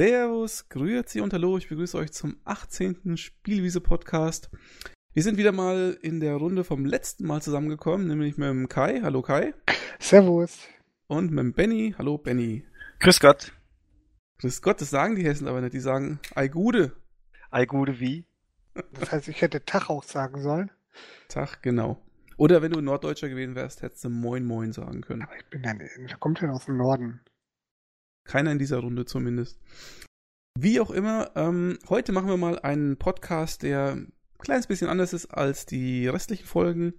Servus, grüezi und hallo, ich begrüße euch zum 18. Spielwiese-Podcast. Wir sind wieder mal in der Runde vom letzten Mal zusammengekommen, nämlich mit dem Kai. Hallo Kai. Servus. Und mit dem Benny. Hallo Benny. Grüß Gott. Grüß Gott, das sagen die Hessen aber nicht, die sagen Ei Gude. Ei Gude wie? Das heißt, ich hätte Tag auch sagen sollen. Tag, genau. Oder wenn du Norddeutscher gewesen wärst, hättest du Moin Moin sagen können. Aber ich bin ja nicht, wer kommt denn aus dem Norden? Keiner in dieser Runde zumindest. Wie auch immer, ähm, heute machen wir mal einen Podcast, der ein kleines bisschen anders ist als die restlichen Folgen.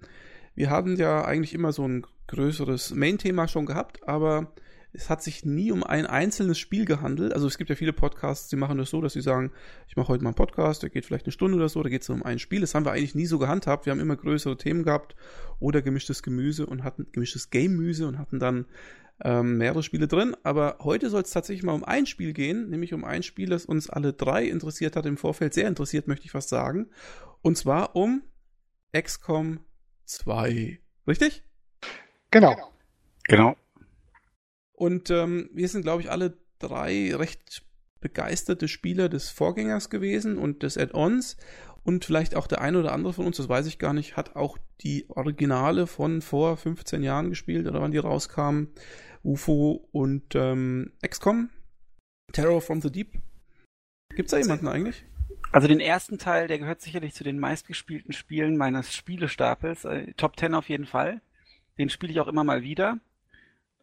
Wir haben ja eigentlich immer so ein größeres Main-Thema schon gehabt, aber es hat sich nie um ein einzelnes Spiel gehandelt. Also es gibt ja viele Podcasts, die machen das so, dass sie sagen, ich mache heute mal einen Podcast, der geht vielleicht eine Stunde oder so, da geht es um ein Spiel. Das haben wir eigentlich nie so gehandhabt. Wir haben immer größere Themen gehabt oder gemischtes Gemüse und hatten gemischtes Game-Müse und hatten dann ähm, mehrere Spiele drin. Aber heute soll es tatsächlich mal um ein Spiel gehen, nämlich um ein Spiel, das uns alle drei interessiert hat, im Vorfeld sehr interessiert, möchte ich fast sagen. Und zwar um XCOM 2. Richtig? Genau. Genau. Und ähm, wir sind, glaube ich, alle drei recht begeisterte Spieler des Vorgängers gewesen und des Add-ons. Und vielleicht auch der eine oder andere von uns, das weiß ich gar nicht, hat auch die Originale von vor 15 Jahren gespielt oder wann die rauskamen. UFO und ähm, XCOM. Terror from the Deep. Gibt's da jemanden eigentlich? Also den ersten Teil, der gehört sicherlich zu den meistgespielten Spielen meines Spielestapels. Äh, Top 10 auf jeden Fall. Den spiele ich auch immer mal wieder.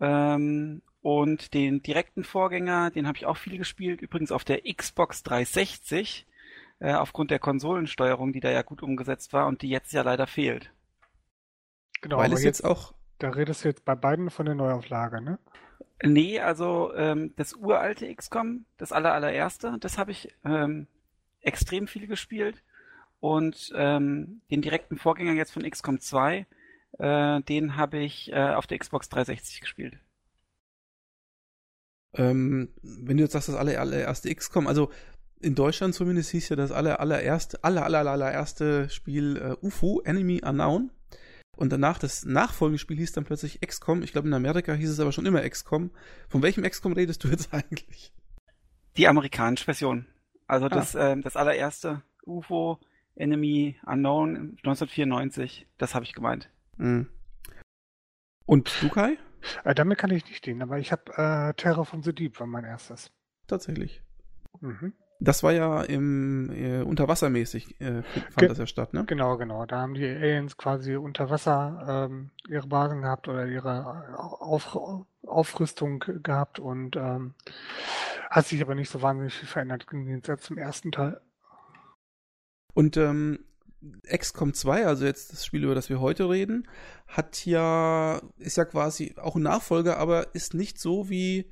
Ähm, und den direkten Vorgänger, den habe ich auch viel gespielt. Übrigens auf der Xbox 360. Äh, aufgrund der Konsolensteuerung, die da ja gut umgesetzt war und die jetzt ja leider fehlt. Genau, Weil es jetzt, jetzt auch. Da redest du jetzt bei beiden von der Neuauflage, ne? Nee, also ähm, das uralte XCOM, das aller, allererste, das habe ich ähm, extrem viel gespielt. Und ähm, den direkten Vorgänger jetzt von XCOM 2, äh, den habe ich äh, auf der Xbox 360 gespielt. Ähm, wenn du jetzt sagst, das aller, allererste XCOM, also in Deutschland zumindest hieß ja das aller, allererste, aller, aller, allererste Spiel äh, UFO, Enemy Unknown. Und danach das nachfolgende Spiel hieß dann plötzlich XCOM. Ich glaube, in Amerika hieß es aber schon immer XCOM. Von welchem XCOM redest du jetzt eigentlich? Die amerikanische Version. Also ah. das, äh, das allererste UFO, Enemy Unknown 1994. Das habe ich gemeint. Mhm. Und du, Kai? Äh, damit kann ich nicht dienen, aber ich habe äh, Terror from the Deep war mein erstes. Tatsächlich. Mhm. Das war ja im äh, unterwassermäßig äh, fand Ge das ja statt, ne? Genau, genau. Da haben die Aliens quasi unter Wasser ähm, ihre Basen gehabt oder ihre Auf Aufrüstung gehabt und ähm, hat sich aber nicht so wahnsinnig viel verändert im Gegensatz zum ersten Teil. Und ähm, XCOM 2, also jetzt das Spiel, über das wir heute reden, hat ja, ist ja quasi auch ein Nachfolger, aber ist nicht so wie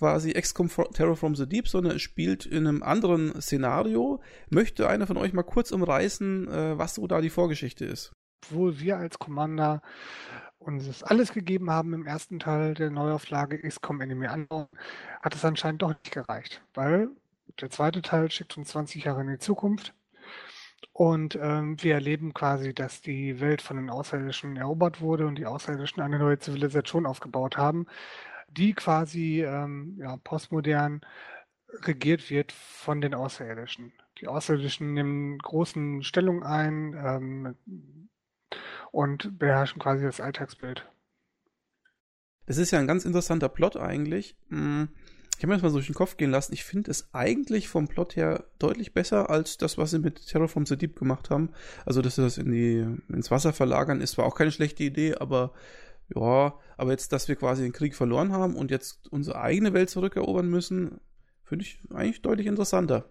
quasi XCOM Terror from the Deep, sondern es spielt in einem anderen Szenario. Möchte einer von euch mal kurz umreißen, äh, was so da die Vorgeschichte ist? Obwohl wir als Commander uns das alles gegeben haben im ersten Teil der Neuauflage XCOM Enemy Unknown, hat es anscheinend doch nicht gereicht, weil der zweite Teil schickt uns 20 Jahre in die Zukunft und ähm, wir erleben quasi, dass die Welt von den Außerirdischen erobert wurde und die Außerirdischen eine neue Zivilisation aufgebaut haben, die quasi ähm, ja, postmodern regiert wird von den Außerirdischen. Die Außerirdischen nehmen großen Stellung ein ähm, und beherrschen quasi das Alltagsbild. Das ist ja ein ganz interessanter Plot eigentlich. Hm, ich habe mir das mal so durch den Kopf gehen lassen. Ich finde es eigentlich vom Plot her deutlich besser als das, was sie mit Terror from the Deep gemacht haben. Also, dass sie das in die, ins Wasser verlagern, ist zwar auch keine schlechte Idee, aber ja, aber jetzt, dass wir quasi den Krieg verloren haben und jetzt unsere eigene Welt zurückerobern müssen, finde ich eigentlich deutlich interessanter.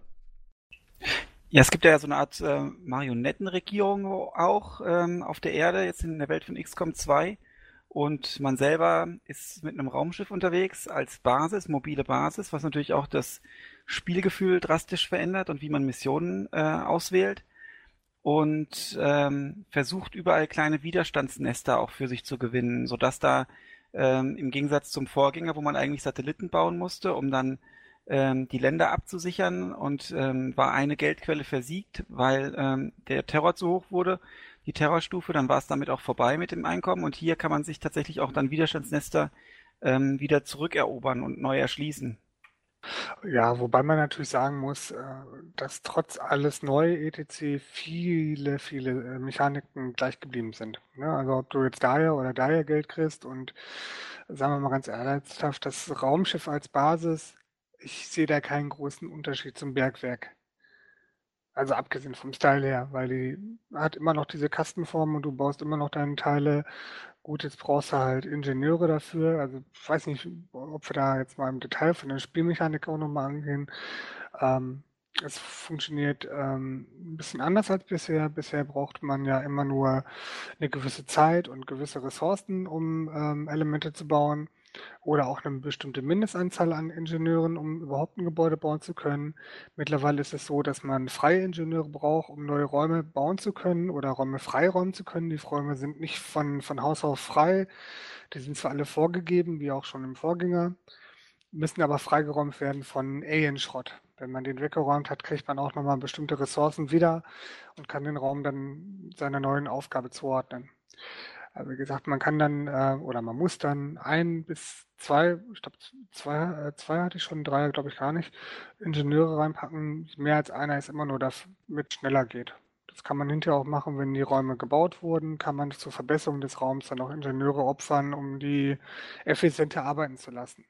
Ja, es gibt ja so eine Art äh, Marionettenregierung auch ähm, auf der Erde, jetzt in der Welt von XCOM 2. Und man selber ist mit einem Raumschiff unterwegs als Basis, mobile Basis, was natürlich auch das Spielgefühl drastisch verändert und wie man Missionen äh, auswählt und ähm, versucht überall kleine Widerstandsnester auch für sich zu gewinnen, sodass da ähm, im Gegensatz zum Vorgänger, wo man eigentlich Satelliten bauen musste, um dann ähm, die Länder abzusichern und ähm, war eine Geldquelle versiegt, weil ähm, der Terror zu hoch wurde, die Terrorstufe, dann war es damit auch vorbei mit dem Einkommen und hier kann man sich tatsächlich auch dann Widerstandsnester ähm, wieder zurückerobern und neu erschließen. Ja, wobei man natürlich sagen muss, äh, dass trotz alles neu etc. viele, viele äh, Mechaniken gleich geblieben sind. Ne? Also ob du jetzt daher oder daher Geld kriegst und sagen wir mal ganz ernsthaft, das Raumschiff als Basis, ich sehe da keinen großen Unterschied zum Bergwerk. Also abgesehen vom Style her, weil die hat immer noch diese Kastenform und du baust immer noch deine Teile Gut, jetzt brauchst du halt Ingenieure dafür. Also ich weiß nicht, ob wir da jetzt mal im Detail von der Spielmechanik auch nochmal angehen. Ähm, es funktioniert ähm, ein bisschen anders als bisher. Bisher braucht man ja immer nur eine gewisse Zeit und gewisse Ressourcen, um ähm, Elemente zu bauen oder auch eine bestimmte Mindestanzahl an Ingenieuren, um überhaupt ein Gebäude bauen zu können. Mittlerweile ist es so, dass man freie Ingenieure braucht, um neue Räume bauen zu können oder Räume freiräumen zu können. Die Räume sind nicht von, von Haus aus frei. Die sind zwar alle vorgegeben, wie auch schon im Vorgänger, müssen aber freigeräumt werden von Alien-Schrott. Wenn man den weggeräumt hat, kriegt man auch nochmal bestimmte Ressourcen wieder und kann den Raum dann seiner neuen Aufgabe zuordnen. Aber wie gesagt, man kann dann äh, oder man muss dann ein bis zwei, ich glaube zwei, äh, zwei hatte ich schon, drei glaube ich gar nicht, Ingenieure reinpacken. Mehr als einer ist immer nur, damit schneller geht. Das kann man hinterher auch machen, wenn die Räume gebaut wurden, kann man zur Verbesserung des Raums dann auch Ingenieure opfern, um die effizienter arbeiten zu lassen.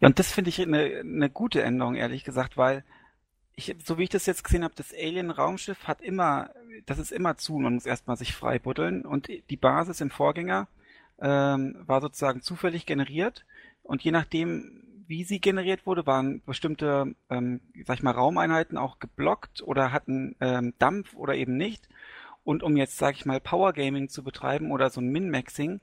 Ja, und das finde ich eine, eine gute Änderung, ehrlich gesagt, weil ich, so wie ich das jetzt gesehen habe, das Alien-Raumschiff hat immer, das ist immer zu, man muss erstmal sich freibuddeln und die Basis im Vorgänger ähm, war sozusagen zufällig generiert und je nachdem, wie sie generiert wurde, waren bestimmte, ähm, sag ich mal, Raumeinheiten auch geblockt oder hatten ähm, Dampf oder eben nicht. Und um jetzt, sag ich mal, Power Gaming zu betreiben oder so ein Min-Maxing,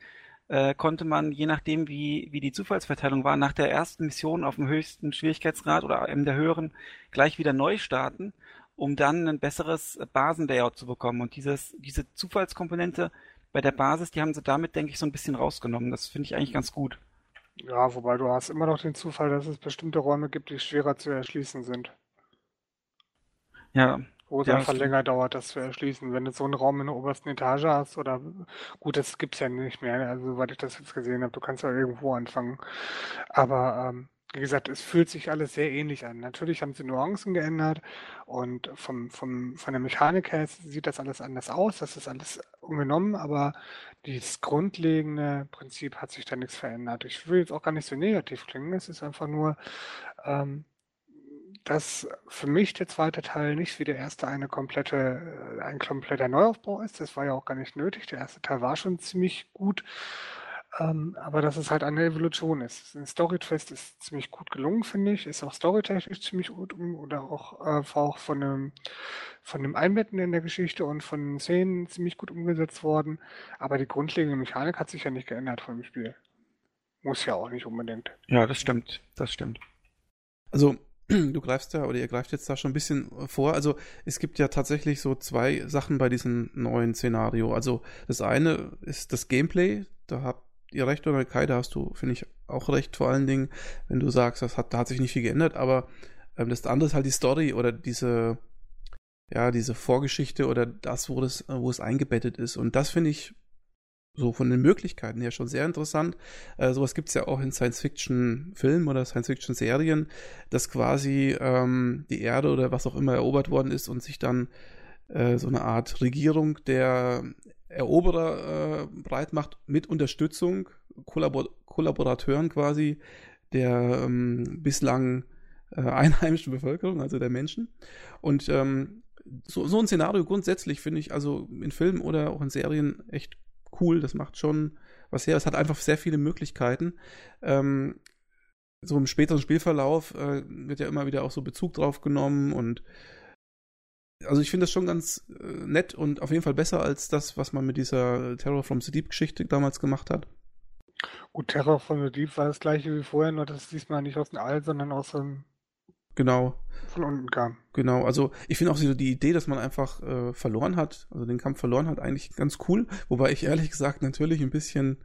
äh, konnte man, je nachdem, wie, wie die Zufallsverteilung war, nach der ersten Mission auf dem höchsten Schwierigkeitsgrad oder in der höheren gleich wieder neu starten, um dann ein besseres Basenlayout zu bekommen. Und dieses, diese Zufallskomponente bei der Basis, die haben sie damit, denke ich, so ein bisschen rausgenommen. Das finde ich eigentlich ganz gut. Ja, wobei du hast immer noch den Zufall, dass es bestimmte Räume gibt, die schwerer zu erschließen sind. Ja, wo es ja, einfach länger dauert, das zu erschließen. Wenn du so einen Raum in der obersten Etage hast oder gut, das gibt's ja nicht mehr, also soweit ich das jetzt gesehen habe, du kannst ja irgendwo anfangen. Aber ähm, wie gesagt, es fühlt sich alles sehr ähnlich an. Natürlich haben sie Nuancen geändert und vom, vom, von der Mechanik her sieht das alles anders aus, das ist alles ungenommen, aber das grundlegende Prinzip hat sich da nichts verändert. Ich will jetzt auch gar nicht so negativ klingen, es ist einfach nur, ähm, dass für mich der zweite Teil nicht wie der erste eine komplette, äh, ein kompletter Neuaufbau ist. Das war ja auch gar nicht nötig. Der erste Teil war schon ziemlich gut. Ähm, aber dass es halt eine Evolution ist. Ein Storytwist ist ziemlich gut gelungen, finde ich. Ist auch storytechnisch ziemlich gut oder auch, äh, auch von dem, von dem Einbetten in der Geschichte und von Szenen ziemlich gut umgesetzt worden. Aber die grundlegende Mechanik hat sich ja nicht geändert von dem Spiel. Muss ja auch nicht unbedingt. Ja, das stimmt. Das stimmt. Also, du greifst ja oder ihr greift jetzt da schon ein bisschen vor. Also es gibt ja tatsächlich so zwei Sachen bei diesem neuen Szenario. Also das eine ist das Gameplay. Da habt ihr recht oder Kai, da hast du, finde ich, auch recht vor allen Dingen, wenn du sagst, das hat, da hat sich nicht viel geändert. Aber ähm, das andere ist halt die Story oder diese, ja, diese Vorgeschichte oder das, wo, das, wo es eingebettet ist. Und das finde ich so von den Möglichkeiten her schon sehr interessant. Äh, sowas gibt es ja auch in Science-Fiction-Filmen oder Science-Fiction-Serien, dass quasi ähm, die Erde oder was auch immer erobert worden ist und sich dann äh, so eine Art Regierung der Eroberer äh, breit macht mit Unterstützung, Kollabor Kollaborateuren quasi der ähm, bislang äh, einheimischen Bevölkerung, also der Menschen. Und ähm, so, so ein Szenario grundsätzlich finde ich also in Filmen oder auch in Serien echt cool, das macht schon was her. Es hat einfach sehr viele Möglichkeiten. Ähm, so im späteren Spielverlauf äh, wird ja immer wieder auch so Bezug drauf genommen und also ich finde das schon ganz äh, nett und auf jeden Fall besser als das, was man mit dieser Terror from the Deep Geschichte damals gemacht hat. Gut, Terror from the Deep war das gleiche wie vorher, nur dass es diesmal nicht aus dem All, sondern aus dem Genau. Von unten kam. Genau, also ich finde auch so die Idee, dass man einfach äh, verloren hat, also den Kampf verloren hat, eigentlich ganz cool. Wobei ich ehrlich gesagt natürlich ein bisschen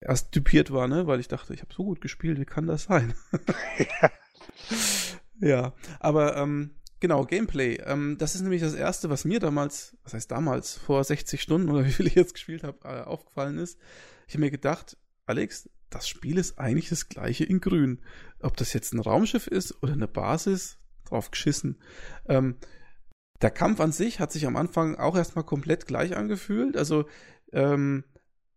erst typiert war, ne, weil ich dachte, ich habe so gut gespielt, wie kann das sein? ja. ja, aber ähm, genau, Gameplay. Ähm, das ist nämlich das erste, was mir damals, was heißt damals, vor 60 Stunden oder wie viel ich jetzt gespielt habe, äh, aufgefallen ist. Ich habe mir gedacht, Alex, das Spiel ist eigentlich das gleiche in grün. Ob das jetzt ein Raumschiff ist oder eine Basis, drauf geschissen. Ähm, der Kampf an sich hat sich am Anfang auch erstmal komplett gleich angefühlt. Also ähm,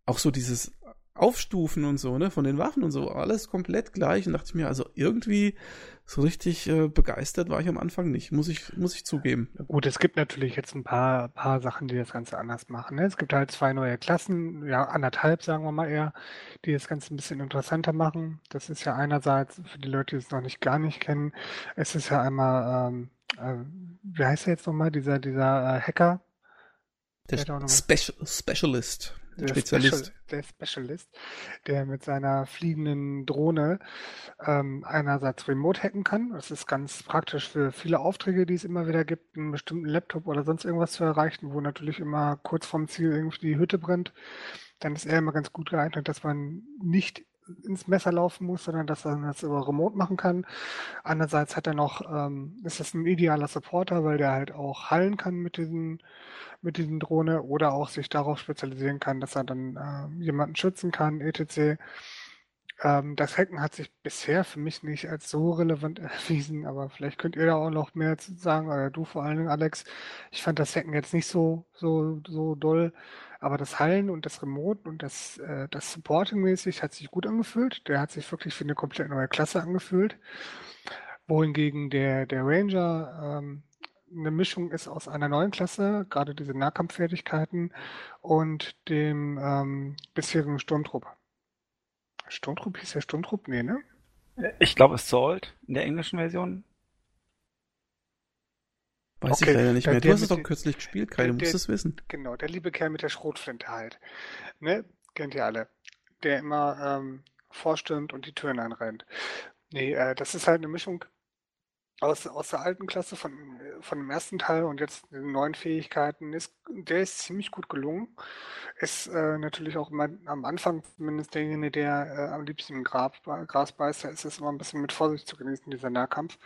auch so dieses Aufstufen und so, ne, von den Waffen und so, alles komplett gleich. Und dachte ich mir, also irgendwie so richtig äh, begeistert war ich am Anfang nicht, muss ich, muss ich zugeben. Gut, es gibt natürlich jetzt ein paar, paar Sachen, die das Ganze anders machen. Ne? Es gibt halt zwei neue Klassen, ja, anderthalb, sagen wir mal eher, die das Ganze ein bisschen interessanter machen. Das ist ja einerseits, für die Leute, die es noch nicht gar nicht kennen, es ist ja einmal, ähm, äh, wie heißt er jetzt nochmal, dieser, dieser äh, Hacker? Der Special, Specialist der Spezialist. Special, der Specialist, der mit seiner fliegenden Drohne ähm, einerseits remote hacken kann. Das ist ganz praktisch für viele Aufträge, die es immer wieder gibt, einen bestimmten Laptop oder sonst irgendwas zu erreichen, wo natürlich immer kurz vorm Ziel irgendwie die Hütte brennt. Dann ist er immer ganz gut geeignet, dass man nicht ins Messer laufen muss, sondern dass er das über Remote machen kann. Andererseits hat er noch, ähm, ist das ein idealer Supporter, weil der halt auch heilen kann mit diesen mit diesen Drohne oder auch sich darauf spezialisieren kann, dass er dann äh, jemanden schützen kann, etc. Ähm, das Hacken hat sich bisher für mich nicht als so relevant erwiesen, aber vielleicht könnt ihr da auch noch mehr zu sagen, oder du vor allen Dingen, Alex. Ich fand das Hacken jetzt nicht so, so, so doll, aber das Hallen und das Remote und das, äh, das Supporting-mäßig hat sich gut angefühlt. Der hat sich wirklich für eine komplett neue Klasse angefühlt. Wohingegen der, der Ranger ähm, eine Mischung ist aus einer neuen Klasse, gerade diese Nahkampffertigkeiten, und dem ähm, bisherigen Sturmtrupp. Sturmtrupp hieß der Sturmtrupp? Nee, ne? Ich glaube Assault in der englischen Version. Weiß okay, ich leider nicht mehr. Du hast es doch kürzlich gespielt, Kai, du musst es wissen. Genau, der liebe Kerl mit der Schrotflinte halt. Ne? Kennt ihr alle. Der immer ähm, vorstürmt und die Türen einrennt. Nee, äh, das ist halt eine Mischung aus, aus der alten Klasse von, von dem ersten Teil und jetzt den neuen Fähigkeiten ist, der ist ziemlich gut gelungen. Ist äh, natürlich auch immer, am Anfang zumindest derjenige, der äh, am liebsten im Grab, Gras beißt, ist es immer ein bisschen mit Vorsicht zu genießen, dieser Nahkampf.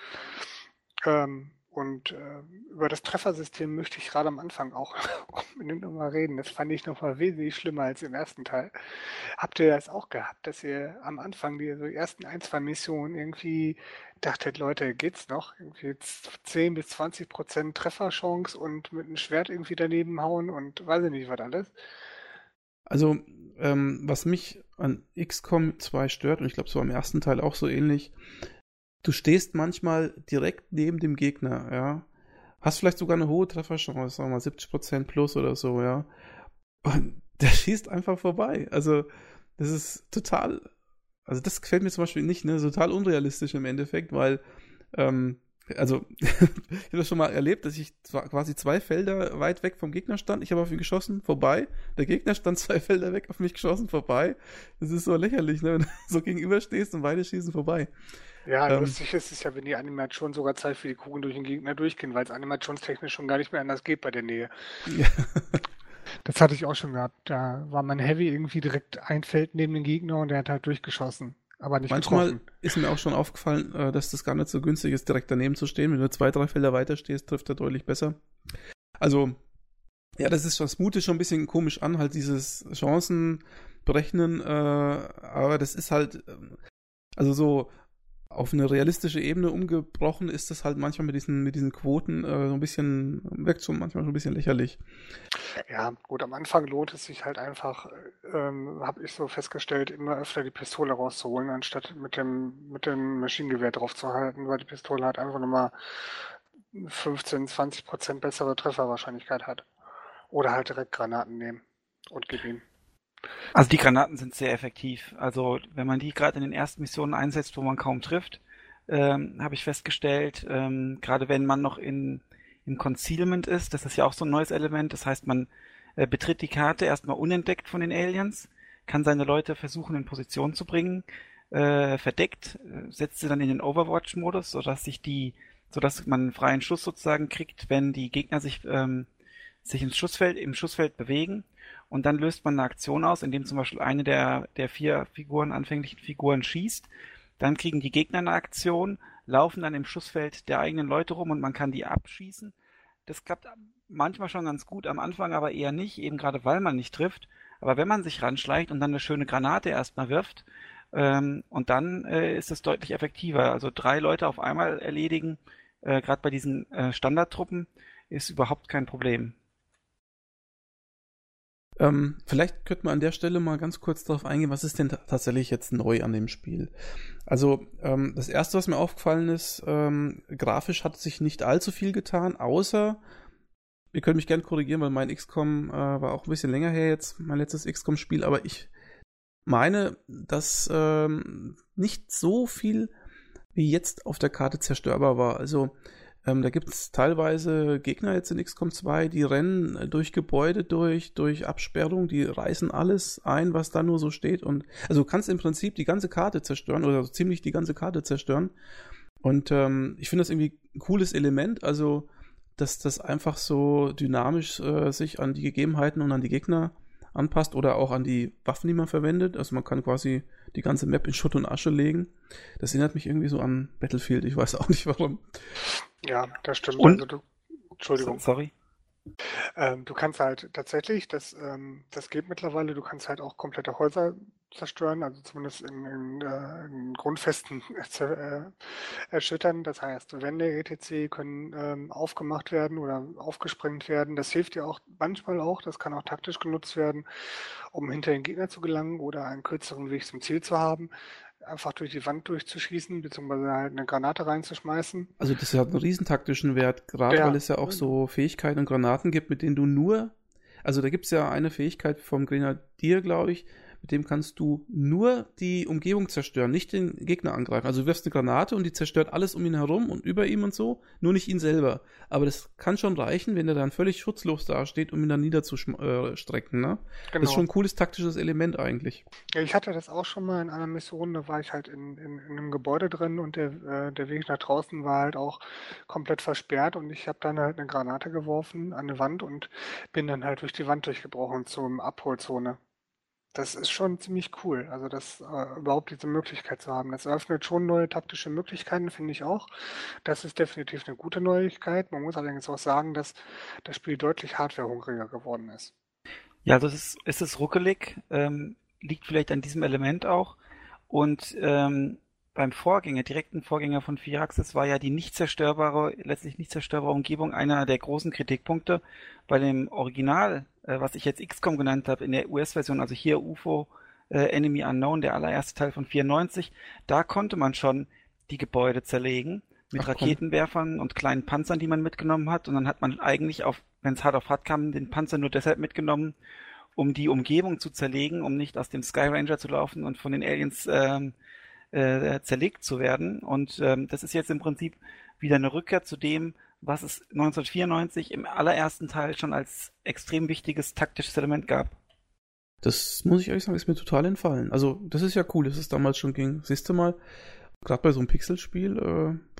Ähm, und äh, über das Treffersystem möchte ich gerade am Anfang auch unbedingt nochmal reden. Das fand ich nochmal wesentlich schlimmer als im ersten Teil. Habt ihr das auch gehabt, dass ihr am Anfang die so ersten ein, zwei Missionen irgendwie dachtet, Leute, geht's noch? Irgendwie 10 bis 20 Prozent Trefferchance und mit einem Schwert irgendwie daneben hauen und weiß ich nicht, was alles? Also, ähm, was mich an XCOM 2 stört, und ich glaube, so am ersten Teil auch so ähnlich, du stehst manchmal direkt neben dem Gegner, ja. Hast vielleicht sogar eine hohe Trefferchance, sagen wir mal 70% plus oder so, ja. Und der schießt einfach vorbei. Also, das ist total, also das gefällt mir zum Beispiel nicht, ne, total unrealistisch im Endeffekt, weil, ähm, also, ich habe das schon mal erlebt, dass ich quasi zwei Felder weit weg vom Gegner stand. Ich habe auf ihn geschossen, vorbei. Der Gegner stand zwei Felder weg, auf mich geschossen, vorbei. Das ist so lächerlich, ne? wenn du so gegenüberstehst und beide schießen vorbei. Ja, ähm, lustig ist es ja, wenn die Animation sogar Zeit wie die Kugeln durch den Gegner durchgehen, weil es animationstechnisch schon gar nicht mehr anders geht bei der Nähe. Ja. Das hatte ich auch schon gehabt. Da war mein Heavy irgendwie direkt ein Feld neben dem Gegner und der hat halt durchgeschossen. Aber nicht Manchmal getroffen. ist mir auch schon aufgefallen, äh, dass das gar nicht so günstig ist, direkt daneben zu stehen. Wenn du zwei, drei Felder weiter stehst, trifft er deutlich besser. Also, ja, das ist das mutet schon ein bisschen komisch an, halt dieses Chancen berechnen, äh, aber das ist halt, ähm, also so auf eine realistische Ebene umgebrochen ist das halt manchmal mit diesen, mit diesen Quoten äh, so ein bisschen, schon manchmal so ein bisschen lächerlich. Ja, gut, am Anfang lohnt es sich halt einfach, ähm, habe ich so festgestellt, immer öfter die Pistole rauszuholen, anstatt mit dem, mit dem Maschinengewehr drauf zu halten, weil die Pistole halt einfach nochmal 15, 20 Prozent bessere Trefferwahrscheinlichkeit hat. Oder halt direkt Granaten nehmen und ihm. Also die Granaten sind sehr effektiv. Also wenn man die gerade in den ersten Missionen einsetzt, wo man kaum trifft, ähm, habe ich festgestellt, ähm, gerade wenn man noch in, im Concealment ist, das ist ja auch so ein neues Element, das heißt, man äh, betritt die Karte erstmal unentdeckt von den Aliens, kann seine Leute versuchen in Position zu bringen, äh, verdeckt, äh, setzt sie dann in den Overwatch-Modus, sodass sich die, sodass man einen freien Schuss sozusagen kriegt, wenn die Gegner sich ähm, sich ins Schussfeld, im Schussfeld bewegen und dann löst man eine Aktion aus, indem zum Beispiel eine der, der vier Figuren, anfänglichen Figuren schießt. Dann kriegen die Gegner eine Aktion, laufen dann im Schussfeld der eigenen Leute rum und man kann die abschießen. Das klappt manchmal schon ganz gut, am Anfang aber eher nicht, eben gerade weil man nicht trifft. Aber wenn man sich ranschleicht und dann eine schöne Granate erstmal wirft, Ähm, und dann äh, ist es deutlich effektiver. Also drei Leute auf einmal erledigen, äh, gerade bei diesen äh, Standardtruppen, ist überhaupt kein Problem. Ähm, vielleicht könnte man an der Stelle mal ganz kurz darauf eingehen, was ist denn tatsächlich jetzt neu an dem Spiel? Also ähm, das erste, was mir aufgefallen ist, ähm, grafisch hat sich nicht allzu viel getan, außer ihr könnt mich gerne korrigieren, weil mein XCOM äh, war auch ein bisschen länger her jetzt, mein letztes XCOM-Spiel, aber ich meine, dass ähm, nicht so viel wie jetzt auf der Karte zerstörbar war. Also ähm, da gibt es teilweise Gegner jetzt in XCOM 2, die rennen durch Gebäude durch, durch Absperrung, die reißen alles ein, was da nur so steht. Und also du kannst im Prinzip die ganze Karte zerstören oder ziemlich die ganze Karte zerstören. Und ähm, ich finde das irgendwie ein cooles Element, also dass das einfach so dynamisch äh, sich an die Gegebenheiten und an die Gegner anpasst oder auch an die Waffen, die man verwendet. Also man kann quasi die ganze Map in Schutt und Asche legen. Das erinnert mich irgendwie so an Battlefield. Ich weiß auch nicht warum. Ja, das stimmt. Und, also du, Entschuldigung. Sorry. Ähm, du kannst halt tatsächlich, das, ähm, das geht mittlerweile, du kannst halt auch komplette Häuser zerstören, also zumindest in, in, äh, in Grundfesten äh, erschüttern. Das heißt, Wände etc. können ähm, aufgemacht werden oder aufgesprengt werden. Das hilft dir auch manchmal auch, das kann auch taktisch genutzt werden, um hinter den Gegner zu gelangen oder einen kürzeren Weg zum Ziel zu haben einfach durch die Wand durchzuschießen, beziehungsweise halt eine Granate reinzuschmeißen. Also das hat einen riesentaktischen Wert, gerade ja. weil es ja auch so Fähigkeiten und Granaten gibt, mit denen du nur, also da gibt es ja eine Fähigkeit vom Grenadier, glaube ich, mit dem kannst du nur die Umgebung zerstören, nicht den Gegner angreifen. Also du wirfst eine Granate und die zerstört alles um ihn herum und über ihm und so, nur nicht ihn selber. Aber das kann schon reichen, wenn er dann völlig schutzlos dasteht, um ihn dann niederzustrecken. Ne? Genau. Das ist genau. schon ein cooles taktisches Element eigentlich. Ja, ich hatte das auch schon mal in einer Mission, da war ich halt in, in, in einem Gebäude drin und der, äh, der Weg nach draußen war halt auch komplett versperrt und ich habe dann halt eine Granate geworfen an eine Wand und bin dann halt durch die Wand durchgebrochen zur Abholzone. Das ist schon ziemlich cool, also das äh, überhaupt diese Möglichkeit zu haben. Das eröffnet schon neue taktische Möglichkeiten, finde ich auch. Das ist definitiv eine gute Neuigkeit. Man muss allerdings auch sagen, dass das Spiel deutlich hardwarehungriger geworden ist. Ja, das ist, ist es ruckelig, ähm, liegt vielleicht an diesem Element auch. Und ähm, beim Vorgänger, direkten Vorgänger von Firaxis war ja die nicht zerstörbare, letztlich nicht zerstörbare Umgebung einer der großen Kritikpunkte. Bei dem Original, äh, was ich jetzt XCOM genannt habe, in der US-Version, also hier UFO äh, Enemy Unknown, der allererste Teil von 94, da konnte man schon die Gebäude zerlegen mit Ach, Raketenwerfern und kleinen Panzern, die man mitgenommen hat. Und dann hat man eigentlich, auf, wenn es hart auf hart kam, den Panzer nur deshalb mitgenommen, um die Umgebung zu zerlegen, um nicht aus dem Sky Ranger zu laufen und von den Aliens ähm, äh, zerlegt zu werden. Und ähm, das ist jetzt im Prinzip wieder eine Rückkehr zu dem, was es 1994 im allerersten Teil schon als extrem wichtiges taktisches Element gab. Das muss ich ehrlich sagen, ist mir total entfallen. Also, das ist ja cool, dass es damals schon ging. Siehst du mal, gerade bei so einem Pixelspiel, äh,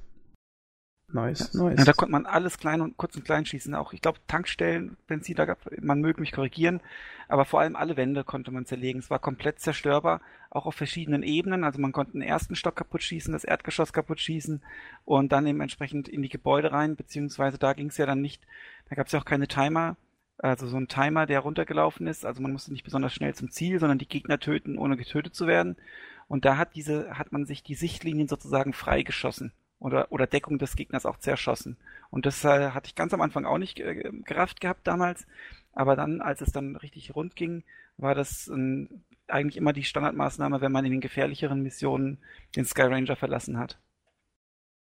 Nice, ja. nice. Ja, da konnte man alles klein und kurz und klein schießen. Auch, ich glaube, Tankstellen, Benzin, da gab, man möge mich korrigieren, aber vor allem alle Wände konnte man zerlegen. Es war komplett zerstörbar, auch auf verschiedenen Ebenen. Also man konnte den ersten Stock kaputt schießen, das Erdgeschoss kaputt schießen und dann eben entsprechend in die Gebäude rein, beziehungsweise da ging es ja dann nicht, da gab es ja auch keine Timer, also so ein Timer, der runtergelaufen ist. Also man musste nicht besonders schnell zum Ziel, sondern die Gegner töten, ohne getötet zu werden. Und da hat diese, hat man sich die Sichtlinien sozusagen freigeschossen oder, oder Deckung des Gegners auch zerschossen. Und das äh, hatte ich ganz am Anfang auch nicht äh, gerafft gehabt damals. Aber dann, als es dann richtig rund ging, war das äh, eigentlich immer die Standardmaßnahme, wenn man in den gefährlicheren Missionen den Sky Ranger verlassen hat.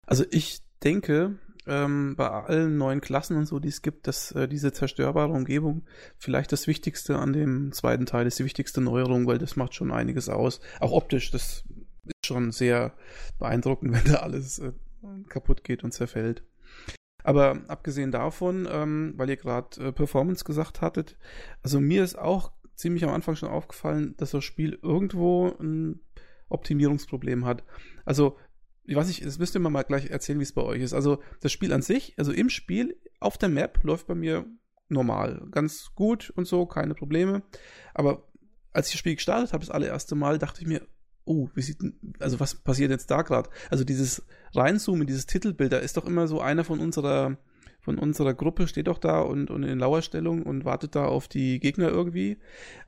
Also ich denke, ähm, bei allen neuen Klassen und so, die es gibt, dass äh, diese zerstörbare Umgebung vielleicht das Wichtigste an dem zweiten Teil ist, die wichtigste Neuerung, weil das macht schon einiges aus. Auch optisch, das ist schon sehr beeindruckend, wenn da alles äh, kaputt geht und zerfällt. Aber abgesehen davon, ähm, weil ihr gerade äh, Performance gesagt hattet, also mir ist auch ziemlich am Anfang schon aufgefallen, dass das Spiel irgendwo ein Optimierungsproblem hat. Also, ich weiß nicht, das müsst ihr mir mal gleich erzählen, wie es bei euch ist. Also, das Spiel an sich, also im Spiel, auf der Map läuft bei mir normal, ganz gut und so, keine Probleme. Aber als ich das Spiel gestartet habe, das allererste Mal, dachte ich mir, oh, wie sieht also was passiert jetzt da gerade? Also dieses Reinzoomen, dieses Titelbild, da ist doch immer so einer von unserer, von unserer Gruppe steht doch da und, und in Lauerstellung und wartet da auf die Gegner irgendwie.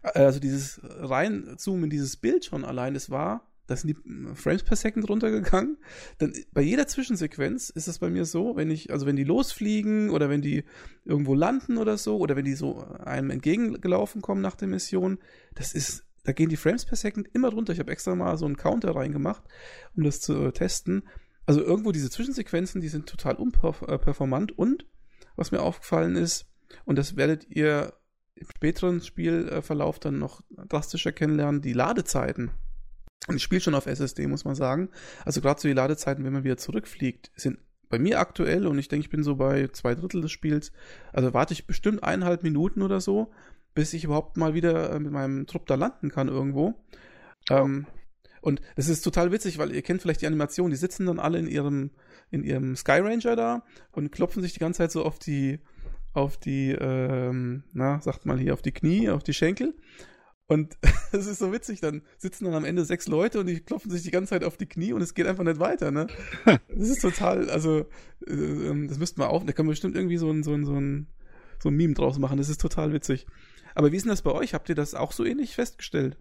Also dieses Reinzoomen, dieses Bild schon allein, es war da sind die Frames per Second runtergegangen. Dann bei jeder Zwischensequenz ist es bei mir so, wenn ich, also wenn die losfliegen oder wenn die irgendwo landen oder so, oder wenn die so einem entgegengelaufen kommen nach der Mission, das ist, da gehen die Frames per Second immer runter. Ich habe extra mal so einen Counter reingemacht, um das zu äh, testen. Also irgendwo diese Zwischensequenzen, die sind total unperformant und was mir aufgefallen ist, und das werdet ihr im späteren Spielverlauf dann noch drastischer kennenlernen, die Ladezeiten. Und ich spiele schon auf SSD, muss man sagen. Also gerade so die Ladezeiten, wenn man wieder zurückfliegt, sind bei mir aktuell, und ich denke, ich bin so bei zwei Drittel des Spiels, also warte ich bestimmt eineinhalb Minuten oder so, bis ich überhaupt mal wieder äh, mit meinem Trupp da landen kann irgendwo. Oh. Ähm, und es ist total witzig, weil ihr kennt vielleicht die Animation, die sitzen dann alle in ihrem, in ihrem Sky Ranger da und klopfen sich die ganze Zeit so auf die, auf die, ähm, na, sagt mal hier, auf die Knie, auf die Schenkel. Und es ist so witzig, dann sitzen dann am Ende sechs Leute und die klopfen sich die ganze Zeit auf die Knie und es geht einfach nicht weiter, ne? Das ist total, also, äh, ähm, das müssten wir auf, da kann man bestimmt irgendwie so ein, so ein, so ein, so ein Meme draus machen, das ist total witzig. Aber wie ist denn das bei euch? Habt ihr das auch so ähnlich festgestellt?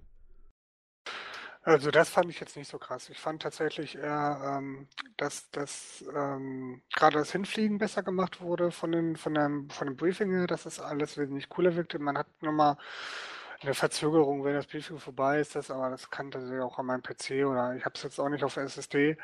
Also das fand ich jetzt nicht so krass. Ich fand tatsächlich eher, ähm, dass, dass ähm, gerade das Hinfliegen besser gemacht wurde von, den, von, dem, von dem Briefing her, dass das alles wesentlich cooler wirkte. Man hat nochmal eine Verzögerung, wenn das Briefing vorbei ist, das, aber das kann tatsächlich auch an meinem PC oder ich habe es jetzt auch nicht auf SSD,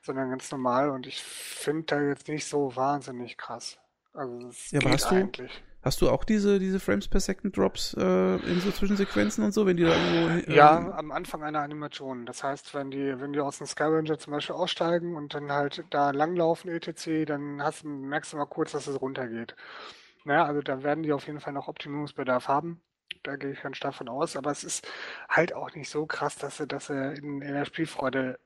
sondern ganz normal und ich finde da jetzt nicht so wahnsinnig krass. Also es ja, geht eigentlich. Du, Hast du auch diese, diese Frames per Second Drops äh, in so Zwischensequenzen und so, wenn die da irgendwo. Äh, ja, am Anfang einer Animation. Das heißt, wenn die, wenn die aus dem Skyranger zum Beispiel aussteigen und dann halt da langlaufen, etc., dann hast, merkst du mal kurz, dass es runtergeht. Naja, also da werden die auf jeden Fall noch Optimierungsbedarf haben. Da gehe ich ganz stark von aus, aber es ist halt auch nicht so krass, dass sie, dass sie in, in der Spielfreude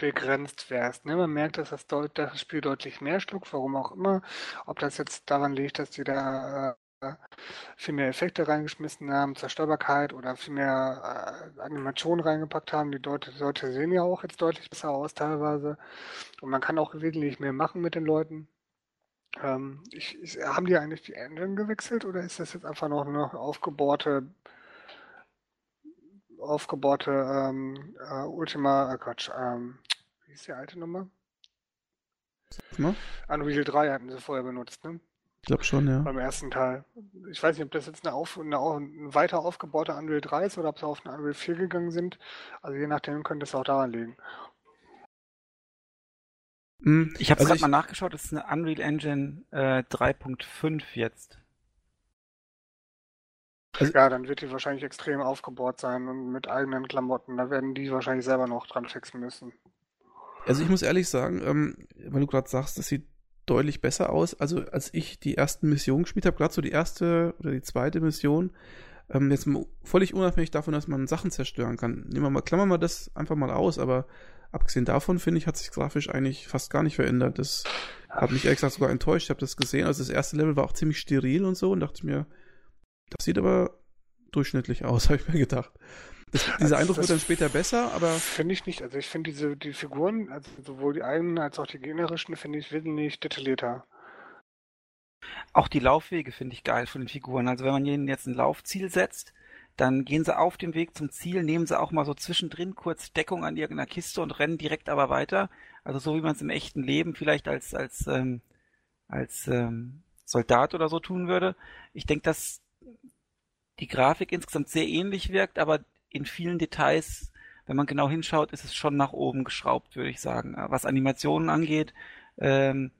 begrenzt wärst. Ne? Man merkt, dass das, das, Spiel deutlich mehr schluckt, warum auch immer. Ob das jetzt daran liegt, dass die da äh, viel mehr Effekte reingeschmissen haben, Zerstörbarkeit oder viel mehr äh, Animationen reingepackt haben. Die Leute, die Leute sehen ja auch jetzt deutlich besser aus teilweise. Und man kann auch wesentlich mehr machen mit den Leuten. Ähm, ich, ich, haben die eigentlich die Enden gewechselt oder ist das jetzt einfach noch eine aufgebohrte aufgebohrte ähm, äh, Ultima, äh Quatsch, ähm, wie ist die alte Nummer? Ne? Unreal 3 hatten sie vorher benutzt, ne? Ich glaube schon, ja. Beim ersten Teil. Ich weiß nicht, ob das jetzt eine, auf, eine, eine weiter aufgebaute Unreal 3 ist oder ob sie auf eine Unreal 4 gegangen sind. Also je nachdem könnte es auch daran liegen. Hm, ich habe also gerade mal nachgeschaut, das ist eine Unreal Engine äh, 3.5 jetzt. Also, ja, dann wird die wahrscheinlich extrem aufgebohrt sein und mit eigenen Klamotten. Da werden die wahrscheinlich selber noch dran fixen müssen. Also ich muss ehrlich sagen, ähm, weil du gerade sagst, das sieht deutlich besser aus. Also als ich die ersten Missionen gespielt habe, gerade so die erste oder die zweite Mission, ähm, jetzt völlig unabhängig davon, dass man Sachen zerstören kann. Nehmen wir mal, klammern wir das einfach mal aus, aber abgesehen davon, finde ich, hat sich grafisch eigentlich fast gar nicht verändert. Das hat mich ehrlich gesagt sogar enttäuscht. Ich habe das gesehen. Also das erste Level war auch ziemlich steril und so und dachte mir, das sieht aber durchschnittlich aus, habe ich mir gedacht. Das, dieser also Eindruck wird dann später besser, aber. Finde ich nicht. Also ich finde diese die Figuren, also sowohl die eigenen als auch die gegnerischen, finde ich wesentlich detaillierter. Auch die Laufwege finde ich geil von den Figuren. Also wenn man ihnen jetzt ein Laufziel setzt, dann gehen sie auf dem Weg zum Ziel, nehmen sie auch mal so zwischendrin kurz Deckung an irgendeiner Kiste und rennen direkt aber weiter. Also so wie man es im echten Leben vielleicht als als ähm, als ähm, Soldat oder so tun würde. Ich denke, dass die Grafik insgesamt sehr ähnlich wirkt, aber in vielen Details, wenn man genau hinschaut, ist es schon nach oben geschraubt, würde ich sagen. Was Animationen angeht, ähm,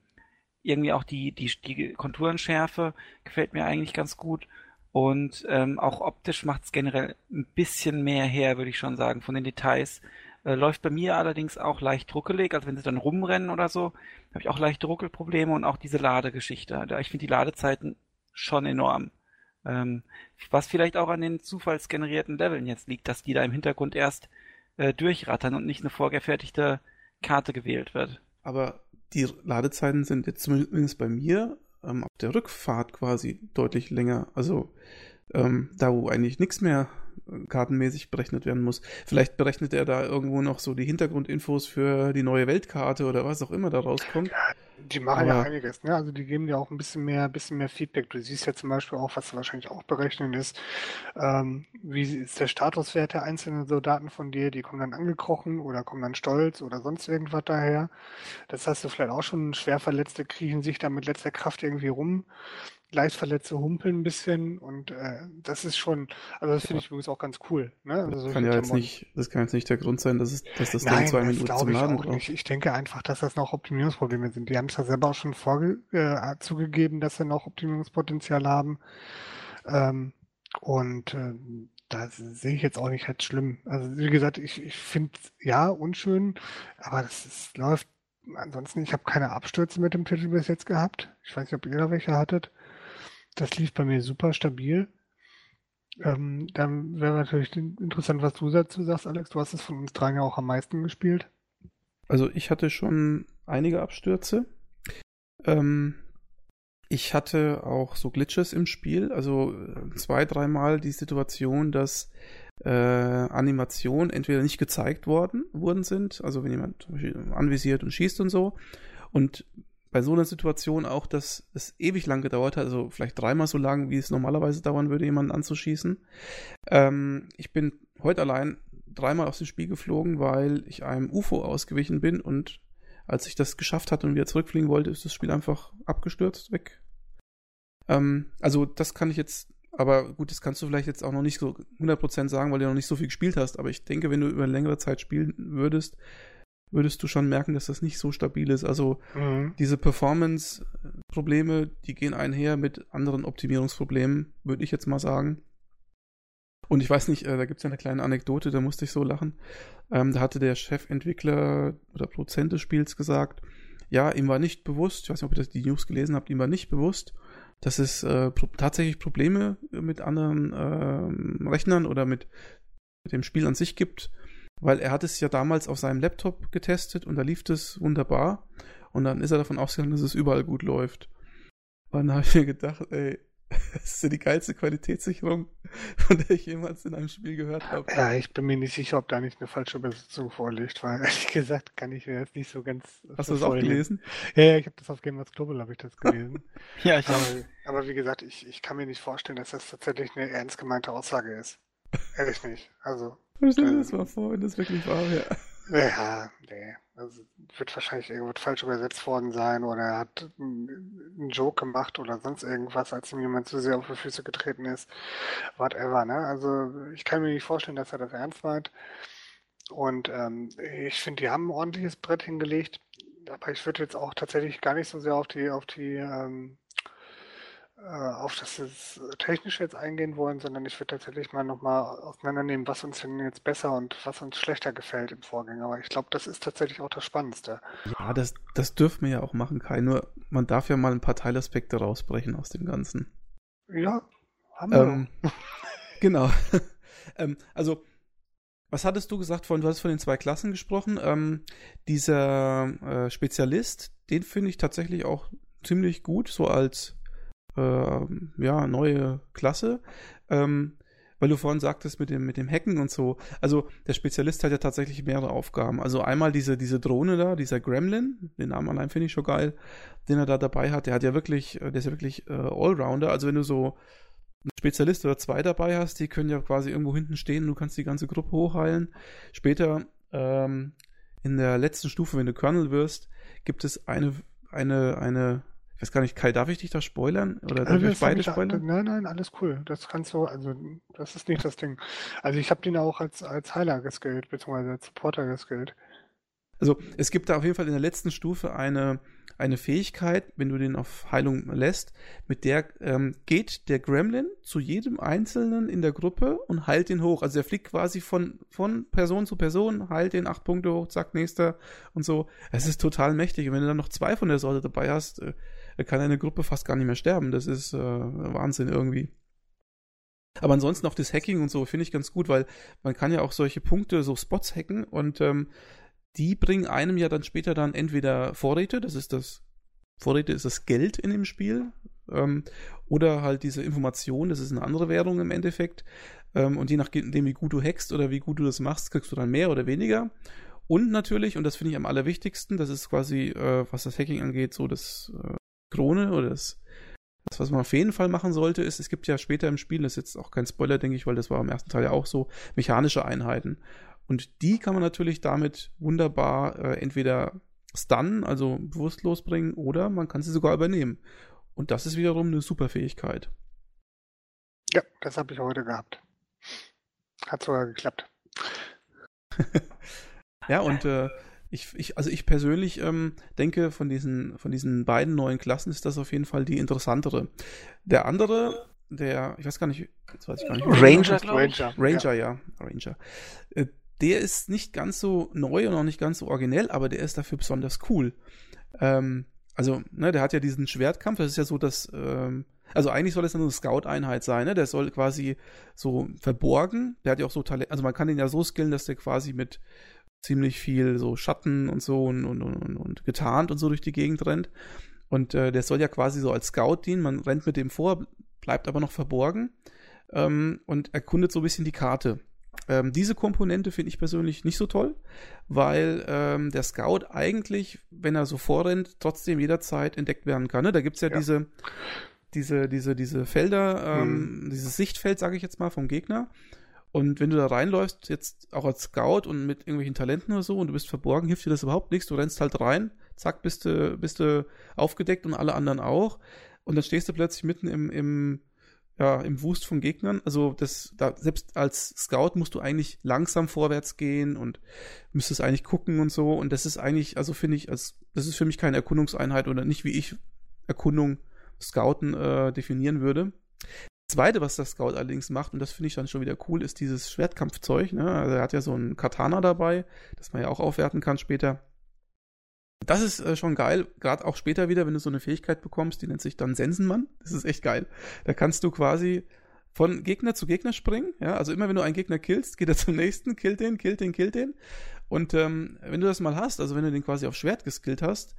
irgendwie auch die, die, die Konturenschärfe gefällt mir eigentlich ganz gut. Und ähm, auch optisch macht es generell ein bisschen mehr her, würde ich schon sagen, von den Details. Äh, läuft bei mir allerdings auch leicht ruckelig, also wenn sie dann rumrennen oder so, habe ich auch leichte Ruckelprobleme und auch diese Ladegeschichte. Ich finde die Ladezeiten schon enorm. Ähm, was vielleicht auch an den zufallsgenerierten Leveln jetzt liegt, dass die da im Hintergrund erst äh, durchrattern und nicht eine vorgefertigte Karte gewählt wird. Aber die Ladezeiten sind jetzt zumindest bei mir ähm, auf der Rückfahrt quasi deutlich länger. Also ähm, da, wo eigentlich nichts mehr kartenmäßig berechnet werden muss. Vielleicht berechnet er da irgendwo noch so die Hintergrundinfos für die neue Weltkarte oder was auch immer da rauskommt. Die machen ja einiges, ne? Also die geben dir auch ein bisschen mehr, bisschen mehr Feedback. Du siehst ja zum Beispiel auch, was wahrscheinlich auch berechnen ist, ähm, wie ist der Statuswert der einzelnen Soldaten von dir, die kommen dann angekrochen oder kommen dann stolz oder sonst irgendwas daher. Das hast du vielleicht auch schon, Schwerverletzte kriechen sich da mit letzter Kraft irgendwie rum. Leichtverletzte humpeln ein bisschen und äh, das ist schon, also das finde ich übrigens auch ganz cool. Ne? Also das, kann ja jetzt nicht, das kann jetzt nicht der Grund sein, dass, es, dass das Nein, Ding zwei Minuten zum Laden braucht. Nicht. Ich denke einfach, dass das noch Optimierungsprobleme sind. Die haben es ja selber auch schon vorge äh, zugegeben, dass sie noch Optimierungspotenzial haben. Ähm, und äh, das sehe ich jetzt auch nicht als schlimm. Also wie gesagt, ich, ich finde ja unschön, aber das ist, läuft ansonsten, ich habe keine Abstürze mit dem Titel bis jetzt gehabt. Ich weiß nicht, ob ihr da welche hattet. Das lief bei mir super stabil. Ähm, dann wäre natürlich interessant, was du dazu sagst, Alex. Du hast es von uns dreien ja auch am meisten gespielt. Also ich hatte schon einige Abstürze. Ähm, ich hatte auch so Glitches im Spiel, also zwei, dreimal die Situation, dass äh, Animationen entweder nicht gezeigt worden, worden sind, also wenn jemand anvisiert und schießt und so, und bei so einer Situation auch, dass es ewig lang gedauert hat, also vielleicht dreimal so lang, wie es normalerweise dauern würde, jemanden anzuschießen. Ähm, ich bin heute allein dreimal aus dem Spiel geflogen, weil ich einem UFO ausgewichen bin und als ich das geschafft hatte und wieder zurückfliegen wollte, ist das Spiel einfach abgestürzt, weg. Ähm, also das kann ich jetzt, aber gut, das kannst du vielleicht jetzt auch noch nicht so 100% sagen, weil du noch nicht so viel gespielt hast, aber ich denke, wenn du über längere Zeit spielen würdest, würdest du schon merken, dass das nicht so stabil ist. Also mhm. diese Performance-Probleme, die gehen einher mit anderen Optimierungsproblemen, würde ich jetzt mal sagen. Und ich weiß nicht, äh, da gibt es ja eine kleine Anekdote, da musste ich so lachen. Ähm, da hatte der Chefentwickler oder Produzent des Spiels gesagt, ja, ihm war nicht bewusst, ich weiß nicht, ob ihr das die News gelesen habt, ihm war nicht bewusst, dass es äh, pro tatsächlich Probleme mit anderen äh, Rechnern oder mit, mit dem Spiel an sich gibt, weil er hat es ja damals auf seinem Laptop getestet und da lief es wunderbar und dann ist er davon ausgegangen, dass es überall gut läuft. Und dann habe ich mir gedacht, ey, das ist ja die geilste Qualitätssicherung, von der ich jemals in einem Spiel gehört habe. Ja, ich bin mir nicht sicher, ob da nicht eine falsche Übersetzung vorliegt, weil ehrlich gesagt kann ich mir jetzt nicht so ganz. Hast du das auch gelesen? Ja, ja, ich habe das auf Gamers Global, habe ich das gelesen. ja, ich aber, aber wie gesagt, ich, ich kann mir nicht vorstellen, dass das tatsächlich eine ernst gemeinte Aussage ist. Ehrlich nicht. Also. Stell dir das mal vor, wenn das wirklich war, ja. Ja, nee. Also wird wahrscheinlich irgendwas falsch übersetzt worden sein oder er hat einen Joke gemacht oder sonst irgendwas, als ihm jemand zu sehr auf die Füße getreten ist. Whatever, ne? Also ich kann mir nicht vorstellen, dass er das ernst meint. Und ähm, ich finde, die haben ein ordentliches Brett hingelegt. Aber ich würde jetzt auch tatsächlich gar nicht so sehr auf die, auf die ähm, äh, auf das Technische jetzt eingehen wollen, sondern ich würde tatsächlich mal nochmal auseinandernehmen, was uns denn jetzt besser und was uns schlechter gefällt im Vorgänger. Aber ich glaube, das ist tatsächlich auch das Spannendste. Ja, das, das dürfen wir ja auch machen, Kai. Nur man darf ja mal ein paar Teilaspekte rausbrechen aus dem Ganzen. Ja, haben wir. Ähm, genau. ähm, also, was hattest du gesagt von, du hast von den zwei Klassen gesprochen. Ähm, dieser äh, Spezialist, den finde ich tatsächlich auch ziemlich gut, so als äh, ja, neue Klasse. Ähm, weil du vorhin sagtest mit dem, mit dem Hacken und so. Also der Spezialist hat ja tatsächlich mehrere Aufgaben. Also einmal diese, diese Drohne da, dieser Gremlin, den Namen allein finde ich schon geil, den er da dabei hat. Der hat ja wirklich, äh, der ist ja wirklich äh, Allrounder. Also wenn du so einen Spezialist oder zwei dabei hast, die können ja quasi irgendwo hinten stehen, du kannst die ganze Gruppe hochheilen. Später ähm, in der letzten Stufe, wenn du Colonel wirst, gibt es eine, eine, eine ich weiß gar nicht, Kai, darf ich dich da spoilern? Oder darf also ich beide spoilern? Nein, nein, alles cool. Das kannst du, also das ist nicht das Ding. Also ich habe den auch als, als Heiler geskillt, beziehungsweise als Supporter geskillt. Also es gibt da auf jeden Fall in der letzten Stufe eine, eine Fähigkeit, wenn du den auf Heilung lässt, mit der ähm, geht der Gremlin zu jedem Einzelnen in der Gruppe und heilt ihn hoch. Also er fliegt quasi von, von Person zu Person, heilt den acht Punkte hoch, zack, nächster und so. Es ist total mächtig. Und wenn du dann noch zwei von der Sorte dabei hast, äh, kann eine Gruppe fast gar nicht mehr sterben. Das ist äh, Wahnsinn irgendwie. Aber ansonsten auch das Hacking und so finde ich ganz gut, weil man kann ja auch solche Punkte, so Spots hacken und ähm, die bringen einem ja dann später dann entweder Vorräte, das ist das, Vorräte ist das Geld in dem Spiel, ähm, oder halt diese Information, das ist eine andere Währung im Endeffekt. Ähm, und je nachdem, wie gut du hackst oder wie gut du das machst, kriegst du dann mehr oder weniger. Und natürlich, und das finde ich am allerwichtigsten, das ist quasi, äh, was das Hacking angeht, so das äh, Krone oder das, das, was man auf jeden Fall machen sollte, ist, es gibt ja später im Spiel, das ist jetzt auch kein Spoiler, denke ich, weil das war im ersten Teil ja auch so, mechanische Einheiten. Und die kann man natürlich damit wunderbar äh, entweder stunnen, also bewusstlos bringen, oder man kann sie sogar übernehmen. Und das ist wiederum eine super Fähigkeit. Ja, das habe ich heute gehabt. Hat sogar geklappt. ja, und äh, ich, ich, also ich persönlich ähm, denke, von diesen, von diesen beiden neuen Klassen ist das auf jeden Fall die interessantere. Der andere, der, ich weiß gar nicht, jetzt weiß ich gar nicht. Ranger, Ranger. Ranger, ja. ja Ranger. Äh, der ist nicht ganz so neu und auch nicht ganz so originell, aber der ist dafür besonders cool. Ähm, also, ne, der hat ja diesen Schwertkampf, das ist ja so, dass, ähm, also eigentlich soll es eine Scout-Einheit sein, ne? Der soll quasi so verborgen. Der hat ja auch so Talent, also man kann den ja so skillen, dass der quasi mit ziemlich viel so Schatten und so und, und, und, und getarnt und so durch die Gegend rennt. Und äh, der soll ja quasi so als Scout dienen. Man rennt mit dem vor, bleibt aber noch verborgen ähm, und erkundet so ein bisschen die Karte. Ähm, diese Komponente finde ich persönlich nicht so toll, weil ähm, der Scout eigentlich, wenn er so vorrennt, trotzdem jederzeit entdeckt werden kann. Ne? Da gibt's ja, ja, diese, diese, diese, diese Felder, ähm, hm. dieses Sichtfeld, sage ich jetzt mal, vom Gegner. Und wenn du da reinläufst, jetzt auch als Scout und mit irgendwelchen Talenten oder so und du bist verborgen, hilft dir das überhaupt nichts. Du rennst halt rein, zack, bist du, bist du aufgedeckt und alle anderen auch. Und dann stehst du plötzlich mitten im, im, ja, im Wust von Gegnern. Also das, da, selbst als Scout musst du eigentlich langsam vorwärts gehen und müsstest eigentlich gucken und so. Und das ist eigentlich, also finde ich, als, das ist für mich keine Erkundungseinheit oder nicht, wie ich Erkundung Scouten äh, definieren würde. Zweite, was der Scout allerdings macht, und das finde ich dann schon wieder cool, ist dieses Schwertkampfzeug. Ne? Also er hat ja so ein Katana dabei, das man ja auch aufwerten kann später. Das ist äh, schon geil, gerade auch später wieder, wenn du so eine Fähigkeit bekommst, die nennt sich dann Sensenmann. Das ist echt geil. Da kannst du quasi von Gegner zu Gegner springen. Ja, also immer wenn du einen Gegner killst, geht er zum nächsten, killt den, killt den, killt den. Und ähm, wenn du das mal hast, also wenn du den quasi auf Schwert geskillt hast,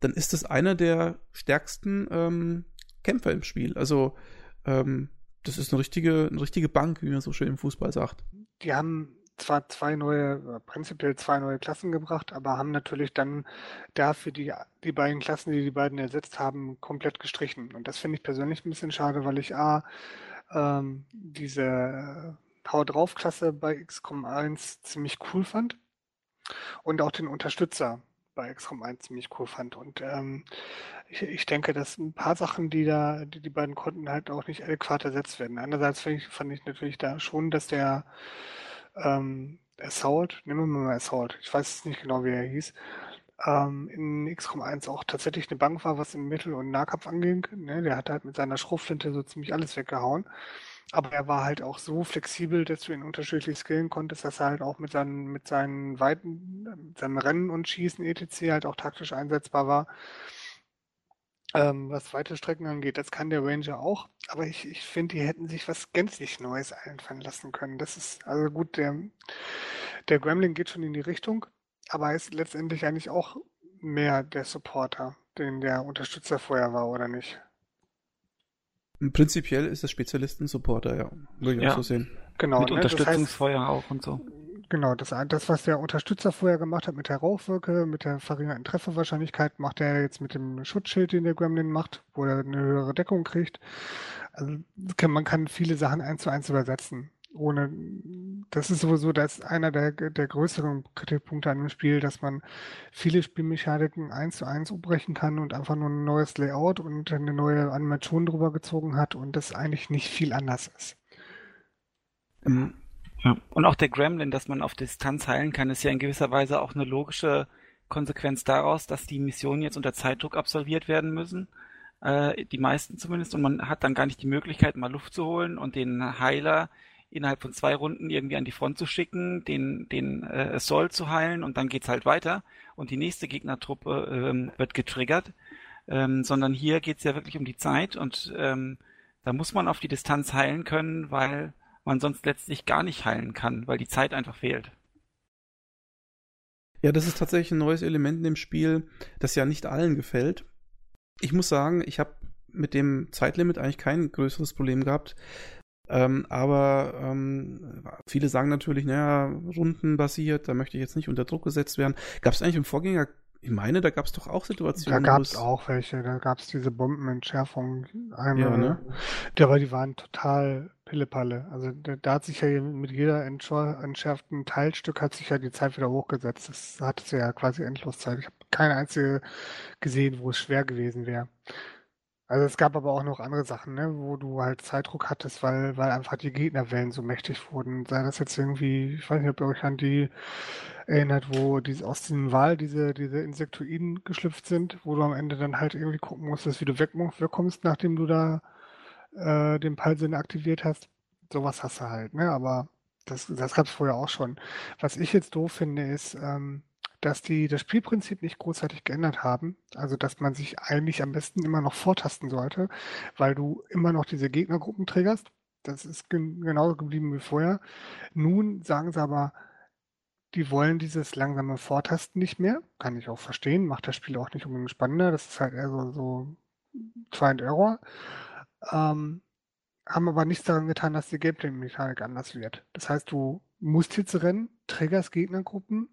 dann ist das einer der stärksten ähm, Kämpfer im Spiel. Also ähm, das ist eine richtige, eine richtige Bank, wie man so schön im Fußball sagt. Die haben zwar zwei neue, prinzipiell zwei neue Klassen gebracht, aber haben natürlich dann dafür die, die beiden Klassen, die die beiden ersetzt haben, komplett gestrichen. Und das finde ich persönlich ein bisschen schade, weil ich A, ähm, diese Hau drauf Klasse bei XCOM 1 ziemlich cool fand und auch den Unterstützer bei XCOM 1 ziemlich cool fand. Und ähm, ich, ich denke, dass ein paar Sachen, die da, die, die beiden konnten, halt auch nicht adäquat ersetzt werden. Andererseits fand ich, fand ich natürlich da schon, dass der ähm, Assault, nehmen wir mal Assault, ich weiß nicht genau, wie er hieß, ähm, in XCOM 1 auch tatsächlich eine Bank war, was im Mittel- und Nahkampf anging. Ne? Der hat halt mit seiner Schrotflinte so ziemlich alles weggehauen. Aber er war halt auch so flexibel, dass du ihn unterschiedlich skillen konntest, dass er halt auch mit seinen, mit seinen Weiten, mit seinem Rennen und Schießen etc. halt auch taktisch einsetzbar war. Ähm, was weite Strecken angeht, das kann der Ranger auch, aber ich, ich finde, die hätten sich was gänzlich Neues einfallen lassen können. Das ist, also gut, der, der Gremlin geht schon in die Richtung, aber er ist letztendlich eigentlich auch mehr der Supporter, den der Unterstützer vorher war, oder nicht? Prinzipiell ist das Spezialisten-Supporter, ja. Würde ich ja. auch so sehen. Genau. Mit ne? Unterstützungsfeuer das heißt, auch und so. Genau, das, das, was der Unterstützer vorher gemacht hat mit der Rauchwirke, mit der verringerten Trefferwahrscheinlichkeit, macht er jetzt mit dem Schutzschild, den der Gremlin macht, wo er eine höhere Deckung kriegt. Also kann, man kann viele Sachen eins zu eins übersetzen. Ohne, das ist sowieso das einer der, der größeren Kritikpunkte an dem Spiel, dass man viele Spielmechaniken eins zu eins umbrechen kann und einfach nur ein neues Layout und eine neue Animation drüber gezogen hat und das eigentlich nicht viel anders ist. Mhm. Ja. Und auch der Gremlin, dass man auf Distanz heilen kann, ist ja in gewisser Weise auch eine logische Konsequenz daraus, dass die Missionen jetzt unter Zeitdruck absolviert werden müssen. Äh, die meisten zumindest. Und man hat dann gar nicht die Möglichkeit, mal Luft zu holen und den Heiler innerhalb von zwei Runden irgendwie an die Front zu schicken, den, den äh, Soll zu heilen und dann geht's halt weiter und die nächste Gegnertruppe ähm, wird getriggert. Ähm, sondern hier geht's ja wirklich um die Zeit und ähm, da muss man auf die Distanz heilen können, weil man sonst letztlich gar nicht heilen kann, weil die Zeit einfach fehlt. Ja, das ist tatsächlich ein neues Element in dem Spiel, das ja nicht allen gefällt. Ich muss sagen, ich habe mit dem Zeitlimit eigentlich kein größeres Problem gehabt. Ähm, aber ähm, viele sagen natürlich, naja, rundenbasiert, da möchte ich jetzt nicht unter Druck gesetzt werden. Gab es eigentlich im Vorgänger, ich meine, da gab es doch auch Situationen. Da gab es auch welche, da gab es diese Bombenentschärfung einmal. Ja, ne? Aber die waren total Pillepalle. Also da, da hat sich ja mit jeder entschärften Teilstück hat sich ja die Zeit wieder hochgesetzt. Das hatte es ja quasi Endloszeit. Ich habe keine einzige gesehen, wo es schwer gewesen wäre. Also es gab aber auch noch andere Sachen, ne, wo du halt Zeitdruck hattest, weil, weil einfach die Gegnerwellen so mächtig wurden. Sei das jetzt irgendwie, ich weiß nicht, ob ihr euch an die erinnert, wo diese, aus diesem Wal diese, diese Insektoiden geschlüpft sind, wo du am Ende dann halt irgendwie gucken musstest, wie du weg, wegkommst, nachdem du da äh, den Peilsinn aktiviert hast. Sowas hast du halt, ne? Aber das, das gab es vorher auch schon. Was ich jetzt doof finde, ist, ähm, dass die das Spielprinzip nicht großartig geändert haben. Also, dass man sich eigentlich am besten immer noch vortasten sollte, weil du immer noch diese Gegnergruppen triggerst. Das ist gen genauso geblieben wie vorher. Nun sagen sie aber, die wollen dieses langsame Vortasten nicht mehr. Kann ich auch verstehen. Macht das Spiel auch nicht unbedingt spannender. Das ist halt eher so, so Try and Error. Ähm, haben aber nichts daran getan, dass die Gameplay-Mechanik anders wird. Das heißt, du musst jetzt rennen, triggerst Gegnergruppen,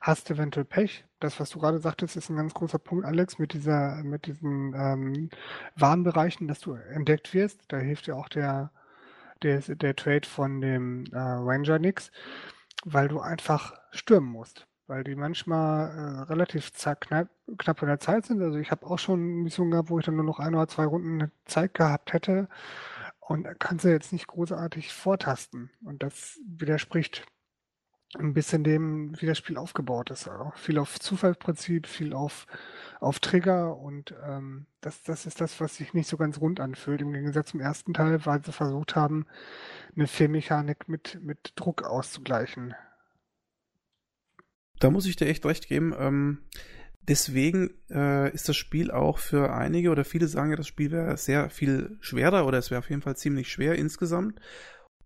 hast eventuell Pech. Das, was du gerade sagtest, ist ein ganz großer Punkt, Alex, mit dieser, mit diesen ähm, Warnbereichen, dass du entdeckt wirst. Da hilft dir auch der, der, der Trade von dem äh, Ranger nix, weil du einfach stürmen musst. Weil die manchmal äh, relativ knapp, knapp in der Zeit sind. Also ich habe auch schon Missionen gehabt, wo ich dann nur noch ein oder zwei Runden Zeit gehabt hätte. Und kannst du jetzt nicht großartig vortasten. Und das widerspricht ein bisschen dem, wie das Spiel aufgebaut ist. Auch viel auf Zufallsprinzip, viel auf, auf Trigger und ähm, das, das ist das, was sich nicht so ganz rund anfühlt. Im Gegensatz zum ersten Teil, weil sie versucht haben, eine Filmmechanik mit, mit Druck auszugleichen. Da muss ich dir echt recht geben. Ähm, deswegen äh, ist das Spiel auch für einige oder viele sagen ja, das Spiel wäre sehr viel schwerer oder es wäre auf jeden Fall ziemlich schwer insgesamt.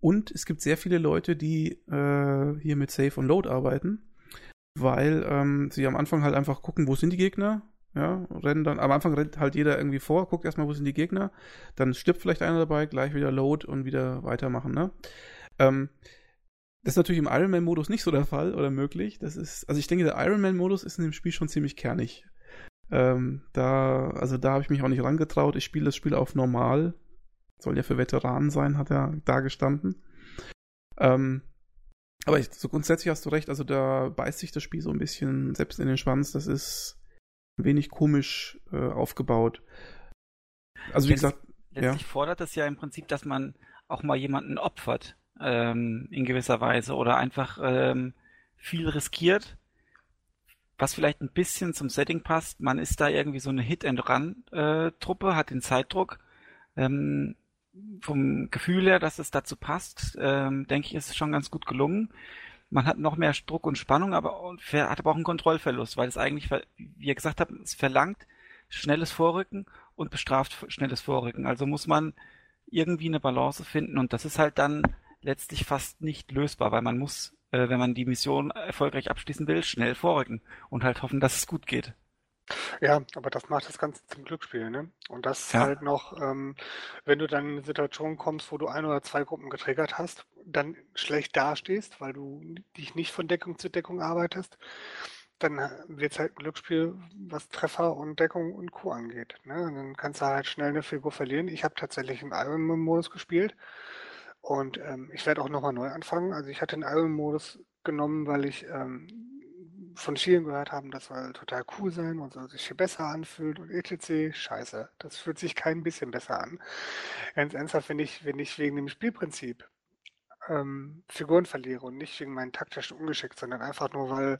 Und es gibt sehr viele Leute, die äh, hier mit Save und Load arbeiten, weil ähm, sie am Anfang halt einfach gucken, wo sind die Gegner, ja, rennen dann, am Anfang rennt halt jeder irgendwie vor, guckt erstmal, wo sind die Gegner, dann stirbt vielleicht einer dabei, gleich wieder Load und wieder weitermachen, ne? Ähm, das ist natürlich im Ironman-Modus nicht so der Fall oder möglich. Das ist, also ich denke, der Ironman-Modus ist in dem Spiel schon ziemlich kernig. Ähm, da, also da habe ich mich auch nicht rangetraut. Ich spiele das Spiel auf normal, soll ja für Veteranen sein, hat er da gestanden. Ähm, aber ich, so grundsätzlich hast du recht, also da beißt sich das Spiel so ein bisschen selbst in den Schwanz. Das ist ein wenig komisch äh, aufgebaut. Also wie Letzt, gesagt, letztlich ja. fordert das ja im Prinzip, dass man auch mal jemanden opfert ähm, in gewisser Weise oder einfach ähm, viel riskiert, was vielleicht ein bisschen zum Setting passt. Man ist da irgendwie so eine Hit-and-Run-Truppe, äh, hat den Zeitdruck. Ähm, vom Gefühl her, dass es dazu passt, ähm, denke ich, ist es schon ganz gut gelungen. Man hat noch mehr Druck und Spannung, aber hat aber auch einen Kontrollverlust, weil es eigentlich, wie ihr gesagt habt, es verlangt schnelles Vorrücken und bestraft schnelles Vorrücken. Also muss man irgendwie eine Balance finden und das ist halt dann letztlich fast nicht lösbar, weil man muss, äh, wenn man die Mission erfolgreich abschließen will, schnell vorrücken und halt hoffen, dass es gut geht. Ja, aber das macht das Ganze zum Glücksspiel, ne? Und das ja. halt noch, ähm, wenn du dann in eine Situation kommst, wo du ein oder zwei Gruppen getriggert hast, dann schlecht dastehst, weil du dich nicht von Deckung zu Deckung arbeitest, dann wird es halt ein Glücksspiel, was Treffer und Deckung und Co. angeht. Ne? Und dann kannst du halt schnell eine Figur verlieren. Ich habe tatsächlich im Iron-Modus gespielt und ähm, ich werde auch nochmal neu anfangen. Also ich hatte den Iron-Modus genommen, weil ich ähm, von vielen gehört haben, das soll total cool sein und soll sich viel besser anfühlt und etc. Scheiße, das fühlt sich kein bisschen besser an. Ganz ernsthaft, wenn ich, wenn ich wegen dem Spielprinzip ähm, Figuren verliere und nicht wegen meinen taktischen Ungeschick, sondern einfach nur, weil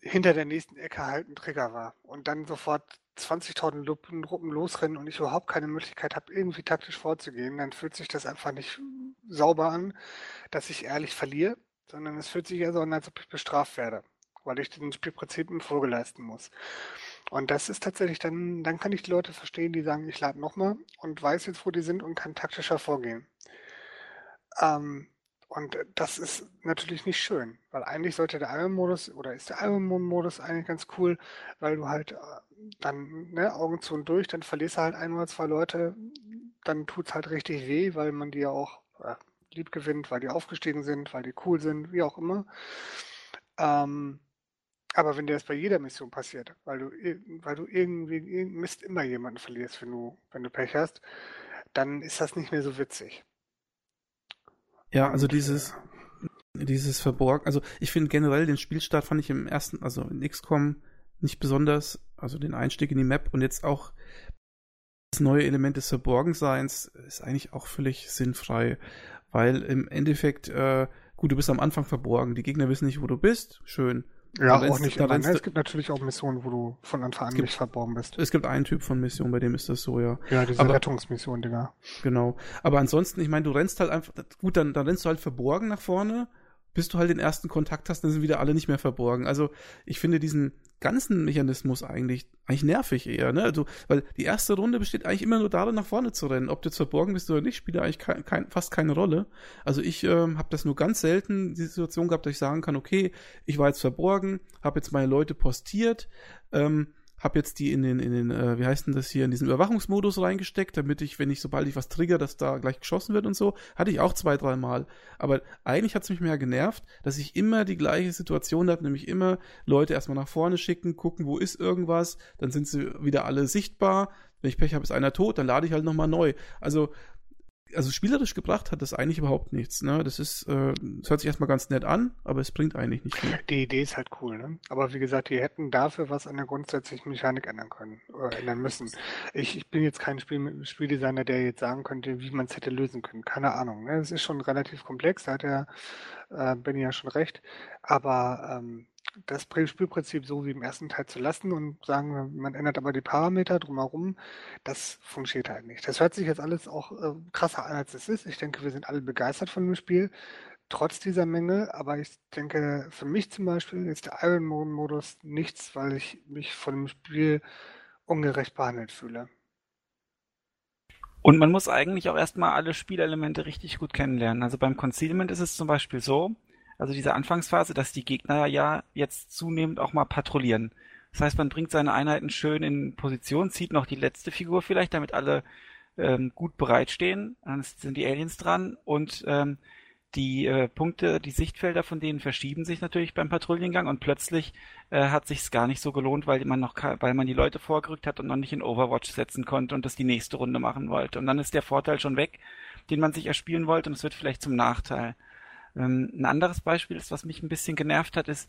hinter der nächsten Ecke halt ein Trigger war und dann sofort 20.000 Gruppen losrennen und ich überhaupt keine Möglichkeit habe, irgendwie taktisch vorzugehen, dann fühlt sich das einfach nicht sauber an, dass ich ehrlich verliere sondern es fühlt sich ja so an, als ob ich bestraft werde, weil ich den Spielprinzip in Folge leisten muss. Und das ist tatsächlich dann, dann kann ich die Leute verstehen, die sagen, ich lade nochmal und weiß jetzt, wo die sind und kann taktischer vorgehen. Ähm, und das ist natürlich nicht schön, weil eigentlich sollte der Iron-Modus oder ist der Iron-Modus eigentlich ganz cool, weil du halt äh, dann ne, Augen zu und durch, dann verlierst du halt ein oder zwei Leute, dann tut es halt richtig weh, weil man die ja auch äh, lieb gewinnt, weil die aufgestiegen sind, weil die cool sind, wie auch immer. Ähm, aber wenn dir das bei jeder Mission passiert, weil du, weil du irgendwie Mist immer jemanden verlierst, wenn du, wenn du Pech hast, dann ist das nicht mehr so witzig. Ja, also dieses, dieses Verborgen, also ich finde generell den Spielstart fand ich im ersten, also in XCOM nicht besonders, also den Einstieg in die Map und jetzt auch das neue Element des Verborgenseins ist eigentlich auch völlig sinnfrei, weil im Endeffekt, äh, gut, du bist am Anfang verborgen, die Gegner wissen nicht, wo du bist, schön. Ja, auch nicht immer. Ne? Es gibt natürlich auch Missionen, wo du von Anfang an gibt, nicht verborgen bist. Es gibt einen Typ von Mission, bei dem ist das so, ja. Ja, diese Rettungsmission, Digga. Genau. Aber ansonsten, ich meine, du rennst halt einfach, gut, dann, dann rennst du halt verborgen nach vorne bis du halt den ersten Kontakt hast, dann sind wieder alle nicht mehr verborgen. Also ich finde diesen ganzen Mechanismus eigentlich, eigentlich nervig eher, ne? Also, weil die erste Runde besteht eigentlich immer nur darin, nach vorne zu rennen. Ob du jetzt verborgen bist oder nicht, spielt eigentlich kein, kein, fast keine Rolle. Also ich ähm, habe das nur ganz selten, die Situation gehabt, dass ich sagen kann, okay, ich war jetzt verborgen, habe jetzt meine Leute postiert, ähm, habe jetzt die in den, in den, äh, wie heißt denn das hier, in diesen Überwachungsmodus reingesteckt, damit ich, wenn ich, sobald ich was trigger, dass da gleich geschossen wird und so. Hatte ich auch zwei, dreimal. Aber eigentlich hat es mich mehr genervt, dass ich immer die gleiche Situation habe, nämlich immer Leute erstmal nach vorne schicken, gucken, wo ist irgendwas, dann sind sie wieder alle sichtbar. Wenn ich Pech habe, ist einer tot, dann lade ich halt nochmal neu. Also also spielerisch gebracht hat das eigentlich überhaupt nichts. Ne? Das ist, äh, das hört sich erstmal ganz nett an, aber es bringt eigentlich nicht viel. Die Idee ist halt cool, ne? Aber wie gesagt, die hätten dafür was an der grundsätzlichen Mechanik ändern können oder ändern müssen. Ich, ich bin jetzt kein Spiel, Spieldesigner, der jetzt sagen könnte, wie man es hätte lösen können. Keine Ahnung. Ne? Es ist schon relativ komplex, da hat der äh, Benny ja schon recht. Aber ähm, das Spielprinzip so wie im ersten Teil zu lassen und sagen, man ändert aber die Parameter drumherum, das funktioniert halt nicht. Das hört sich jetzt alles auch äh, krasser an, als es ist. Ich denke, wir sind alle begeistert von dem Spiel, trotz dieser Mängel. Aber ich denke, für mich zum Beispiel ist der Iron Modus nichts, weil ich mich von dem Spiel ungerecht behandelt fühle. Und man muss eigentlich auch erstmal alle Spielelemente richtig gut kennenlernen. Also beim Concealment ist es zum Beispiel so, also diese Anfangsphase, dass die Gegner ja jetzt zunehmend auch mal patrouillieren. Das heißt, man bringt seine Einheiten schön in Position, zieht noch die letzte Figur vielleicht, damit alle ähm, gut bereitstehen. Dann sind die Aliens dran und ähm, die äh, Punkte, die Sichtfelder von denen verschieben sich natürlich beim Patrouillengang und plötzlich äh, hat sich's gar nicht so gelohnt, weil man noch, weil man die Leute vorgerückt hat und noch nicht in Overwatch setzen konnte und das die nächste Runde machen wollte. Und dann ist der Vorteil schon weg, den man sich erspielen wollte und es wird vielleicht zum Nachteil. Ähm, ein anderes Beispiel ist, was mich ein bisschen genervt hat, ist,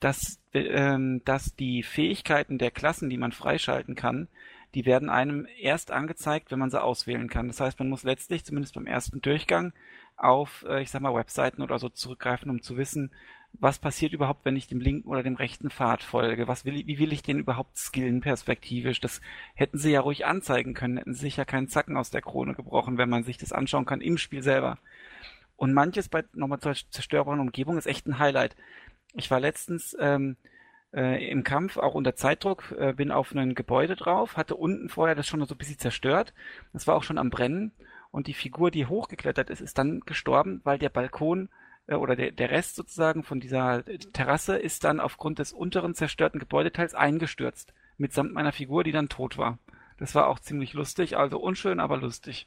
dass, ähm, dass die Fähigkeiten der Klassen, die man freischalten kann, die werden einem erst angezeigt, wenn man sie auswählen kann. Das heißt, man muss letztlich, zumindest beim ersten Durchgang, auf, äh, ich sag mal, Webseiten oder so zurückgreifen, um zu wissen, was passiert überhaupt, wenn ich dem linken oder dem rechten Pfad folge? Was will, wie will ich den überhaupt skillen perspektivisch? Das hätten sie ja ruhig anzeigen können, hätten sie sich ja keinen Zacken aus der Krone gebrochen, wenn man sich das anschauen kann im Spiel selber. Und manches bei nochmal zur zerstörbaren Umgebung ist echt ein Highlight. Ich war letztens ähm, äh, im Kampf, auch unter Zeitdruck, äh, bin auf ein Gebäude drauf, hatte unten vorher das schon so ein bisschen zerstört. Das war auch schon am Brennen. Und die Figur, die hochgeklettert ist, ist dann gestorben, weil der Balkon äh, oder der, der Rest sozusagen von dieser Terrasse ist dann aufgrund des unteren zerstörten Gebäudeteils eingestürzt. Mitsamt meiner Figur, die dann tot war. Das war auch ziemlich lustig, also unschön, aber lustig.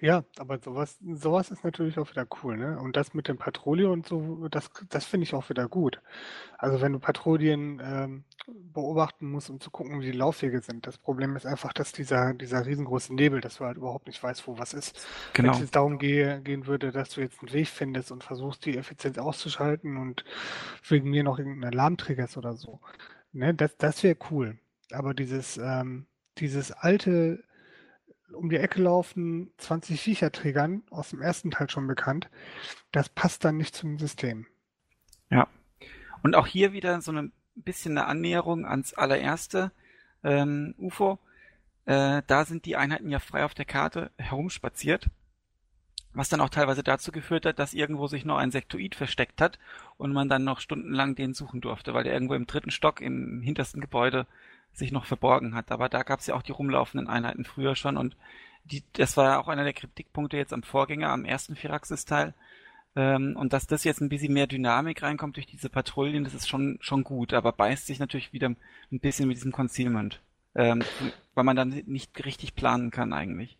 Ja, aber sowas, sowas ist natürlich auch wieder cool, ne? Und das mit dem Patrouille und so, das, das finde ich auch wieder gut. Also wenn du Patrouillen ähm, beobachten musst, um zu gucken, wie die Laufwege sind. Das Problem ist einfach, dass dieser, dieser riesengroße Nebel, dass du halt überhaupt nicht weißt, wo was ist. Genau. Wenn es jetzt darum gehe, gehen würde, dass du jetzt einen Weg findest und versuchst, die Effizienz auszuschalten und wegen mir noch irgendeinen Alarm triggerst oder so. Ne? Das, das wäre cool. Aber dieses, ähm, dieses alte um die Ecke laufen, 20 Viecher triggern, aus dem ersten Teil schon bekannt. Das passt dann nicht zum System. Ja. Und auch hier wieder so ein bisschen eine Annäherung ans allererste ähm, UFO. Äh, da sind die Einheiten ja frei auf der Karte herumspaziert. Was dann auch teilweise dazu geführt hat, dass irgendwo sich noch ein Sektoid versteckt hat und man dann noch stundenlang den suchen durfte, weil der irgendwo im dritten Stock im hintersten Gebäude sich noch verborgen hat. Aber da gab es ja auch die rumlaufenden Einheiten früher schon und die, das war ja auch einer der Kritikpunkte jetzt am Vorgänger, am ersten Firaxis-Teil. Ähm, und dass das jetzt ein bisschen mehr Dynamik reinkommt durch diese Patrouillen, das ist schon, schon gut, aber beißt sich natürlich wieder ein bisschen mit diesem Concealment. Ähm, weil man dann nicht richtig planen kann eigentlich.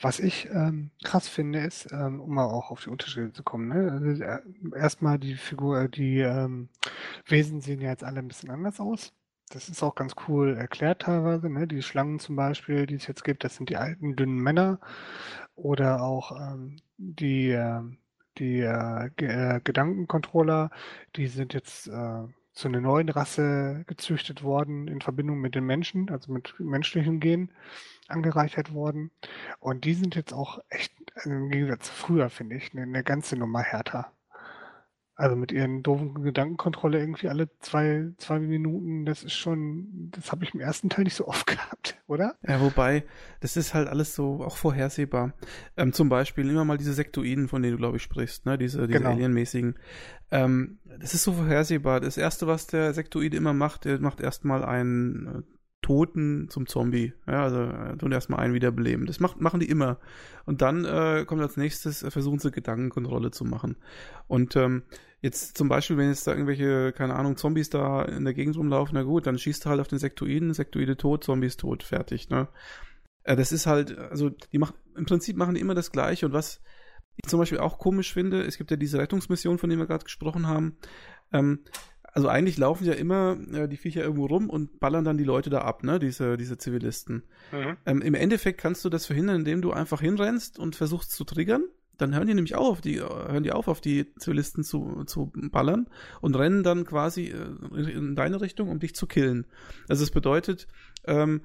Was ich ähm, krass finde, ist, ähm, um mal auch auf die Unterschiede zu kommen, ne? also, äh, erstmal die Figur, die ähm, Wesen sehen ja jetzt alle ein bisschen anders aus. Das ist auch ganz cool erklärt teilweise. Ne? Die Schlangen zum Beispiel, die es jetzt gibt, das sind die alten, dünnen Männer. Oder auch ähm, die, äh, die äh, äh, Gedankencontroller, die sind jetzt äh, zu einer neuen Rasse gezüchtet worden in Verbindung mit den Menschen, also mit menschlichen Gen angereichert worden. Und die sind jetzt auch echt, also im Gegensatz zu früher, finde ich, eine, eine ganze Nummer härter. Also mit ihren doofen Gedankenkontrolle irgendwie alle zwei, zwei Minuten, das ist schon, das habe ich im ersten Teil nicht so oft gehabt, oder? Ja, wobei, das ist halt alles so auch vorhersehbar. Ähm, zum Beispiel immer mal diese Sektoiden, von denen du, glaube ich, sprichst, ne? Diese, diese genau. Alienmäßigen. Ähm, das ist so vorhersehbar. Das erste, was der Sektoid immer macht, der macht erstmal einen äh, Toten zum Zombie. Ja, also äh, tun erstmal einen wiederbeleben. Das macht, machen die immer. Und dann äh, kommt als nächstes, äh, versuchen sie Gedankenkontrolle zu machen. Und ähm, jetzt zum Beispiel, wenn jetzt da irgendwelche, keine Ahnung, Zombies da in der Gegend rumlaufen, na gut, dann schießt du halt auf den Sektoiden, Sektoide tot, Zombies tot, fertig, ne? Äh, das ist halt, also die machen, im Prinzip machen die immer das Gleiche und was ich zum Beispiel auch komisch finde, es gibt ja diese Rettungsmission, von der wir gerade gesprochen haben, ähm, also eigentlich laufen ja immer äh, die Viecher irgendwo rum und ballern dann die Leute da ab, ne, diese, diese Zivilisten. Mhm. Ähm, Im Endeffekt kannst du das verhindern, indem du einfach hinrennst und versuchst zu triggern. Dann hören die nämlich auch auf die, hören die auf, auf die Zivilisten zu, zu ballern und rennen dann quasi äh, in deine Richtung, um dich zu killen. Also es bedeutet, ähm,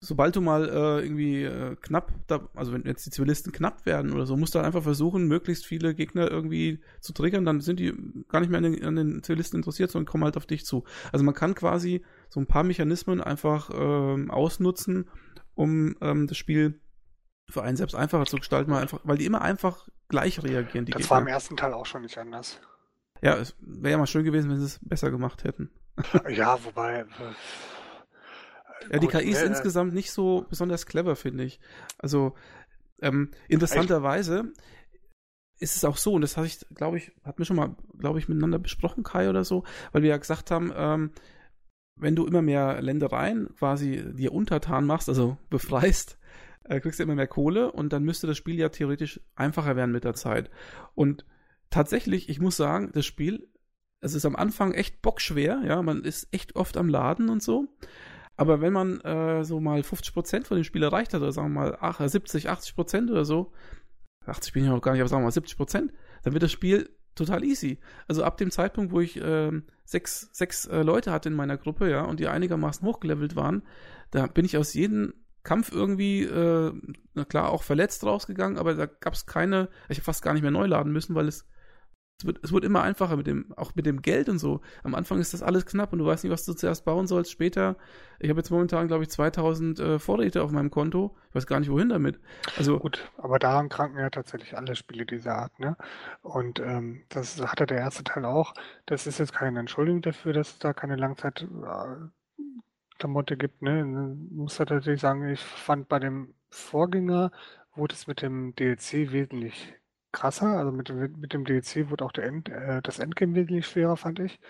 sobald du mal äh, irgendwie äh, knapp, da, also wenn jetzt die Zivilisten knapp werden oder so, musst du einfach versuchen, möglichst viele Gegner irgendwie zu triggern, dann sind die gar nicht mehr an den, an den Zivilisten interessiert, sondern kommen halt auf dich zu. Also man kann quasi so ein paar Mechanismen einfach ähm, ausnutzen, um ähm, das Spiel für einen selbst einfacher zu gestalten, weil, einfach, weil die immer einfach gleich reagieren. Die das Gegner. war im ersten Teil auch schon nicht anders. Ja, es wäre ja mal schön gewesen, wenn sie es besser gemacht hätten. ja, wobei, äh, ja, die KI ist äh, insgesamt nicht so besonders clever, finde ich. Also, ähm, interessanterweise ist es auch so, und das habe ich, glaube ich, hat mir schon mal, glaube ich, miteinander besprochen, Kai oder so, weil wir ja gesagt haben, ähm, wenn du immer mehr Ländereien quasi dir untertan machst, also befreist, äh, kriegst du immer mehr Kohle und dann müsste das Spiel ja theoretisch einfacher werden mit der Zeit. Und tatsächlich, ich muss sagen, das Spiel, es ist am Anfang echt bockschwer, ja, man ist echt oft am Laden und so. Aber wenn man äh, so mal 50% von dem Spiel erreicht hat, oder sagen wir mal ach, 70, 80% oder so, 80 bin ich noch gar nicht, aber sagen wir mal 70%, dann wird das Spiel total easy. Also ab dem Zeitpunkt, wo ich äh, sechs, sechs äh, Leute hatte in meiner Gruppe, ja, und die einigermaßen hochgelevelt waren, da bin ich aus jedem Kampf irgendwie, äh, na klar, auch verletzt rausgegangen, aber da gab es keine, ich habe fast gar nicht mehr neu laden müssen, weil es es wird, es wird immer einfacher mit dem, auch mit dem Geld und so. Am Anfang ist das alles knapp und du weißt nicht, was du zuerst bauen sollst. Später, ich habe jetzt momentan, glaube ich, 2000 äh, Vorräte auf meinem Konto. Ich weiß gar nicht, wohin damit. Also gut, aber daran kranken ja tatsächlich alle Spiele dieser Art, ne? Und ähm, das hatte der erste Teil auch. Das ist jetzt keine Entschuldigung dafür, dass da keine Langzeit äh, Klamotte gibt, ne? Muss halt natürlich sagen, ich fand bei dem Vorgänger wurde es mit dem DLC wesentlich krasser. Also mit, mit dem DLC wurde auch der End, äh, das Endgame wesentlich schwerer, fand ich.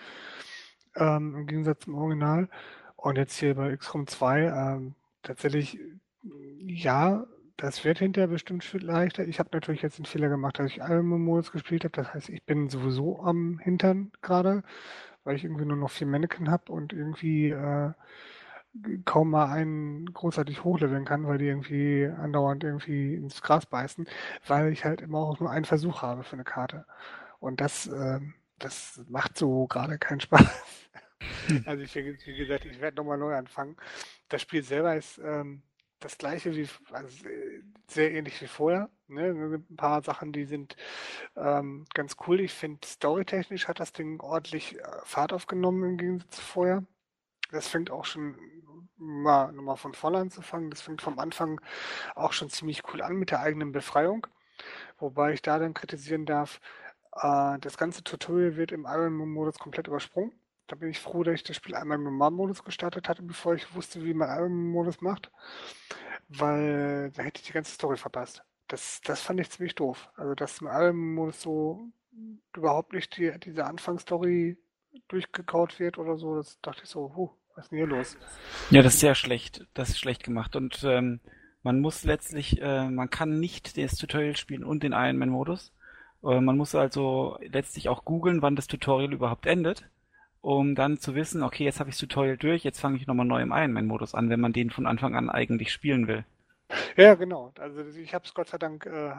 Ähm, Im Gegensatz zum Original. Und jetzt hier bei XCOM 2 ähm, tatsächlich, ja, das wird hinterher bestimmt viel leichter. Ich habe natürlich jetzt den Fehler gemacht, dass ich Alben-Modus gespielt habe. Das heißt, ich bin sowieso am Hintern gerade, weil ich irgendwie nur noch vier Mannequin habe und irgendwie äh, kaum mal einen großartig hochleveln kann, weil die irgendwie andauernd irgendwie ins Gras beißen, weil ich halt immer auch nur einen Versuch habe für eine Karte. Und das, äh, das macht so gerade keinen Spaß. Hm. Also ich, wie gesagt, ich werde nochmal neu anfangen. Das Spiel selber ist ähm, das gleiche wie, also sehr ähnlich wie vorher. Ne? Ein paar Sachen, die sind ähm, ganz cool. Ich finde, storytechnisch hat das Ding ordentlich äh, Fahrt aufgenommen im Gegensatz zu vorher das fängt auch schon mal nochmal von vorne anzufangen. Das fängt vom Anfang auch schon ziemlich cool an mit der eigenen Befreiung. Wobei ich da dann kritisieren darf, äh, das ganze Tutorial wird im Ironman-Modus komplett übersprungen. Da bin ich froh, dass ich das Spiel einmal im Normalmodus gestartet hatte, bevor ich wusste, wie man Ironman-Modus macht. Weil da hätte ich die ganze Story verpasst. Das, das fand ich ziemlich doof. Also, dass im Ironman-Modus so überhaupt nicht die, diese Anfangsstory durchgekaut wird oder so. Das dachte ich so, huh, was ist denn hier los? Ja, das ist sehr schlecht. Das ist schlecht gemacht. Und ähm, Man muss letztlich, äh, man kann nicht das Tutorial spielen und den Ironman-Modus. Äh, man muss also letztlich auch googeln, wann das Tutorial überhaupt endet, um dann zu wissen, okay, jetzt habe ich das Tutorial durch, jetzt fange ich nochmal neu im Ironman-Modus an, wenn man den von Anfang an eigentlich spielen will. Ja, genau. Also ich habe es Gott sei Dank äh,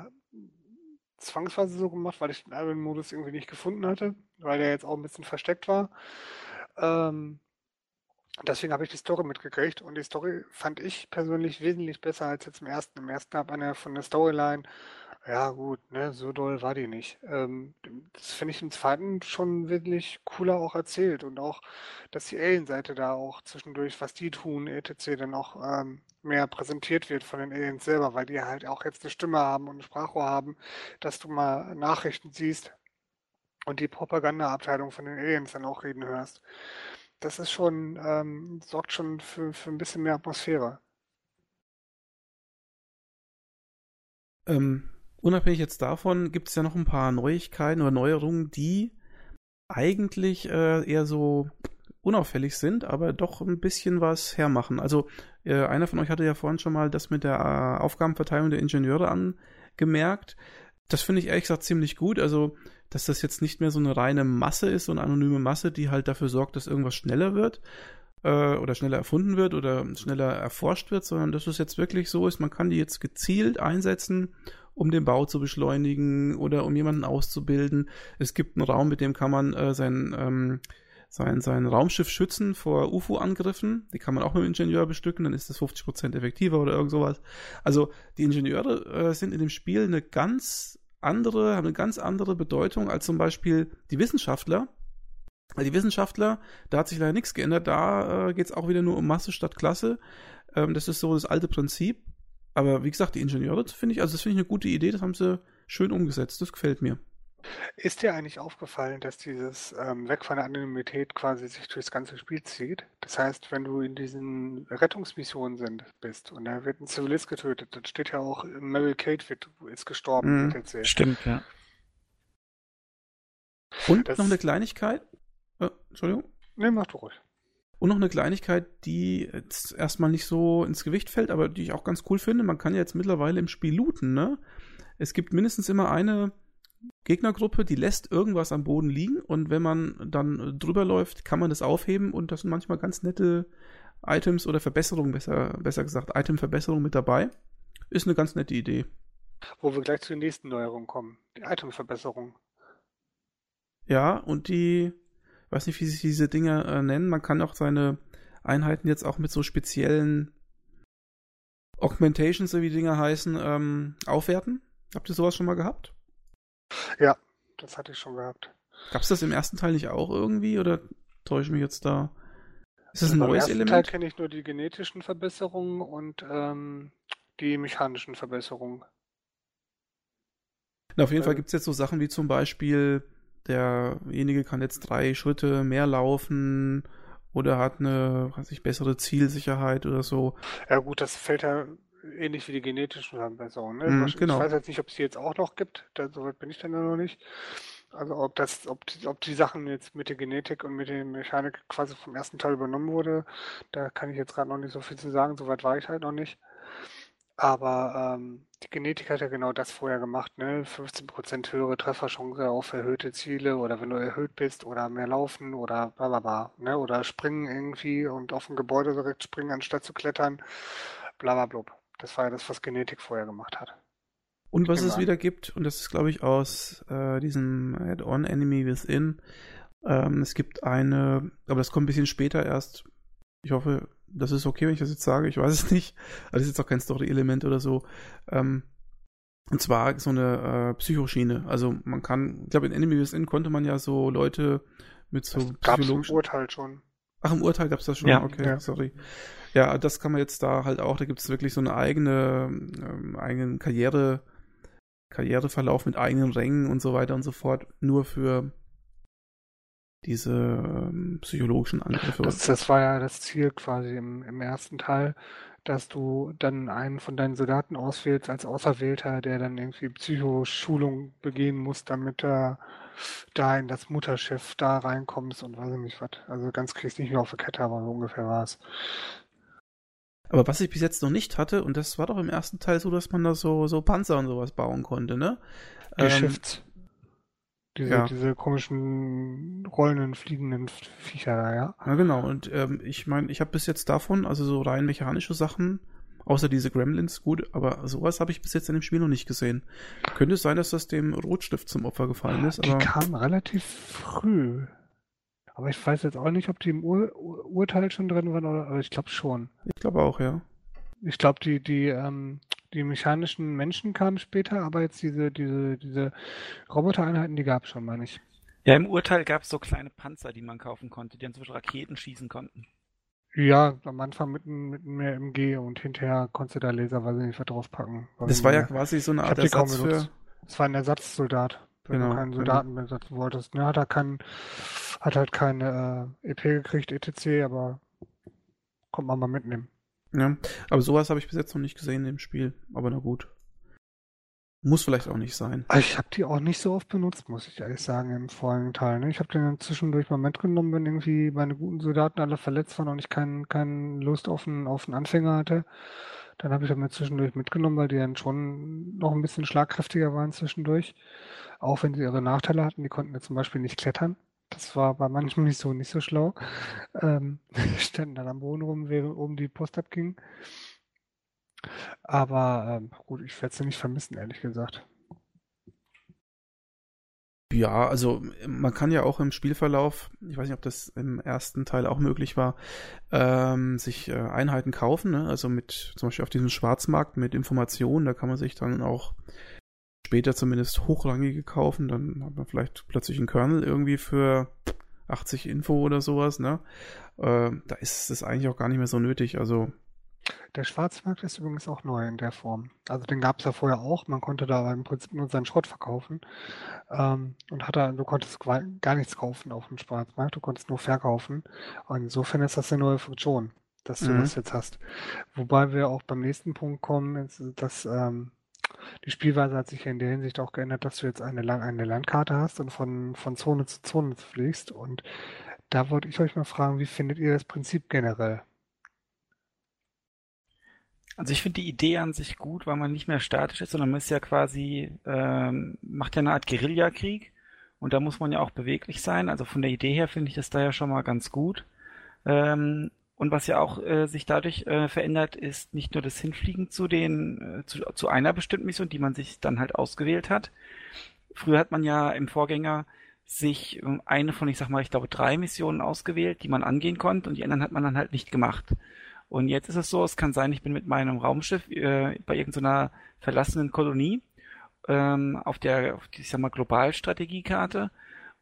zwangsweise so gemacht, weil ich den Ironman-Modus irgendwie nicht gefunden hatte, weil der jetzt auch ein bisschen versteckt war. Ähm, deswegen habe ich die Story mitgekriegt und die Story fand ich persönlich wesentlich besser als jetzt im ersten. Im ersten habe eine von der Storyline, ja gut, ne, so doll war die nicht. Ähm, das finde ich im zweiten schon wesentlich cooler auch erzählt und auch, dass die Alien-Seite da auch zwischendurch, was die tun, etc., dann auch ähm, mehr präsentiert wird von den Aliens selber, weil die halt auch jetzt eine Stimme haben und ein Sprachrohr haben, dass du mal Nachrichten siehst und die Propagandaabteilung von den Aliens dann auch reden hörst das ist schon, ähm, sorgt schon für, für ein bisschen mehr Atmosphäre. Ähm, unabhängig jetzt davon gibt es ja noch ein paar Neuigkeiten oder Neuerungen, die eigentlich äh, eher so unauffällig sind, aber doch ein bisschen was hermachen. Also äh, einer von euch hatte ja vorhin schon mal das mit der äh, Aufgabenverteilung der Ingenieure angemerkt. Das finde ich ehrlich gesagt ziemlich gut. Also dass das jetzt nicht mehr so eine reine Masse ist, so eine anonyme Masse, die halt dafür sorgt, dass irgendwas schneller wird äh, oder schneller erfunden wird oder schneller erforscht wird, sondern dass es jetzt wirklich so ist, man kann die jetzt gezielt einsetzen, um den Bau zu beschleunigen oder um jemanden auszubilden. Es gibt einen Raum, mit dem kann man äh, sein, ähm, sein, sein Raumschiff schützen vor UFO-Angriffen. Die kann man auch mit dem Ingenieur bestücken, dann ist das 50% effektiver oder irgend sowas. Also die Ingenieure äh, sind in dem Spiel eine ganz andere, haben eine ganz andere Bedeutung als zum Beispiel die Wissenschaftler. Weil die Wissenschaftler, da hat sich leider nichts geändert, da äh, geht es auch wieder nur um Masse statt Klasse. Ähm, das ist so das alte Prinzip. Aber wie gesagt, die Ingenieure finde ich, also das finde ich eine gute Idee, das haben sie schön umgesetzt, das gefällt mir. Ist dir eigentlich aufgefallen, dass dieses ähm, Weg von der Anonymität quasi sich durchs ganze Spiel zieht? Das heißt, wenn du in diesen Rettungsmissionen sind, bist und da wird ein Zivilist getötet, dann steht ja auch, Mary Kate wird, ist gestorben. Mhm, stimmt, ja. Und das, noch eine Kleinigkeit. Äh, Entschuldigung. Nee, mach du ruhig. Und noch eine Kleinigkeit, die jetzt erstmal nicht so ins Gewicht fällt, aber die ich auch ganz cool finde. Man kann ja jetzt mittlerweile im Spiel looten, ne? Es gibt mindestens immer eine Gegnergruppe, die lässt irgendwas am Boden liegen und wenn man dann drüber läuft, kann man das aufheben und das sind manchmal ganz nette Items oder Verbesserungen, besser, besser gesagt, Itemverbesserungen mit dabei. Ist eine ganz nette Idee. Wo wir gleich zu den nächsten Neuerungen kommen. Die Itemverbesserung. Ja, und die, ich weiß nicht, wie sich diese Dinge äh, nennen. Man kann auch seine Einheiten jetzt auch mit so speziellen Augmentations, so wie die Dinger heißen, ähm, aufwerten. Habt ihr sowas schon mal gehabt? Ja, das hatte ich schon gehabt. Gab es das im ersten Teil nicht auch irgendwie oder täusche ich mich jetzt da? Ist das ein also neues Element? Im ersten Teil kenne ich nur die genetischen Verbesserungen und ähm, die mechanischen Verbesserungen. Na, auf jeden äh, Fall gibt es jetzt so Sachen wie zum Beispiel, derjenige kann jetzt drei Schritte mehr laufen oder hat eine, weiß ich, bessere Zielsicherheit oder so. Ja gut, das fällt ja ähnlich wie die genetischen Verbesserungen. Ne? Mm, ich genau. weiß jetzt nicht, ob es die jetzt auch noch gibt. Da, soweit bin ich dann noch nicht. Also ob das, ob die, ob die Sachen jetzt mit der Genetik und mit der Mechanik quasi vom ersten Teil übernommen wurde, da kann ich jetzt gerade noch nicht so viel zu sagen. Soweit war ich halt noch nicht. Aber ähm, die Genetik hat ja genau das vorher gemacht, ne? 15% höhere Trefferchance auf erhöhte Ziele oder wenn du erhöht bist oder mehr laufen oder bla bla bla, ne? Oder springen irgendwie und auf ein Gebäude direkt springen, anstatt zu klettern, bla bla blub. Das war ja das, was Genetik vorher gemacht hat. Und was es wieder gibt, und das ist, glaube ich, aus äh, diesem Add-on Enemy Within, ähm, es gibt eine, aber das kommt ein bisschen später erst. Ich hoffe, das ist okay, wenn ich das jetzt sage. Ich weiß es nicht. Aber das ist jetzt auch kein Story-Element oder so. Ähm, und zwar so eine äh, Psychoschiene. Also man kann, ich glaube, in Enemy Within konnte man ja so Leute mit so das psychologischen... Urteil schon. Ach, im Urteil gab es das schon? Ja, okay, ja. sorry. Ja, das kann man jetzt da halt auch, da gibt es wirklich so eine eigene, ähm, eigenen Karriere, Karriereverlauf mit eigenen Rängen und so weiter und so fort, nur für diese ähm, psychologischen Angriffe. Das, das, war ja das Ziel quasi im, im ersten Teil, dass du dann einen von deinen Soldaten auswählst als Auserwählter, der dann irgendwie Psychoschulung begehen muss, damit er da in das Mutterschiff da reinkommst und weiß ich nicht was. Also ganz kriegst nicht mehr auf der Kette, aber so ungefähr war es. Aber was ich bis jetzt noch nicht hatte, und das war doch im ersten Teil so, dass man da so, so Panzer und sowas bauen konnte, ne? Die Ähm, Shifts. Diese, ja. diese komischen rollenden, fliegenden Viecher da, ja. Ja, genau. Und ähm, ich meine, ich habe bis jetzt davon, also so rein mechanische Sachen, außer diese Gremlins, gut, aber sowas habe ich bis jetzt in dem Spiel noch nicht gesehen. Könnte es sein, dass das dem Rotstift zum Opfer gefallen ist, Die aber kamen relativ früh. Aber ich weiß jetzt auch nicht, ob die im Ur Ur Urteil schon drin waren oder, aber ich glaube schon. ich glaube auch, ja. Ich glaube, die, die, ähm, die mechanischen Menschen kamen später, aber jetzt diese, diese, diese Robotereinheiten, die gab es schon, meine ich. Ja, im Urteil gab es so kleine Panzer, die man kaufen konnte, die dann zum Beispiel Raketen schießen konnten. Ja, am Anfang mit, einem- mit mehr MG und hinterher konntest du da Laser, weiß ich nicht, was draufpacken. Das war ja quasi so eine Ich Art hab die kaum Ersatz für. Es war ein Ersatzsoldat, wenn Genau, du keinen genau. Soldaten besetzen wolltest. Ne, hat er keinen, hat halt keine äh, EP gekriegt, etc., aber kommt man mal mitnehmen. Ja, aber sowas habe ich bis jetzt noch nicht gesehen im Spiel. Aber na gut. Muss vielleicht auch nicht sein. Aber Ich habe die auch nicht so oft benutzt, muss ich ehrlich sagen, im vorigen Teil. Ne? Ich habe den dann zwischendurch mal mitgenommen, wenn irgendwie meine guten Soldaten alle verletzt waren und ich keinen keinen Lust auf einen, auf einen Anfänger hatte. Dann habe ich dann mir zwischendurch mitgenommen, weil die dann schon noch ein bisschen schlagkräftiger waren zwischendurch. Auch wenn sie ihre Nachteile hatten. Die konnten ja zum Beispiel nicht klettern. Das war bei manchen Missionen nicht so schlau. Ähm, standen dann am Boden rum, während oben die Post abging. Aber ähm, gut, ich werde sie nicht vermissen, ehrlich gesagt. Ja, also man kann ja auch im Spielverlauf, ich weiß nicht, ob das im ersten Teil auch möglich war, ähm, sich äh, Einheiten kaufen, ne? also mit zum Beispiel auf diesem Schwarzmarkt mit Informationen, da kann man sich dann auch später zumindest hochrangige kaufen, dann hat man vielleicht plötzlich einen Kernel irgendwie für 80 Info oder sowas, ne? Äh, da ist es eigentlich auch gar nicht mehr so nötig, also Der Schwarzmarkt ist übrigens auch neu in der Form. Also den gab es ja vorher auch. Man konnte da im Prinzip nur seinen Schrott verkaufen. Ähm, und hat da, du konntest gar nichts kaufen auf dem Schwarzmarkt. Du konntest nur verkaufen. Und insofern ist das eine neue Funktion, dass du Mhm. das jetzt hast. Wobei wir auch beim nächsten Punkt kommen, ist, dass ähm, die Spielweise hat sich ja in der Hinsicht auch geändert, dass du jetzt eine, Land eine Landkarte hast und von, von Zone zu Zone fliegst. Und da wollte ich euch mal fragen, wie findet ihr das Prinzip generell? Also ich finde die Idee an sich gut, weil man nicht mehr statisch ist, sondern man ist ja quasi, ähm, macht ja eine Art Guerillakrieg und da muss man ja auch beweglich sein. Also von der Idee her finde ich das da ja schon mal ganz gut. Ähm, und was ja auch äh, sich dadurch äh, verändert, ist nicht nur das Hinfliegen zu den, äh, zu, zu einer bestimmten Mission, die man sich dann halt ausgewählt hat. Früher hat man ja im Vorgänger sich eine von, ich sag mal, ich glaube drei Missionen ausgewählt, die man angehen konnte und die anderen hat man dann halt nicht gemacht. Und jetzt ist es so, es kann sein, ich bin mit meinem Raumschiff äh, bei irgendeiner verlassenen Kolonie ähm, auf der, auf die, ich sag mal, Globalstrategiekarte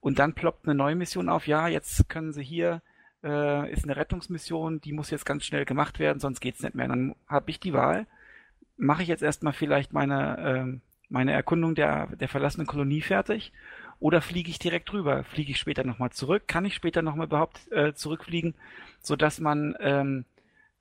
und dann ploppt eine neue Mission auf. Ja, jetzt können Sie hier, äh, ist eine Rettungsmission, die muss jetzt ganz schnell gemacht werden, sonst geht's nicht mehr. Dann habe ich die Wahl, mache ich jetzt erstmal vielleicht meine, ähm, meine Erkundung der, der verlassenen Kolonie fertig oder fliege ich direkt rüber? Fliege ich später nochmal zurück? Kann ich später nochmal überhaupt äh, zurückfliegen, sodass man ähm,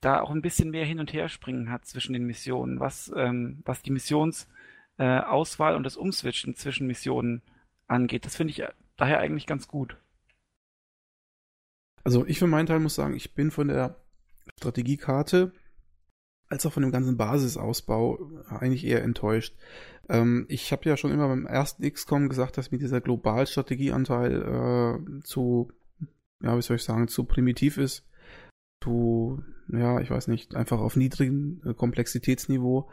da auch ein bisschen mehr hin und her springen hat zwischen den Missionen, was, ähm, was die Missionsauswahl äh, und das Umswitchen zwischen Missionen angeht. Das finde ich äh, daher eigentlich ganz gut. Also ich für meinen Teil muss sagen, ich bin von der Strategiekarte als auch von dem ganzen Basisausbau eigentlich eher enttäuscht. Ähm, ich habe ja schon immer beim ersten XCOM gesagt, dass mir dieser Globalstrategieanteil äh, zu, ja, wie soll ich sagen, zu primitiv ist. Zu, ja, ich weiß nicht, einfach auf niedrigem äh, Komplexitätsniveau.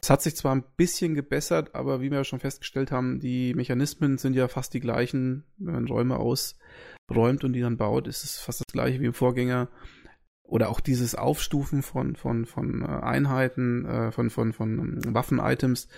Es hat sich zwar ein bisschen gebessert, aber wie wir schon festgestellt haben, die Mechanismen sind ja fast die gleichen, wenn man Räume ausräumt und die dann baut, ist es fast das gleiche wie im Vorgänger. Oder auch dieses Aufstufen von, von, von äh, Einheiten, äh, von, von, von ähm, Waffen-Items,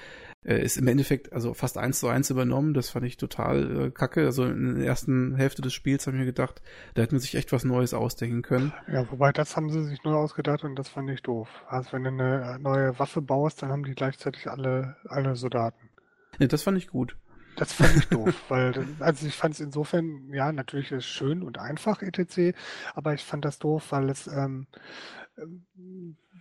äh, ist im Endeffekt also fast eins zu eins übernommen. Das fand ich total kacke. Also in der ersten Hälfte des Spiels habe ich mir gedacht, da hätte man sich echt was Neues ausdenken können. Ja, wobei das haben sie sich neu ausgedacht und das fand ich doof. Also wenn du eine neue Waffe baust, dann haben die gleichzeitig alle, alle Soldaten. Nee, das fand ich gut. Das fand ich doof, weil, also ich fand es insofern, ja, natürlich ist schön und einfach, etc., aber ich fand das doof, weil es, ähm,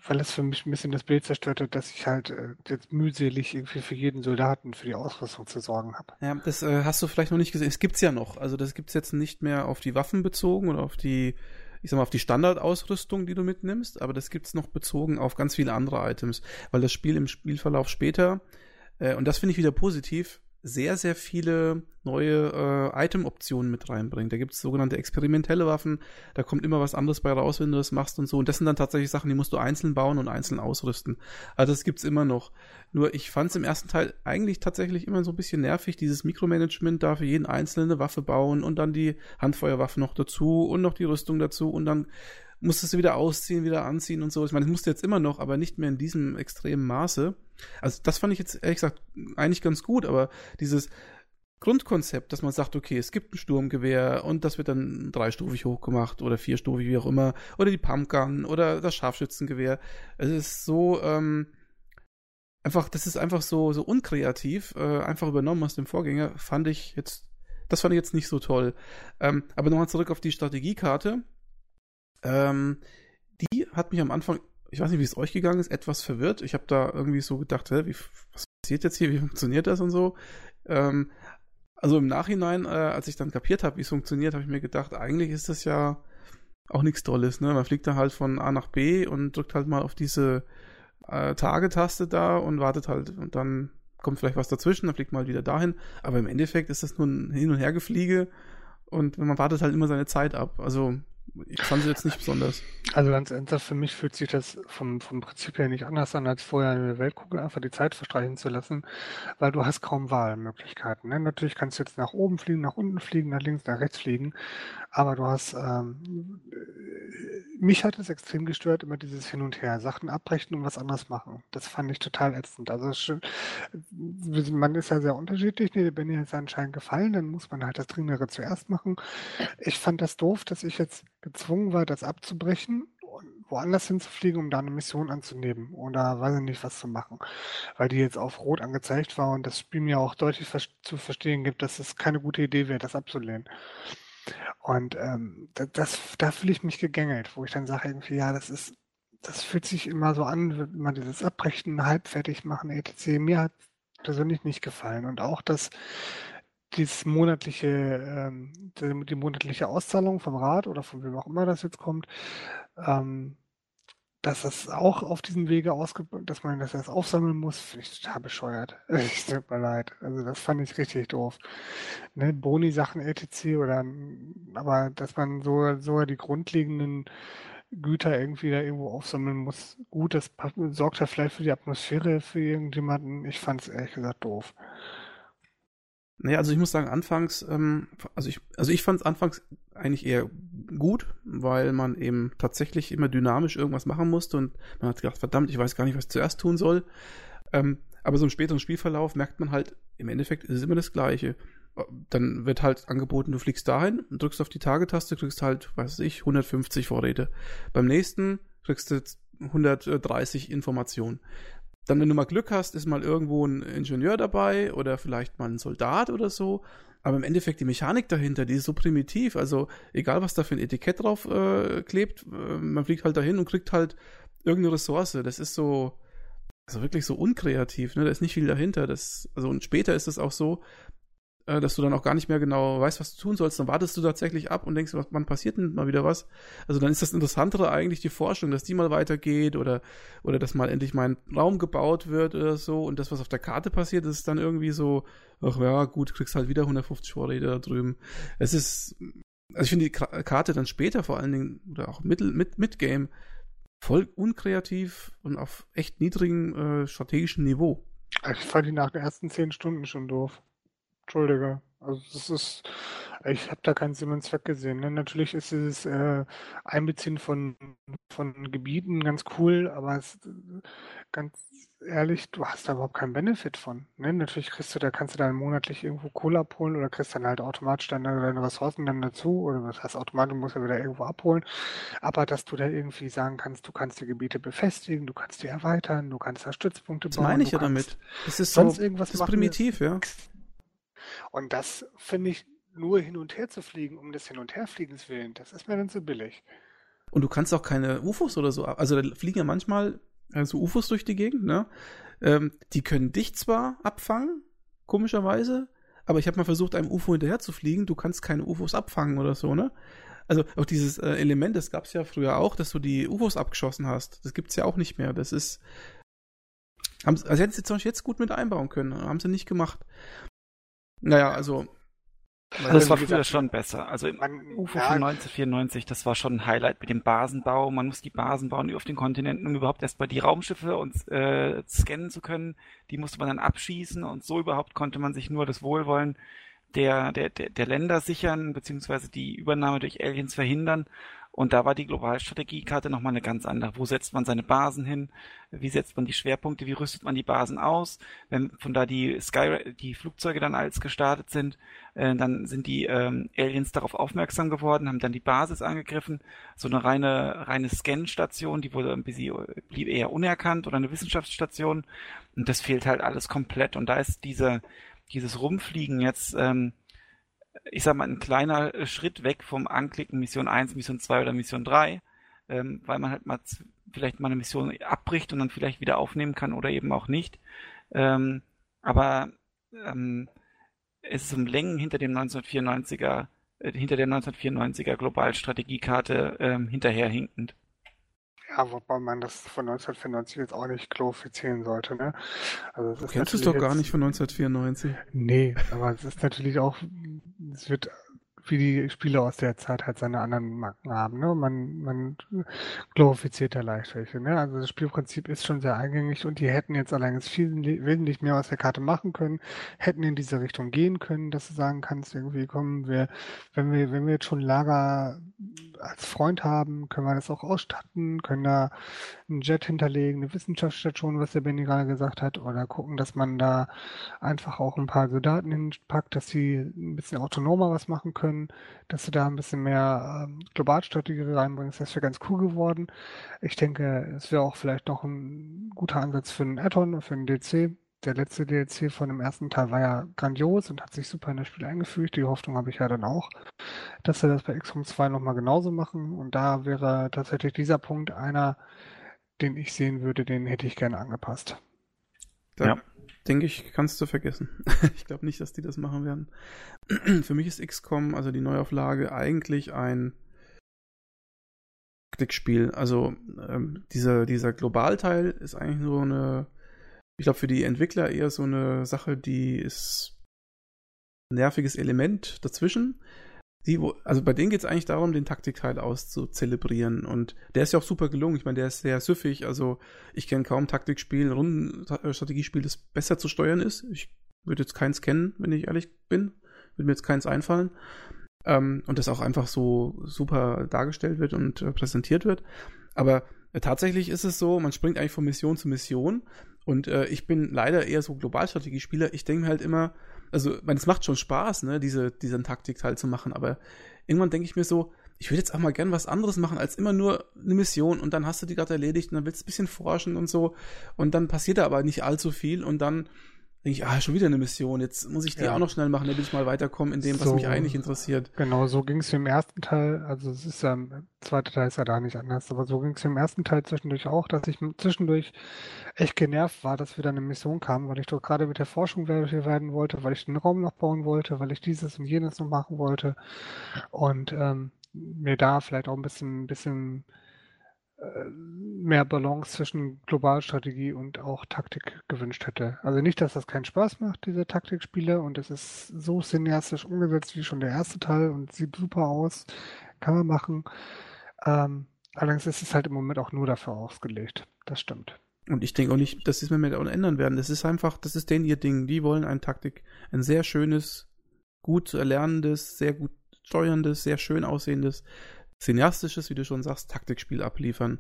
weil es für mich ein bisschen das Bild zerstört hat, dass ich halt äh, jetzt mühselig irgendwie für jeden Soldaten für die Ausrüstung zu sorgen habe. Ja, das äh, hast du vielleicht noch nicht gesehen. Es gibt's ja noch. Also das gibt's jetzt nicht mehr auf die Waffen bezogen oder auf die ich sag mal, auf die Standardausrüstung, die du mitnimmst, aber das gibt's noch bezogen auf ganz viele andere Items, weil das Spiel im Spielverlauf später, äh, und das finde ich wieder positiv, sehr, sehr viele neue äh, Item-Optionen mit reinbringt. Da gibt es sogenannte experimentelle Waffen, da kommt immer was anderes bei raus, wenn du das machst und so. Und das sind dann tatsächlich Sachen, die musst du einzeln bauen und einzeln ausrüsten. Also das gibt's immer noch. Nur ich fand es im ersten Teil eigentlich tatsächlich immer so ein bisschen nervig, dieses Mikromanagement da für jeden einzelne Waffe bauen und dann die Handfeuerwaffe noch dazu und noch die Rüstung dazu und dann musstest du wieder ausziehen, wieder anziehen und so. Ich meine, das musste jetzt immer noch, aber nicht mehr in diesem extremen Maße. Also das fand ich jetzt ehrlich gesagt eigentlich ganz gut, aber dieses Grundkonzept, dass man sagt, okay, es gibt ein Sturmgewehr und das wird dann dreistufig hochgemacht oder vierstufig, wie auch immer, oder die Pumpgun oder das Scharfschützengewehr. Es ist so, ähm, einfach, das ist einfach so, so unkreativ, äh, einfach übernommen aus dem Vorgänger, fand ich jetzt, das fand ich jetzt nicht so toll. Ähm, aber nochmal zurück auf die Strategiekarte. Ähm, die hat mich am Anfang, ich weiß nicht, wie es euch gegangen ist, etwas verwirrt. Ich habe da irgendwie so gedacht, hä, wie, was passiert jetzt hier, wie funktioniert das und so. Ähm, also im Nachhinein, äh, als ich dann kapiert habe, wie es funktioniert, habe ich mir gedacht, eigentlich ist das ja auch nichts Tolles. Ne? Man fliegt da halt von A nach B und drückt halt mal auf diese äh, Tage-Taste da und wartet halt und dann kommt vielleicht was dazwischen, dann fliegt man halt wieder dahin. Aber im Endeffekt ist das nur ein Hin- und Hergefliege und man wartet halt immer seine Zeit ab. Also ich fand sie jetzt nicht besonders. Also ganz ernsthaft, für mich fühlt sich das vom, vom Prinzip her nicht anders an, als vorher in der Weltkugel einfach die Zeit verstreichen zu lassen, weil du hast kaum Wahlmöglichkeiten. Ne? Natürlich kannst du jetzt nach oben fliegen, nach unten fliegen, nach links, nach rechts fliegen, aber du hast, ähm, mich hat es extrem gestört, immer dieses Hin und Her, Sachen abbrechen und was anderes machen. Das fand ich total ätzend. Also schon, man ist ja sehr unterschiedlich, nee, wenn dir jetzt anscheinend gefallen, dann muss man halt das Dringere zuerst machen. Ich fand das doof, dass ich jetzt gezwungen war, das abzubrechen und woanders hinzufliegen, um da eine Mission anzunehmen oder weiß ich nicht, was zu machen. Weil die jetzt auf Rot angezeigt war und das Spiel mir auch deutlich zu verstehen gibt, dass es keine gute Idee wäre, das abzulehnen. Und ähm, das, da fühle ich mich gegängelt, wo ich dann sage irgendwie, ja, das ist, das fühlt sich immer so an, man dieses Abbrechen, halbfertig machen, etc. Mir hat persönlich nicht gefallen. Und auch das, dieses monatliche, ähm, die, die, monatliche Auszahlung vom Rat oder von wem auch immer das jetzt kommt, ähm, dass das auch auf diesem Wege ausge dass man das erst aufsammeln muss, finde ich total bescheuert. Es tut mir leid. Also das fand ich richtig doof. Ne, Boni-Sachen etc. oder aber dass man so, so die grundlegenden Güter irgendwie da irgendwo aufsammeln muss, gut, das sorgt ja vielleicht für die Atmosphäre für irgendjemanden. Ich fand es ehrlich gesagt doof. Naja, also ich muss sagen, anfangs, ähm, also ich, also ich fand es anfangs eigentlich eher gut, weil man eben tatsächlich immer dynamisch irgendwas machen musste und man hat gedacht, verdammt, ich weiß gar nicht, was ich zuerst tun soll. Ähm, aber so im späteren Spielverlauf merkt man halt, im Endeffekt ist es immer das Gleiche. Dann wird halt angeboten, du fliegst dahin, drückst auf die Tagetaste, kriegst halt, weiß ich, 150 Vorräte. Beim nächsten kriegst du 130 Informationen. Dann, wenn du mal Glück hast, ist mal irgendwo ein Ingenieur dabei oder vielleicht mal ein Soldat oder so. Aber im Endeffekt die Mechanik dahinter, die ist so primitiv. Also egal, was da für ein Etikett drauf äh, klebt, äh, man fliegt halt dahin und kriegt halt irgendeine Ressource. Das ist so, also wirklich so unkreativ. Ne? Da ist nicht viel dahinter. Das, also und später ist es auch so, äh, dass du dann auch gar nicht mehr genau weißt, was du tun sollst. Dann wartest du tatsächlich ab und denkst, wann passiert denn mal wieder was? Also dann ist das Interessantere eigentlich die Forschung, dass die mal weitergeht oder, oder dass mal endlich mal ein Raum gebaut wird oder so. Und das, was auf der Karte passiert, ist dann irgendwie so, ach ja, gut, kriegst halt wieder 150 Vorräte da drüben. Es ist, also ich finde die Karte dann später vor allen Dingen, oder auch mit, mit, mit Game, voll unkreativ und auf echt niedrigem äh, strategischen Niveau. Ich fand die nach den ersten zehn Stunden schon doof. Entschuldige. Also das ist, ich habe da keinen Sinn und Zweck gesehen. Ne? Natürlich ist dieses äh, Einbeziehen von, von Gebieten ganz cool, aber es, ganz ehrlich, du hast da überhaupt keinen Benefit von. Ne? Natürlich kriegst du, da kannst du dann monatlich irgendwo Kohle abholen oder kriegst dann halt automatisch dann deine Ressourcen dann dazu oder was heißt automatisch, du musst ja wieder irgendwo abholen. Aber dass du da irgendwie sagen kannst, du kannst die Gebiete befestigen, du kannst die erweitern, du kannst da Stützpunkte bauen. Das meine ich ja damit. Das ist sonst so, irgendwas das ist primitiv, ja. Und das finde ich nur hin und her zu fliegen, um des Hin- und Herfliegens willen, das ist mir dann zu billig. Und du kannst auch keine UFOs oder so, also da fliegen ja manchmal äh, so UFOs durch die Gegend, ne? Ähm, die können dich zwar abfangen, komischerweise, aber ich habe mal versucht, einem UFO hinterher zu fliegen, du kannst keine UFOs abfangen oder so, ne? Also auch dieses äh, Element, das gab es ja früher auch, dass du die UFOs abgeschossen hast. Das gibt es ja auch nicht mehr. Das ist. Haben, also hätten sie zum Beispiel jetzt gut mit einbauen können. Haben sie nicht gemacht. Naja, also also das war früher schon besser. Also im man, UFO ja, von 1994, das war schon ein Highlight mit dem Basenbau. Man muss die Basen bauen auf den Kontinenten, um überhaupt erstmal die Raumschiffe uns äh, scannen zu können. Die musste man dann abschießen und so überhaupt konnte man sich nur das Wohlwollen der, der, der, der Länder sichern, beziehungsweise die Übernahme durch Aliens verhindern. Und da war die Globalstrategiekarte nochmal eine ganz andere. Wo setzt man seine Basen hin? Wie setzt man die Schwerpunkte? Wie rüstet man die Basen aus? Wenn von da die Sky, die Flugzeuge dann als gestartet sind, äh, dann sind die ähm, Aliens darauf aufmerksam geworden, haben dann die Basis angegriffen. So eine reine, reine Scan-Station, die wurde ein bisschen, blieb eher unerkannt oder eine Wissenschaftsstation. Und das fehlt halt alles komplett. Und da ist diese, dieses Rumfliegen jetzt, ähm, ich sag mal, ein kleiner äh, Schritt weg vom Anklicken Mission 1, Mission 2 oder Mission 3, ähm, weil man halt mal vielleicht mal eine Mission abbricht und dann vielleicht wieder aufnehmen kann oder eben auch nicht. Ähm, aber ähm, es ist um Längen hinter dem 1994er, äh, hinter der 1994er Globalstrategiekarte ähm, hinterherhinkend. Ja, wobei man das von 1994 jetzt auch nicht glorifizieren sollte, ne? Also es du kennst es doch gar nicht von 1994. Nee, aber es ist natürlich auch, es wird wie die Spiele aus der Zeit halt seine anderen Marken haben. Ne? Man, man glorifiziert da leicht welche. Ne? Also das Spielprinzip ist schon sehr eingängig und die hätten jetzt allerdings viel wesentlich mehr aus der Karte machen können, hätten in diese Richtung gehen können, dass du sagen kannst, irgendwie kommen wir, wenn wir, wenn wir jetzt schon Lager als Freund haben, können wir das auch ausstatten, können da einen Jet hinterlegen, eine Wissenschaftsstation, was der Benny gerade gesagt hat, oder gucken, dass man da einfach auch ein paar Soldaten hinpackt, dass sie ein bisschen autonomer was machen können, dass du da ein bisschen mehr ähm, Globalstrategie reinbringst. Das wäre ganz cool geworden. Ich denke, es wäre auch vielleicht noch ein guter Ansatz für einen Add-on, für einen DC der letzte DLC von dem ersten Teil war ja grandios und hat sich super in das Spiel eingefügt. Die Hoffnung habe ich ja dann auch, dass sie das bei XCOM 2 nochmal genauso machen. Und da wäre tatsächlich dieser Punkt einer, den ich sehen würde, den hätte ich gerne angepasst. Da ja. Denke ich, kannst du vergessen. ich glaube nicht, dass die das machen werden. Für mich ist XCOM, also die Neuauflage, eigentlich ein Klickspiel. Also ähm, dieser, dieser Globalteil ist eigentlich nur eine ich glaube, für die Entwickler eher so eine Sache, die ist ein nerviges Element dazwischen. Die, also bei denen geht es eigentlich darum, den Taktikteil auszuzelebrieren. Und der ist ja auch super gelungen. Ich meine, der ist sehr süffig. Also ich kenne kaum Taktikspiel, Rundenstrategiespiel, das besser zu steuern ist. Ich würde jetzt keins kennen, wenn ich ehrlich bin. Würde mir jetzt keins einfallen. Ähm, und das auch einfach so super dargestellt wird und äh, präsentiert wird. Aber äh, tatsächlich ist es so, man springt eigentlich von Mission zu Mission und äh, ich bin leider eher so Globalstrategiespieler. Ich denke mir halt immer, also, man, es macht schon Spaß, ne, diese, diesen Taktikteil zu machen, aber irgendwann denke ich mir so, ich würde jetzt auch mal gern was anderes machen als immer nur eine Mission und dann hast du die gerade erledigt und dann willst du ein bisschen forschen und so und dann passiert da aber nicht allzu viel und dann denke ich, ah, schon wieder eine Mission. Jetzt muss ich die ja. auch noch schnell machen, damit ich mal weiterkomme in dem, was so, mich eigentlich interessiert. Genau, so ging es im ersten Teil. Also es ist ja, der zweite Teil ist ja da nicht anders, aber so ging es im ersten Teil zwischendurch auch, dass ich zwischendurch echt genervt war, dass wieder eine Mission kam, weil ich doch gerade mit der Forschung werden wollte, weil ich den Raum noch bauen wollte, weil ich dieses und jenes noch machen wollte und ähm, mir da vielleicht auch ein bisschen, bisschen äh, mehr Balance zwischen Globalstrategie und auch Taktik gewünscht hätte. Also nicht, dass das keinen Spaß macht, diese Taktikspiele, und es ist so cineastisch umgesetzt wie schon der erste Teil und sieht super aus, kann man machen. Ähm, allerdings ist es halt im Moment auch nur dafür ausgelegt. Das stimmt. Und ich denke auch nicht, dass sie es auch ändern werden. Das ist einfach, das ist denen ihr Ding. Die wollen ein Taktik, ein sehr schönes, gut zu erlernendes, sehr gut steuerndes, sehr schön aussehendes cineastisches, wie du schon sagst, Taktikspiel abliefern.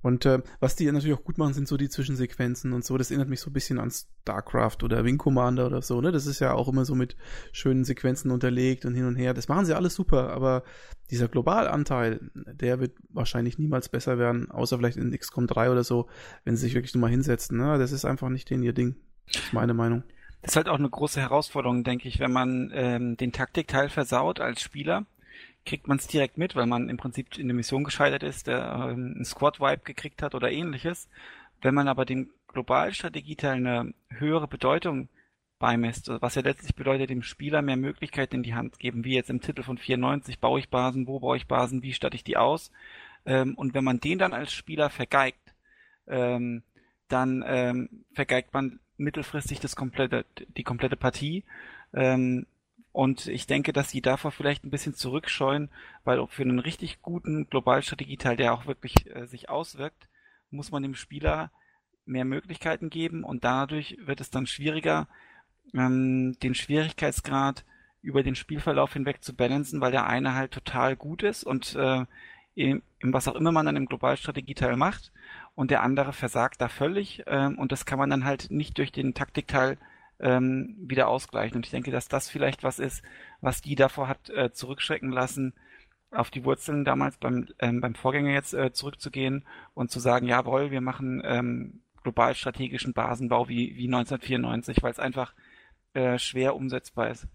Und äh, was die natürlich auch gut machen, sind so die Zwischensequenzen und so. Das erinnert mich so ein bisschen an StarCraft oder Wing Commander oder so, ne? Das ist ja auch immer so mit schönen Sequenzen unterlegt und hin und her. Das machen sie alles super, aber dieser Globalanteil, der wird wahrscheinlich niemals besser werden, außer vielleicht in XCOM 3 oder so, wenn sie sich wirklich nochmal hinsetzen. Ne? Das ist einfach nicht den ihr Ding. Das ist meine Meinung. Das ist halt auch eine große Herausforderung, denke ich, wenn man ähm, den Taktikteil versaut als Spieler kriegt man es direkt mit, weil man im Prinzip in der Mission gescheitert ist, der ähm, einen Squad-Wipe gekriegt hat oder ähnliches. Wenn man aber dem Globalstrategieteil eine höhere Bedeutung beimisst, was ja letztlich bedeutet, dem Spieler mehr Möglichkeiten in die Hand geben, wie jetzt im Titel von 94, baue ich Basen, wo baue ich Basen, wie statte ich die aus. Ähm, und wenn man den dann als Spieler vergeigt, ähm, dann ähm, vergeigt man mittelfristig das komplette, die komplette Partie. Ähm, und ich denke, dass sie davor vielleicht ein bisschen zurückscheuen, weil für einen richtig guten Globalstrategieteil, der auch wirklich äh, sich auswirkt, muss man dem Spieler mehr Möglichkeiten geben. Und dadurch wird es dann schwieriger, ähm, den Schwierigkeitsgrad über den Spielverlauf hinweg zu balancen, weil der eine halt total gut ist und äh, in was auch immer man dann im Globalstrategieteil macht. Und der andere versagt da völlig ähm, und das kann man dann halt nicht durch den Taktikteil ähm, wieder ausgleichen. Und ich denke, dass das vielleicht was ist, was die davor hat äh, zurückschrecken lassen, auf die Wurzeln damals beim, ähm, beim Vorgänger jetzt äh, zurückzugehen und zu sagen, jawohl, wir machen ähm, global strategischen Basenbau wie, wie 1994, weil es einfach äh, schwer umsetzbar ist.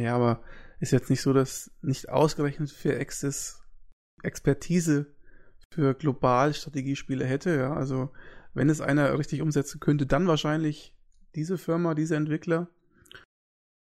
Ja, aber ist jetzt nicht so, dass nicht ausgerechnet für Access Expertise für global Strategiespiele hätte, ja. Also wenn es einer richtig umsetzen könnte, dann wahrscheinlich diese Firma, diese Entwickler.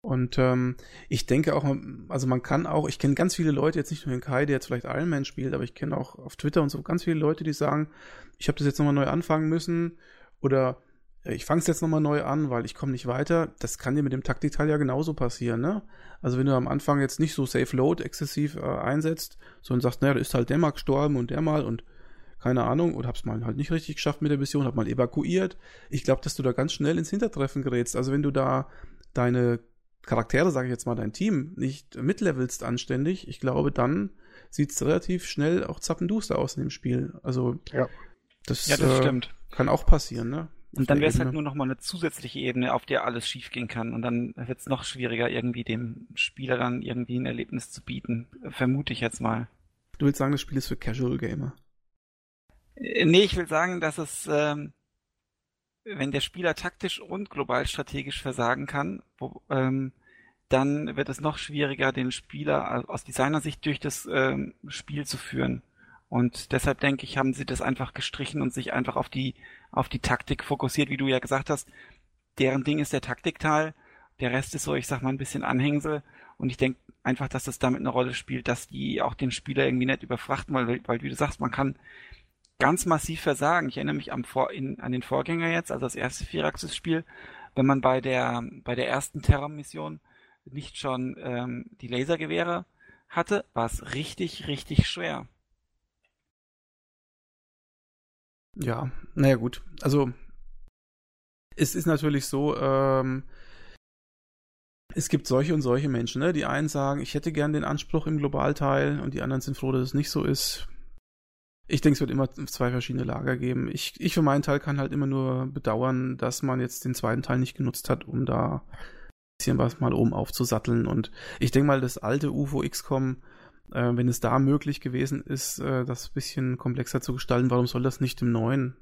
Und ähm, ich denke auch, also man kann auch, ich kenne ganz viele Leute, jetzt nicht nur den Kai, der jetzt vielleicht Iron Man spielt, aber ich kenne auch auf Twitter und so ganz viele Leute, die sagen, ich habe das jetzt nochmal neu anfangen müssen oder ich fange es jetzt nochmal neu an, weil ich komme nicht weiter. Das kann dir mit dem Taktikteil ja genauso passieren, ne? Also wenn du am Anfang jetzt nicht so Safe Load exzessiv äh, einsetzt, sondern sagst, naja, da ist halt der mal gestorben und der mal und keine Ahnung, oder hab's mal halt nicht richtig geschafft mit der Mission, hab mal evakuiert. Ich glaube, dass du da ganz schnell ins Hintertreffen gerätst. Also wenn du da deine Charaktere, sage ich jetzt mal, dein Team nicht mitlevelst anständig, ich glaube, dann sieht's relativ schnell auch zappenduster aus in dem Spiel. Also ja, das, ja, das äh, stimmt. kann auch passieren, ne? Und dann wäre es halt nur noch mal eine zusätzliche Ebene, auf der alles schiefgehen kann. Und dann wird es noch schwieriger, irgendwie dem Spieler dann irgendwie ein Erlebnis zu bieten. Vermute ich jetzt mal. Du willst sagen, das Spiel ist für Casual Gamer? Nee, ich will sagen, dass es, ähm, wenn der Spieler taktisch und global strategisch versagen kann, wo, ähm, dann wird es noch schwieriger, den Spieler aus Designersicht durch das ähm, Spiel zu führen. Und deshalb denke ich, haben sie das einfach gestrichen und sich einfach auf die, auf die Taktik fokussiert, wie du ja gesagt hast. Deren Ding ist der Taktikteil. Der Rest ist so, ich sag mal, ein bisschen Anhängsel. Und ich denke einfach, dass das damit eine Rolle spielt, dass die auch den Spieler irgendwie nicht überfrachten, weil, weil wie du sagst, man kann ganz massiv versagen. Ich erinnere mich Vor in, an den Vorgänger jetzt, also das erste Vierachsis-Spiel, wenn man bei der bei der ersten Terror-Mission nicht schon ähm, die Lasergewehre hatte, war es richtig, richtig schwer. Ja, naja gut. Also es ist natürlich so, ähm, es gibt solche und solche Menschen, ne? Die einen sagen, ich hätte gern den Anspruch im Globalteil und die anderen sind froh, dass es nicht so ist. Ich denke, es wird immer zwei verschiedene Lager geben. Ich, ich für meinen Teil kann halt immer nur bedauern, dass man jetzt den zweiten Teil nicht genutzt hat, um da ein bisschen was mal oben aufzusatteln. Und ich denke mal, das alte UFO XCOM, äh, wenn es da möglich gewesen ist, äh, das ein bisschen komplexer zu gestalten, warum soll das nicht im neuen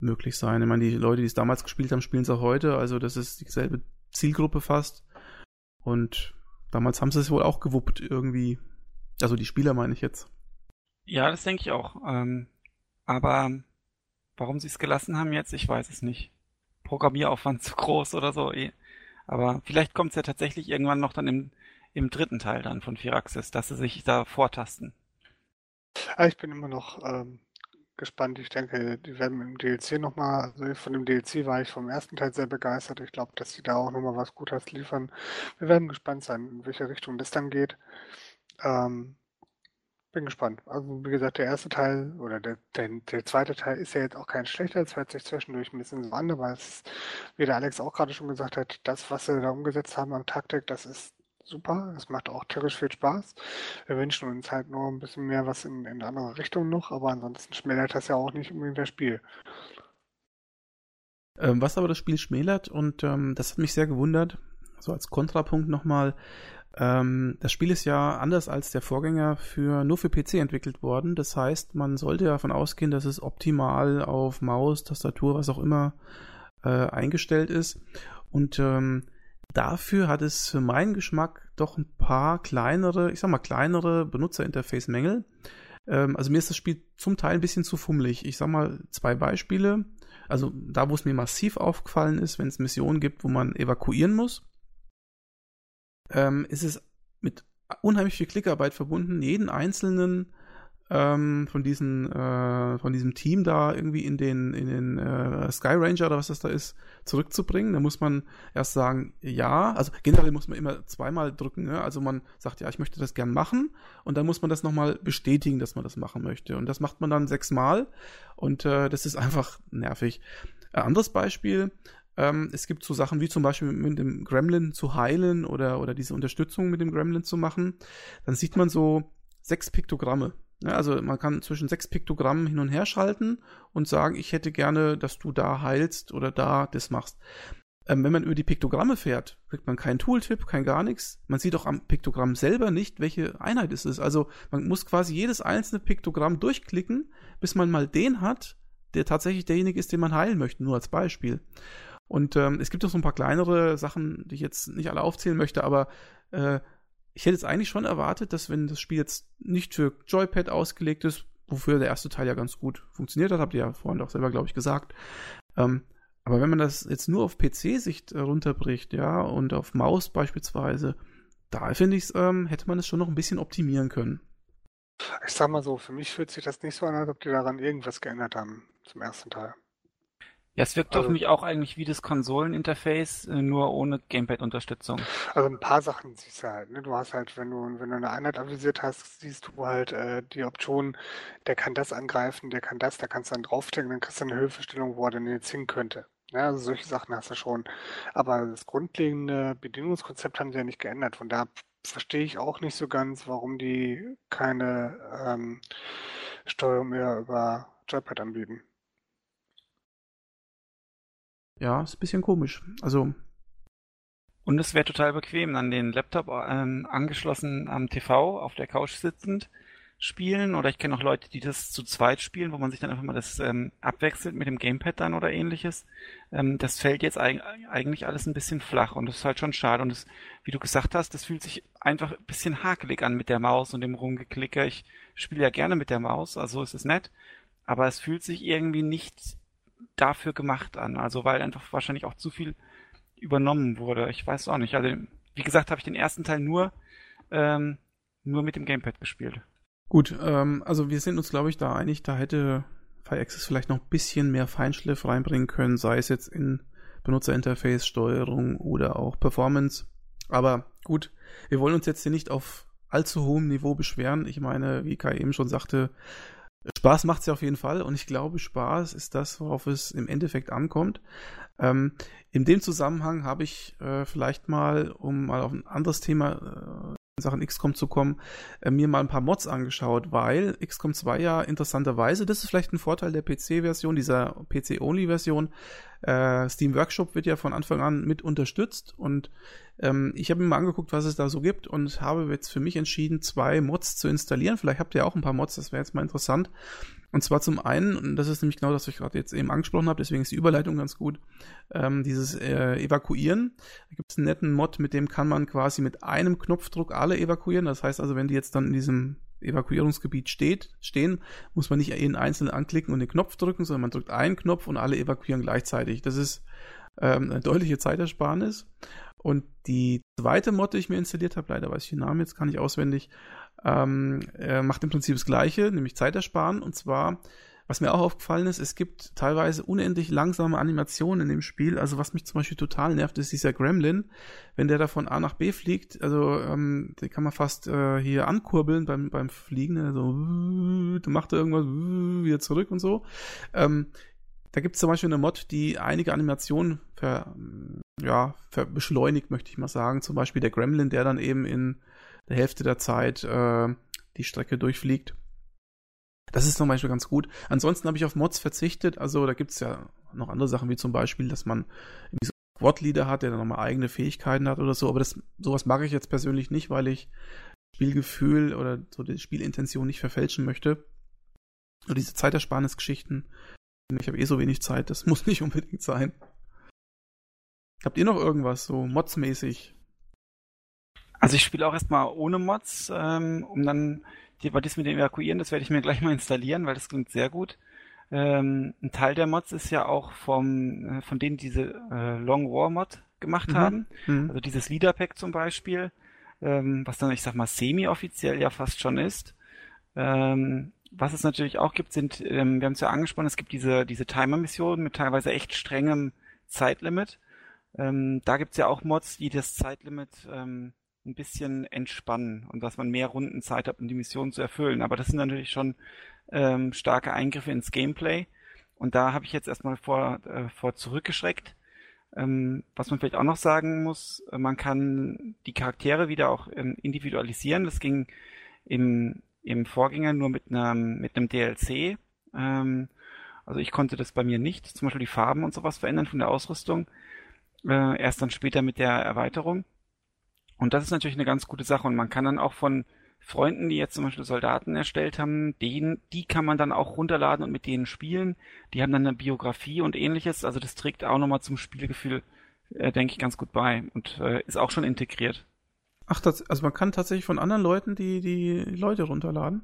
möglich sein? Ich meine, die Leute, die es damals gespielt haben, spielen es auch heute. Also das ist dieselbe Zielgruppe fast. Und damals haben sie es wohl auch gewuppt irgendwie. Also die Spieler meine ich jetzt. Ja, das denke ich auch. Ähm, aber warum sie es gelassen haben jetzt, ich weiß es nicht. Programmieraufwand zu groß oder so. Eh. Aber vielleicht kommt es ja tatsächlich irgendwann noch dann im, im dritten Teil dann von Firaxis, dass sie sich da vortasten. Ah, ich bin immer noch ähm, gespannt. Ich denke, die werden im DLC nochmal, also von dem DLC war ich vom ersten Teil sehr begeistert. Ich glaube, dass sie da auch nochmal was Gutes liefern. Wir werden gespannt sein, in welche Richtung das dann geht. Ähm, bin gespannt. Also wie gesagt, der erste Teil oder der, der, der zweite Teil ist ja jetzt auch kein schlechter, es hört sich zwischendurch ein bisschen so an, aber es wie der Alex auch gerade schon gesagt hat, das, was sie da umgesetzt haben am Taktik, das ist super. Das macht auch tierisch viel Spaß. Wir wünschen uns halt nur ein bisschen mehr was in, in andere Richtung noch, aber ansonsten schmälert das ja auch nicht unbedingt das Spiel. Ähm, was aber das Spiel schmälert, und ähm, das hat mich sehr gewundert, so als Kontrapunkt nochmal, ähm, das Spiel ist ja anders als der Vorgänger für nur für PC entwickelt worden. Das heißt, man sollte davon ausgehen, dass es optimal auf Maus, Tastatur, was auch immer äh, eingestellt ist. Und ähm, dafür hat es für meinen Geschmack doch ein paar kleinere, ich sag mal kleinere Benutzerinterface-Mängel. Ähm, also mir ist das Spiel zum Teil ein bisschen zu fummelig. Ich sag mal zwei Beispiele. Also da, wo es mir massiv aufgefallen ist, wenn es Missionen gibt, wo man evakuieren muss, ähm, ist es mit unheimlich viel Klickarbeit verbunden, jeden einzelnen ähm, von diesen äh, von diesem Team da irgendwie in den in den äh, Sky Ranger oder was das da ist zurückzubringen. Da muss man erst sagen ja, also generell muss man immer zweimal drücken. Ne? Also man sagt ja, ich möchte das gern machen und dann muss man das nochmal bestätigen, dass man das machen möchte. Und das macht man dann sechsmal und äh, das ist einfach nervig. Ein anderes Beispiel, ähm, es gibt so Sachen wie zum Beispiel mit dem Gremlin zu heilen oder, oder diese Unterstützung mit dem Gremlin zu machen. Dann sieht man so sechs Piktogramme. Ja, also man kann zwischen sechs Piktogrammen hin und her schalten und sagen, ich hätte gerne, dass du da heilst oder da das machst. Ähm, wenn man über die Piktogramme fährt, kriegt man keinen Tooltip, kein gar nichts. Man sieht auch am Piktogramm selber nicht, welche Einheit es ist. Also man muss quasi jedes einzelne Piktogramm durchklicken, bis man mal den hat, der tatsächlich derjenige ist, den man heilen möchte, nur als Beispiel. Und ähm, es gibt auch so ein paar kleinere Sachen, die ich jetzt nicht alle aufzählen möchte, aber äh, ich hätte jetzt eigentlich schon erwartet, dass wenn das Spiel jetzt nicht für Joypad ausgelegt ist, wofür der erste Teil ja ganz gut funktioniert hat, habt ihr ja vorhin auch selber, glaube ich, gesagt. Ähm, aber wenn man das jetzt nur auf PC-Sicht äh, runterbricht, ja, und auf Maus beispielsweise, da finde ich ähm, hätte man es schon noch ein bisschen optimieren können. Ich sag mal so, für mich fühlt sich das nicht so an, als ob die daran irgendwas geändert haben zum ersten Teil. Ja, es wirkt also, auf mich auch eigentlich wie das Konsoleninterface, äh, nur ohne Gamepad-Unterstützung. Also ein paar Sachen siehst du halt. Ne? Du hast halt, wenn du, wenn du eine Einheit avisiert hast, siehst du halt äh, die Option, der kann das angreifen, der kann das, da kannst du dann draufklicken, dann kriegst du eine Hilfestellung, wo er denn jetzt hin könnte. Ja, also solche Sachen hast du schon. Aber das grundlegende Bedienungskonzept haben sie ja nicht geändert. Von da verstehe ich auch nicht so ganz, warum die keine ähm, Steuerung mehr über Joypad anbieten. Ja, ist ein bisschen komisch. Also. Und es wäre total bequem, an den Laptop ähm, angeschlossen am TV auf der Couch sitzend spielen. Oder ich kenne auch Leute, die das zu zweit spielen, wo man sich dann einfach mal das ähm, abwechselt mit dem Gamepad dann oder ähnliches. Ähm, das fällt jetzt eig eigentlich alles ein bisschen flach und das ist halt schon schade. Und das, wie du gesagt hast, das fühlt sich einfach ein bisschen hakelig an mit der Maus und dem Rumgeklicker. Ich spiele ja gerne mit der Maus, also ist es nett. Aber es fühlt sich irgendwie nicht dafür gemacht an. Also weil einfach wahrscheinlich auch zu viel übernommen wurde. Ich weiß auch nicht. Also wie gesagt, habe ich den ersten Teil nur ähm, nur mit dem Gamepad gespielt. Gut, ähm, also wir sind uns, glaube ich, da einig, da hätte FireAxis vielleicht noch ein bisschen mehr Feinschliff reinbringen können, sei es jetzt in Benutzerinterface, Steuerung oder auch Performance. Aber gut, wir wollen uns jetzt hier nicht auf allzu hohem Niveau beschweren. Ich meine, wie Kai eben schon sagte, Spaß macht es ja auf jeden Fall und ich glaube, Spaß ist das, worauf es im Endeffekt ankommt. Ähm, in dem Zusammenhang habe ich äh, vielleicht mal, um mal auf ein anderes Thema äh, in Sachen XCOM zu kommen, äh, mir mal ein paar Mods angeschaut, weil XCOM 2 ja interessanterweise, das ist vielleicht ein Vorteil der PC-Version, dieser PC-Only-Version, äh, Steam Workshop wird ja von Anfang an mit unterstützt und ähm, ich habe mir mal angeguckt, was es da so gibt und habe jetzt für mich entschieden, zwei Mods zu installieren. Vielleicht habt ihr auch ein paar Mods, das wäre jetzt mal interessant. Und zwar zum einen, und das ist nämlich genau das, was ich gerade jetzt eben angesprochen habe, deswegen ist die Überleitung ganz gut, ähm, dieses äh, Evakuieren. Da gibt es einen netten Mod, mit dem kann man quasi mit einem Knopfdruck alle evakuieren. Das heißt also, wenn die jetzt dann in diesem Evakuierungsgebiet steht, stehen, muss man nicht jeden einzeln anklicken und den Knopf drücken, sondern man drückt einen Knopf und alle evakuieren gleichzeitig. Das ist ähm, eine deutliche Zeitersparnis. Und die zweite Mod, die ich mir installiert habe, leider weiß ich den Namen jetzt gar nicht auswendig, ähm, äh, macht im Prinzip das Gleiche, nämlich Zeit ersparen. Und zwar, was mir auch aufgefallen ist, es gibt teilweise unendlich langsame Animationen in dem Spiel. Also was mich zum Beispiel total nervt, ist dieser Gremlin. Wenn der da von A nach B fliegt, also ähm, den kann man fast äh, hier ankurbeln beim, beim Fliegen. Also dann macht er irgendwas wieder zurück und so. Ähm, da gibt es zum Beispiel eine Mod, die einige Animationen ver, ja, ver beschleunigt, möchte ich mal sagen. Zum Beispiel der Gremlin, der dann eben in der Hälfte der Zeit äh, die Strecke durchfliegt. Das ist zum Beispiel ganz gut. Ansonsten habe ich auf Mods verzichtet. Also da gibt es ja noch andere Sachen, wie zum Beispiel, dass man so Squad-Leader hat, der dann nochmal eigene Fähigkeiten hat oder so. Aber das, sowas mag ich jetzt persönlich nicht, weil ich Spielgefühl oder so die Spielintention nicht verfälschen möchte. Nur diese Zeitersparnisgeschichten ich habe eh so wenig Zeit, das muss nicht unbedingt sein. Habt ihr noch irgendwas so modsmäßig? Also ich spiele auch erstmal ohne Mods, ähm, um dann die, das mit dem Evakuieren, das werde ich mir gleich mal installieren, weil das klingt sehr gut. Ähm, ein Teil der Mods ist ja auch vom, äh, von denen diese äh, Long War Mod gemacht Mhm. haben. Mhm. Also dieses Leader Pack zum Beispiel, ähm, was dann, ich sag mal, semi-offiziell ja fast schon ist. Ähm, was es natürlich auch gibt, sind, ähm, wir haben es ja angesprochen, es gibt diese, diese Timer-Missionen mit teilweise echt strengem Zeitlimit. Ähm, da gibt's ja auch Mods, die das Zeitlimit ähm, ein bisschen entspannen und dass man mehr Runden Zeit hat, um die Mission zu erfüllen. Aber das sind natürlich schon ähm, starke Eingriffe ins Gameplay. Und da habe ich jetzt erstmal vor, äh, vor zurückgeschreckt. Ähm, was man vielleicht auch noch sagen muss, äh, man kann die Charaktere wieder auch ähm, individualisieren. Das ging im, im Vorgänger nur mit einem, mit einem DLC. Ähm, also ich konnte das bei mir nicht, zum Beispiel die Farben und sowas verändern von der Ausrüstung. Äh, erst dann später mit der Erweiterung. Und das ist natürlich eine ganz gute Sache. Und man kann dann auch von Freunden, die jetzt zum Beispiel Soldaten erstellt haben, denen, die kann man dann auch runterladen und mit denen spielen. Die haben dann eine Biografie und ähnliches. Also das trägt auch nochmal zum Spielgefühl, äh, denke ich, ganz gut bei und äh, ist auch schon integriert. Ach, das, also man kann tatsächlich von anderen Leuten die, die Leute runterladen.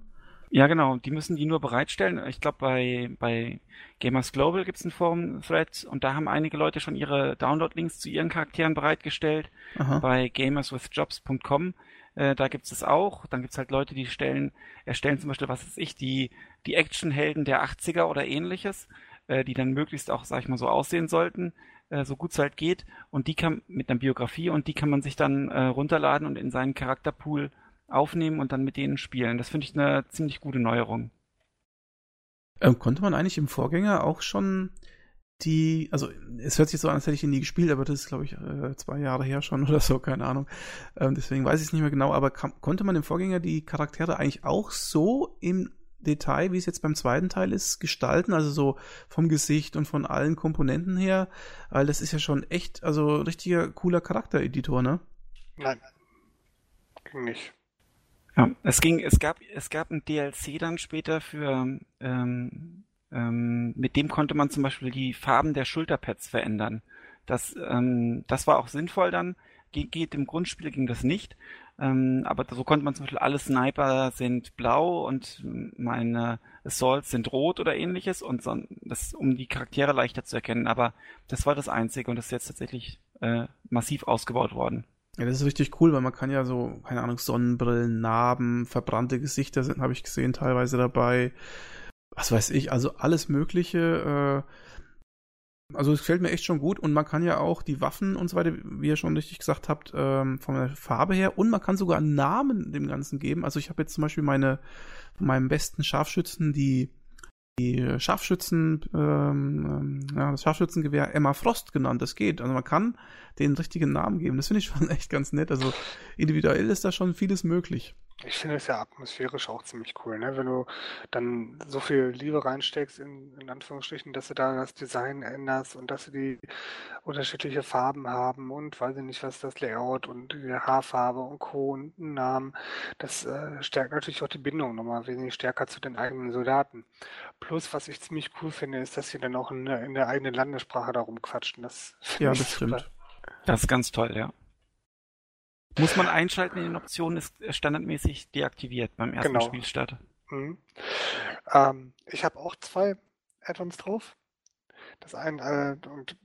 Ja, genau. Die müssen die nur bereitstellen. Ich glaube, bei, bei Gamers Global gibt es einen Forum-Thread und da haben einige Leute schon ihre Download-Links zu ihren Charakteren bereitgestellt. Aha. Bei gamerswithjobs.com, äh, da gibt's es auch. Dann gibt's halt Leute, die stellen, erstellen zum Beispiel, was weiß ich, die, die Actionhelden der 80er oder ähnliches, äh, die dann möglichst auch, sag ich mal, so aussehen sollten, äh, so gut es halt geht. Und die kann mit einer Biografie und die kann man sich dann äh, runterladen und in seinen Charakterpool aufnehmen und dann mit denen spielen. Das finde ich eine ziemlich gute Neuerung. Ähm, konnte man eigentlich im Vorgänger auch schon die, also es hört sich so an, als hätte ich ihn nie gespielt, aber das ist, glaube ich, äh, zwei Jahre her schon oder so, keine Ahnung. Ähm, deswegen weiß ich es nicht mehr genau, aber kam, konnte man im Vorgänger die Charaktere eigentlich auch so im Detail, wie es jetzt beim zweiten Teil ist, gestalten, also so vom Gesicht und von allen Komponenten her, weil das ist ja schon echt, also richtiger cooler Charaktereditor, ne? Nein. Ging nicht. Ja, es ging, es gab, es gab ein DLC dann später für, ähm, ähm, mit dem konnte man zum Beispiel die Farben der Schulterpads verändern. Das, ähm, das war auch sinnvoll dann. Ge geht im Grundspiel ging das nicht. Ähm, aber so konnte man zum Beispiel alle Sniper sind blau und meine Assaults sind rot oder ähnliches und so, das, um die Charaktere leichter zu erkennen. Aber das war das Einzige und das ist jetzt tatsächlich äh, massiv ausgebaut worden. Ja, das ist richtig cool, weil man kann ja so, keine Ahnung, Sonnenbrillen, Narben, verbrannte Gesichter sind, habe ich gesehen, teilweise dabei. Was weiß ich, also alles Mögliche. Äh, also es gefällt mir echt schon gut und man kann ja auch die Waffen und so weiter, wie ihr schon richtig gesagt habt, ähm, von der Farbe her und man kann sogar Namen dem Ganzen geben. Also ich habe jetzt zum Beispiel meine, von meinem besten Scharfschützen die die Scharfschützen, ähm, ja, das Scharfschützengewehr Emma Frost genannt. Das geht. Also man kann den richtigen Namen geben. Das finde ich schon echt ganz nett. Also individuell ist da schon vieles möglich. Ich finde es ja atmosphärisch auch ziemlich cool, ne? Wenn du dann so viel Liebe reinsteckst, in, in Anführungsstrichen, dass du da das Design änderst und dass sie die unterschiedliche Farben haben und weiß ich nicht, was das Layout und die Haarfarbe und Co. und einen Namen. Das äh, stärkt natürlich auch die Bindung nochmal wesentlich stärker zu den eigenen Soldaten. Plus, was ich ziemlich cool finde, ist, dass sie dann auch in, in der eigenen Landessprache darum quatschen. Das finde Ja, ich das super. stimmt. Das ist ganz toll, ja. Muss man einschalten in den Optionen, ist standardmäßig deaktiviert beim ersten Genau. Spielstart. Mhm. Ähm, ich habe auch zwei Add-ons drauf. Das eine, äh, und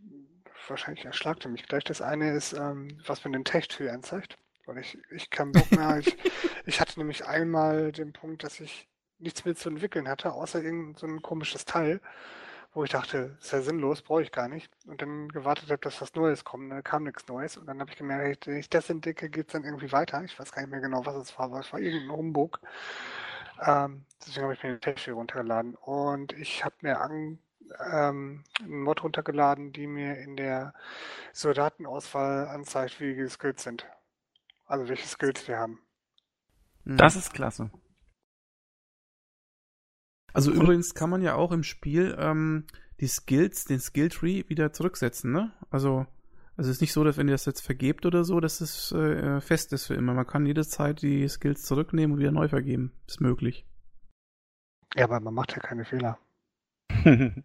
wahrscheinlich erschlagt ihr mich gleich. Das eine ist, ähm, was mir den Texthöhe anzeigt. Weil ich, ich keinen Bock mehr. ich, ich hatte nämlich einmal den Punkt, dass ich nichts mehr zu entwickeln hatte, außer irgend so ein komisches Teil, wo ich dachte, ist ja sinnlos, brauche ich gar nicht. Und dann gewartet habe, dass was Neues kommt. Da kam nichts Neues. Und dann habe ich gemerkt, wenn ich das entdecke, geht es dann irgendwie weiter. Ich weiß gar nicht mehr genau, was es war, aber es war irgendein Humbug. Ähm, deswegen habe ich mir den Texthöhe runtergeladen. Und ich habe mir an, ähm, einen Mod runtergeladen, die mir in der Soldatenauswahl anzeigt, wie die Skills sind. Also welche Skills wir haben. Das ist klasse. Also übrigens kann man ja auch im Spiel ähm, die Skills, den Skilltree wieder zurücksetzen, ne? Also, also es ist nicht so, dass wenn ihr das jetzt vergebt oder so, dass es äh, fest ist für immer. Man kann jederzeit die Skills zurücknehmen und wieder neu vergeben. Ist möglich. Ja, aber man macht ja keine Fehler.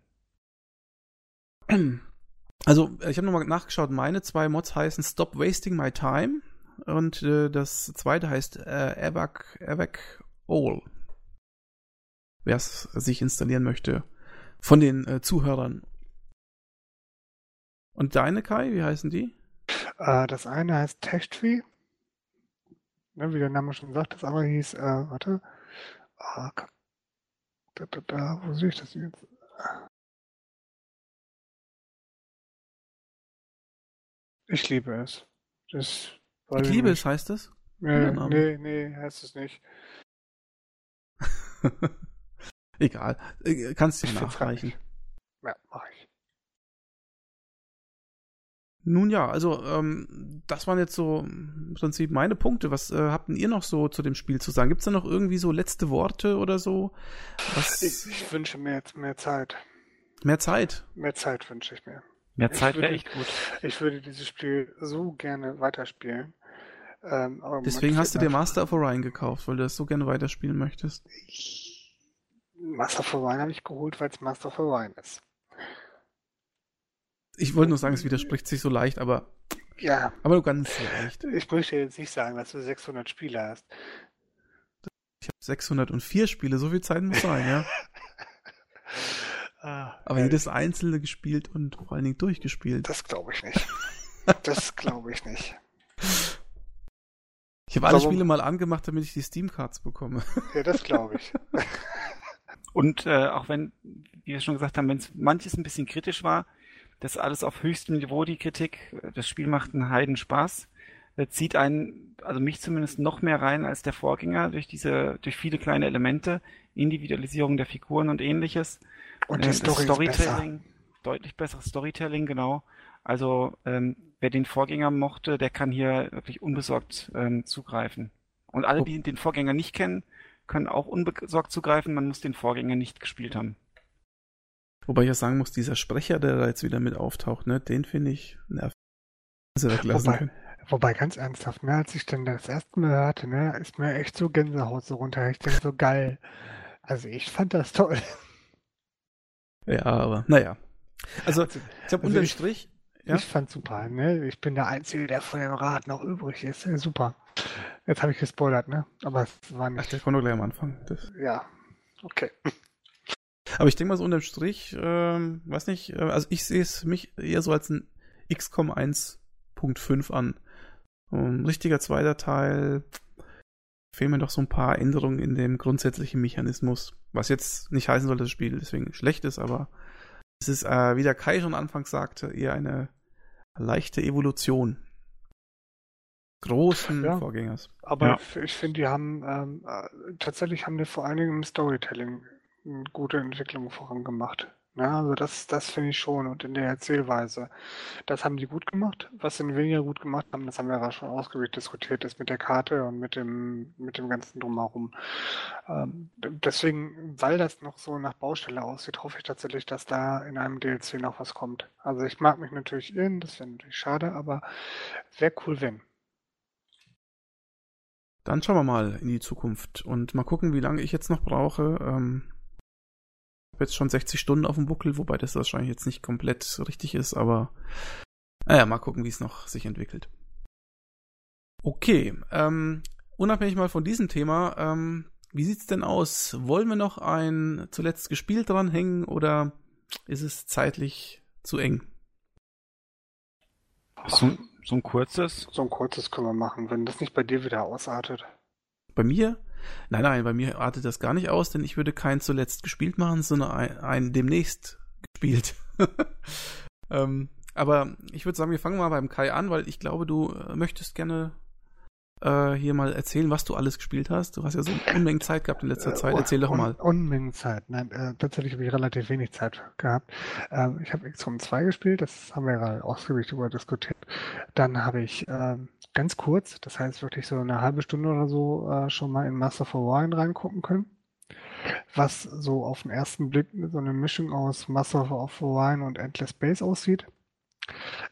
Also, ich habe nochmal nachgeschaut, meine zwei Mods heißen Stop Wasting My Time und äh, das zweite heißt äh, Evac, Evac All. Wer es sich installieren möchte. Von den äh, Zuhörern. Und deine, Kai, wie heißen die? Äh, das eine heißt Techtree. Ne, wie der Name schon sagt. Das andere hieß, äh, warte. Ah, da, da, da, wo sehe ich das jetzt? Ich liebe es. Das ich liebe es, heißt es? Äh, nee, nee, heißt es nicht. Egal. Äh, kannst du nachreichen. Ja, mach ich. Nun ja, also ähm, das waren jetzt so im Prinzip meine Punkte. Was äh, habt ihr noch so zu dem Spiel zu sagen? Gibt es da noch irgendwie so letzte Worte oder so? Was... Ich, ich, wünsche mir jetzt mehr Zeit. Mehr Zeit? Mehr Zeit wünsche ich mir. Mehr Zeit wäre echt gut. Ich würde dieses Spiel so gerne weiterspielen. Ähm, Deswegen hast du dir Master of Orion gekauft, weil du das so gerne weiterspielen möchtest. Master of Orion habe ich geholt, weil es Master of Orion ist. Ich wollte nur sagen, es widerspricht sich so leicht, aber. Ja. Aber du ganz leicht. Ich möchte jetzt nicht sagen, dass du 600 Spiele hast. Ich habe 604 Spiele, so viel Zeit muss sein, ja. ah, aber ja, jedes einzelne gespielt und vor allen Dingen durchgespielt. Das glaube ich nicht. das glaube ich nicht. Ich habe alle Spiele mal angemacht, damit ich die Steam-Cards bekomme. Ja, das glaube ich. Und äh, auch wenn, wie wir schon gesagt haben, wenn es manches ein bisschen kritisch war, das alles auf höchstem Niveau, die Kritik. Das Spiel macht einen Heiden Spaß. Zieht einen, also mich zumindest noch mehr rein als der Vorgänger durch diese, durch viele kleine Elemente, Individualisierung der Figuren und ähnliches. Und die äh, Story Storytelling, besser. deutlich besseres Storytelling, genau. Also ähm, wer den Vorgänger mochte, der kann hier wirklich unbesorgt ähm, zugreifen. Und alle, die den Vorgänger nicht kennen, können auch unbesorgt zugreifen. Man muss den Vorgänger nicht gespielt haben. Wobei ich ja sagen muss, dieser Sprecher, der da jetzt wieder mit auftaucht, ne, den finde ich nervig. Wobei, wobei, ganz ernsthaft, ne, als ich dann das erste Mal hörte, ne, ist mir echt so Gänsehaut so runter. Ich denke so geil. Also ich fand das toll. Ja, aber naja. Also, also ich habe also unterm Strich, ja? Ich fand super, ne? Ich bin der Einzige, der von dem Rad noch übrig ist. Super. Jetzt habe ich gespoilert, ne? Aber es war nicht. Ach, der kommt doch gleich am Anfang. Das... Ja, okay. Aber ich denke mal so unterm Strich, ähm, weiß nicht, äh, also ich sehe es mich eher so als ein XCOM 1.5 an. ein richtiger zweiter Teil. Fehlen mir doch so ein paar Änderungen in dem grundsätzlichen Mechanismus. Was jetzt nicht heißen soll, dass das Spiel deswegen schlecht ist, aber es ist, äh, wie der Kai schon anfangs sagte, eher eine leichte Evolution großen ja, Vorgängers. Aber ja. ich, ich finde, die haben ähm, äh, tatsächlich haben die vor allen Dingen im Storytelling eine gute Entwicklung vorangemacht. Ja, also das, das finde ich schon und in der Erzählweise. Das haben die gut gemacht. Was sie weniger gut gemacht haben, das haben wir ja schon ausgiebig diskutiert, ist mit der Karte und mit dem, mit dem ganzen Drumherum. Ähm, deswegen, weil das noch so nach Baustelle aussieht, hoffe ich tatsächlich, dass da in einem DLC noch was kommt. Also ich mag mich natürlich irren, das wäre natürlich schade, aber wäre cool, wenn. Dann schauen wir mal in die Zukunft und mal gucken, wie lange ich jetzt noch brauche. Ähm habe jetzt schon 60 Stunden auf dem Buckel, wobei das wahrscheinlich jetzt nicht komplett richtig ist, aber naja, mal gucken, wie es noch sich entwickelt. Okay, ähm, unabhängig mal von diesem Thema, ähm, wie sieht's denn aus? Wollen wir noch ein zuletzt gespielt dranhängen oder ist es zeitlich zu eng? So, so ein kurzes? So ein kurzes können wir machen, wenn das nicht bei dir wieder ausartet. Bei mir? Nein, nein, bei mir artet das gar nicht aus, denn ich würde kein zuletzt gespielt machen, sondern ein, ein demnächst gespielt. ähm, aber ich würde sagen, wir fangen mal beim Kai an, weil ich glaube, du äh, möchtest gerne äh, hier mal erzählen, was du alles gespielt hast. Du hast ja so Unmengen Zeit gehabt in letzter äh, Zeit. Erzähl doch un, mal. Unmengen Zeit. Nein, äh, tatsächlich habe ich relativ wenig Zeit gehabt. Ähm, ich habe XCOM 2 gespielt, das haben wir gerade ausgiebig darüber diskutiert. Dann habe ich ähm, ganz kurz, das heißt wirklich so eine halbe Stunde oder so, äh, schon mal in Master of Orion reingucken können. Was so auf den ersten Blick so eine Mischung aus Master of Orion und Endless Space aussieht.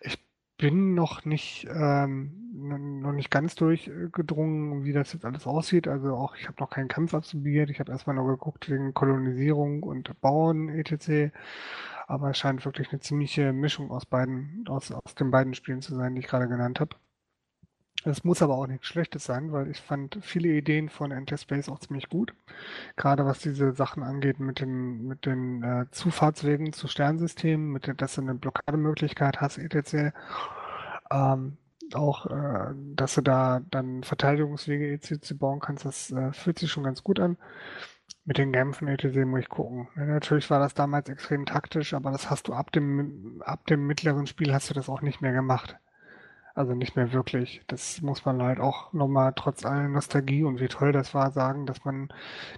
Ich bin noch nicht ähm, noch nicht ganz durchgedrungen, wie das jetzt alles aussieht. Also auch ich habe noch keinen Kampf absolviert. Ich habe erstmal nur geguckt wegen Kolonisierung und Bauen etc. Aber es scheint wirklich eine ziemliche Mischung aus beiden aus, aus den beiden Spielen zu sein, die ich gerade genannt habe. Das muss aber auch nichts Schlechtes sein, weil ich fand viele Ideen von Interspace auch ziemlich gut. Gerade was diese Sachen angeht mit den, mit den äh, Zufahrtswegen zu Sternsystemen, mit der, dass du eine Blockademöglichkeit hast, etc. Ähm, auch, äh, dass du da dann Verteidigungswege etc. bauen kannst, das äh, fühlt sich schon ganz gut an. Mit den Kämpfen etc. muss ich gucken. Ja, natürlich war das damals extrem taktisch, aber das hast du ab dem, ab dem mittleren Spiel hast du das auch nicht mehr gemacht. Also nicht mehr wirklich. Das muss man halt auch nochmal trotz aller Nostalgie und wie toll das war sagen, dass man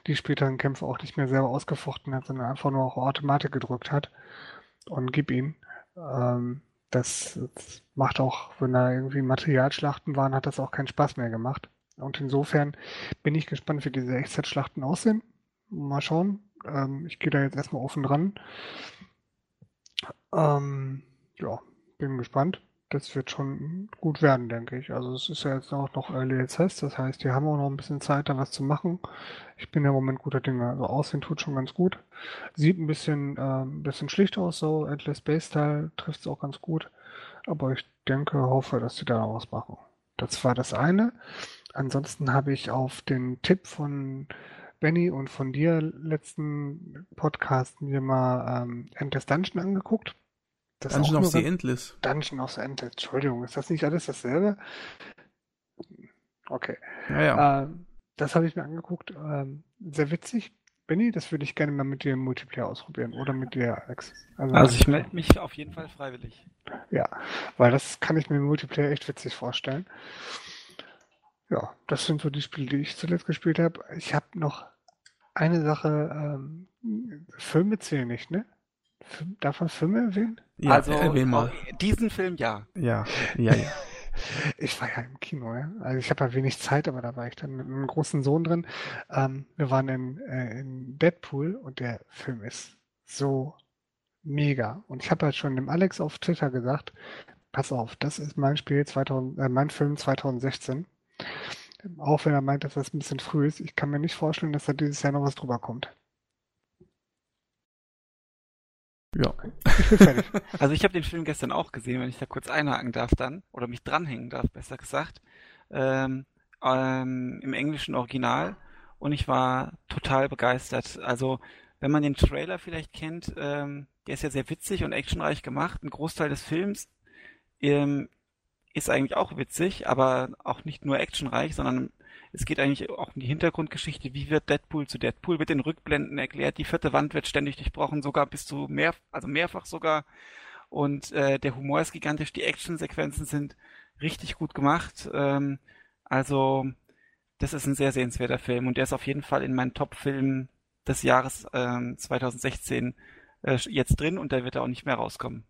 die späteren Kämpfe auch nicht mehr selber ausgefochten hat, sondern einfach nur auch Automatik gedrückt hat und gib ihn. Ähm, das, das, macht auch, wenn da irgendwie Materialschlachten waren, hat das auch keinen Spaß mehr gemacht. Und insofern bin ich gespannt, wie diese Echtzeitschlachten aussehen. Mal schauen. Ähm, ich gehe da jetzt erstmal offen dran. Ähm, ja, bin gespannt das wird schon gut werden, denke ich. Also es ist ja jetzt auch noch Early Access, das heißt, die haben auch noch ein bisschen Zeit, da was zu machen. Ich bin ja im Moment guter Dinge. Also Aussehen tut schon ganz gut. Sieht ein bisschen, äh, ein bisschen schlicht aus, so Endless Space Style trifft es auch ganz gut. Aber ich denke, hoffe, dass sie da noch was machen. Das war das eine. Ansonsten habe ich auf den Tipp von Benny und von dir letzten Podcast mir mal ähm, Endless Dungeon angeguckt. Das Dungeon of the Endless. Dungeon of the Endless, Entschuldigung, ist das nicht alles dasselbe? Okay. Ja, ja. Äh, das habe ich mir angeguckt. Ähm, sehr witzig. Benny, das würde ich gerne mal mit dir im Multiplayer ausprobieren oder mit dir, Alex. Also, also ich melde mich auf jeden Fall freiwillig. Ja, weil das kann ich mir im Multiplayer echt witzig vorstellen. Ja, das sind so die Spiele, die ich zuletzt gespielt habe. Ich habe noch eine Sache, ähm, Filme zählen nicht, ne? Darf man Filme erwähnen? Ja, also erwähnen mal. Diesen Film ja. Ja, ja, ja. ich war ja im Kino, ja. Also ich habe ja wenig Zeit, aber da war ich dann mit einem großen Sohn drin. Ähm, wir waren in, äh, in Deadpool und der Film ist so mega. Und ich habe halt schon dem Alex auf Twitter gesagt, pass auf, das ist mein Spiel 2000, äh, mein Film 2016. Auch wenn er meint, dass das ein bisschen früh ist. Ich kann mir nicht vorstellen, dass da dieses Jahr noch was drüber kommt. Ja. also ich habe den Film gestern auch gesehen, wenn ich da kurz einhaken darf dann, oder mich dranhängen darf, besser gesagt, ähm, ähm, im englischen Original und ich war total begeistert. Also wenn man den Trailer vielleicht kennt, ähm, der ist ja sehr witzig und actionreich gemacht. Ein Großteil des Films ähm, ist eigentlich auch witzig, aber auch nicht nur actionreich, sondern es geht eigentlich auch um die Hintergrundgeschichte, wie wird Deadpool zu Deadpool, wird in Rückblenden erklärt, die vierte Wand wird ständig durchbrochen, sogar bis zu mehr, also mehrfach sogar. Und äh, der Humor ist gigantisch, die Actionsequenzen sind richtig gut gemacht. Ähm, also das ist ein sehr sehenswerter Film und der ist auf jeden Fall in meinen Top-Filmen des Jahres ähm, 2016 äh, jetzt drin und der wird auch nicht mehr rauskommen.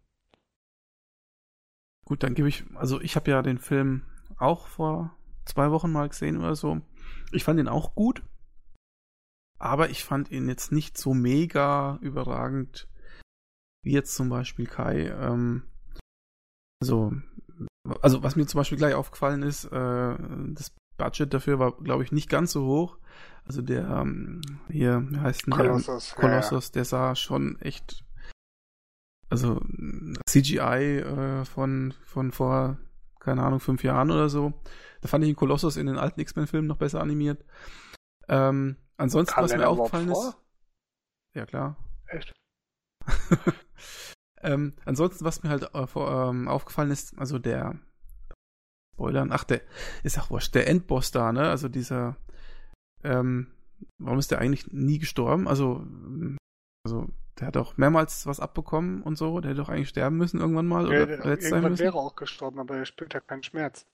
Gut, dann gebe ich, also ich habe ja den Film auch vor zwei Wochen mal gesehen oder so. Ich fand ihn auch gut, aber ich fand ihn jetzt nicht so mega überragend wie jetzt zum Beispiel Kai. Ähm, also, also was mir zum Beispiel gleich aufgefallen ist, äh, das Budget dafür war, glaube ich, nicht ganz so hoch. Also der ähm, hier, wie heißt denn Kolossus, der? Kolossus, ja, ja. der sah schon echt, also CGI äh, von von vor keine Ahnung fünf Jahren oder so. Da fand ich den Kolossus in den alten X-Men-Filmen noch besser animiert. Ähm, ansonsten, Kam was mir aufgefallen ist. Ja, klar. Echt? ähm, ansonsten, was mir halt äh, vor, ähm, aufgefallen ist, also der Spoilern, ach, der ist auch wurscht, der Endboss da, ne? Also dieser, ähm, warum ist der eigentlich nie gestorben? Also, also der hat auch mehrmals was abbekommen und so, der hätte doch eigentlich sterben müssen irgendwann mal. Ja, oder der, irgendwann wäre auch gestorben, aber er spürt ja keinen Schmerz.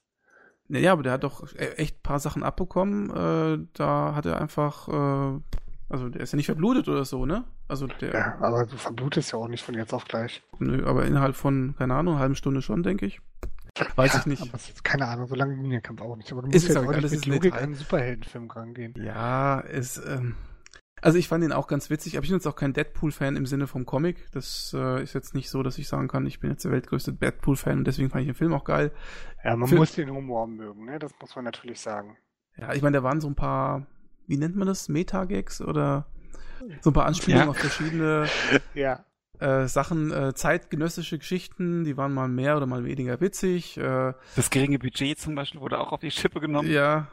Naja, aber der hat doch e-, echt ein paar Sachen abbekommen. Äh, da hat er einfach, äh, also der ist ja nicht verblutet oder so, ne? Also der. Ja, aber du verblutest ja auch nicht von jetzt auf gleich. Nö, aber innerhalb von, keine Ahnung, einer halben Stunde schon, denke ich. Weiß ja, ich nicht. Aber ist, keine Ahnung, so lange Linienkampf auch nicht. Aber du musst ist ja auch nicht mit Logik einen Superheldenfilm rangehen. Ja, ist, ähm, also ich fand ihn auch ganz witzig, aber ich bin jetzt auch kein Deadpool-Fan im Sinne vom Comic. Das äh, ist jetzt nicht so, dass ich sagen kann, ich bin jetzt der weltgrößte Deadpool-Fan und deswegen fand ich den Film auch geil. Ja, man Film, muss den Humor mögen, ne? Das muss man natürlich sagen. Ja, ich meine, da waren so ein paar, wie nennt man das, Meta-Gags oder so ein paar Anspielungen ja. auf verschiedene ja. äh, Sachen, äh, zeitgenössische Geschichten, die waren mal mehr oder mal weniger witzig. Äh, Das geringe Budget zum Beispiel wurde auch auf die Schippe genommen. ja,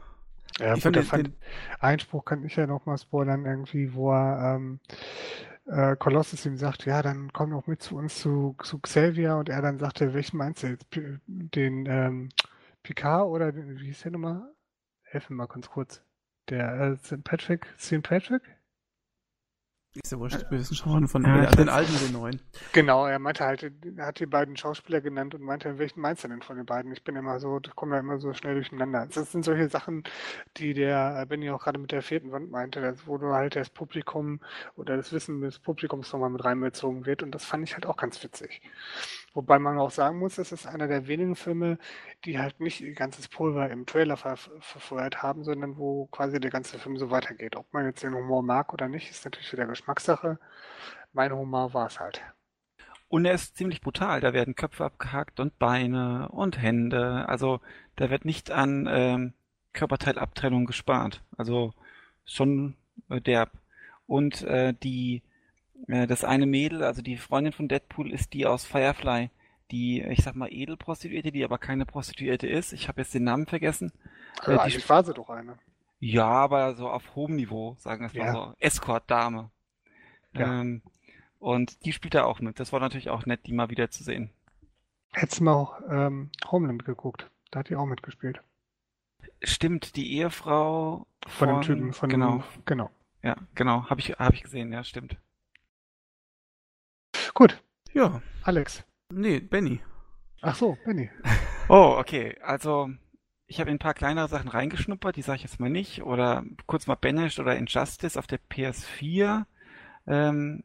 Ja, Ich gut, fand den- Einspruch kann ich ja noch mal spoilern, irgendwie, wo er ähm, äh, Colossus ihm sagt, ja, dann komm doch mit zu uns zu, zu Xavier und er dann sagte, welchen meinst du jetzt? P den ähm, Picard oder den, wie hieß der nochmal? Helf mir mal ganz kurz. Der äh, St. Patrick, St. Patrick? Ist ja wurscht. Wir wissen schon von Ja, den, alten und den neuen. Genau, er meinte halt, er hat die beiden Schauspieler genannt und meinte, welchen meinst du denn von den beiden? Ich bin immer so, ich komme ja immer so schnell durcheinander. Das sind solche Sachen, die der Benny auch gerade mit der vierten Wand meinte, dass, wo du halt das Publikum oder das Wissen des Publikums nochmal mit reinbezogen wird und das fand ich halt auch ganz witzig. Wobei man auch sagen muss, das ist einer der wenigen Filme, die halt nicht ihr ganzes Pulver im Trailer ver verfeuert haben, sondern wo quasi der ganze Film so weitergeht. Ob man jetzt den Humor mag oder nicht, ist natürlich wieder Geschmackssache. Mein Humor war es halt. Und er ist ziemlich brutal. Da werden Köpfe abgehackt und Beine und Hände. Also da wird nicht an ähm, Körperteilabtrennung gespart. Also schon äh, derb. Und äh, die das eine Mädel, also die Freundin von Deadpool, ist die aus Firefly, die, ich sag mal, Edelprostituierte, die aber keine Prostituierte ist. Ich habe jetzt den Namen vergessen. Also Äh, die eigentlich war sie doch eine. Ja, aber so auf hohem Niveau, sagen wir es mal Ja. so. Escort-Dame. Ja. Ähm, und die spielt da auch mit. Das war natürlich auch nett, die mal wieder zu sehen. Hättest du mal auch ähm, Homeland geguckt. Da hat die auch mitgespielt. Stimmt, die Ehefrau Von, dem Typen, von genau, dem, genau. ja, genau, habe ich, hab ich gesehen, ja, stimmt. Gut, Ja, Alex. nee, Benny. Ach so, Benny. Oh, okay, also ich habe in ein paar kleinere Sachen reingeschnuppert, die sage ich jetzt mal nicht, oder kurz mal Banished oder Injustice auf der PS4. Ähm,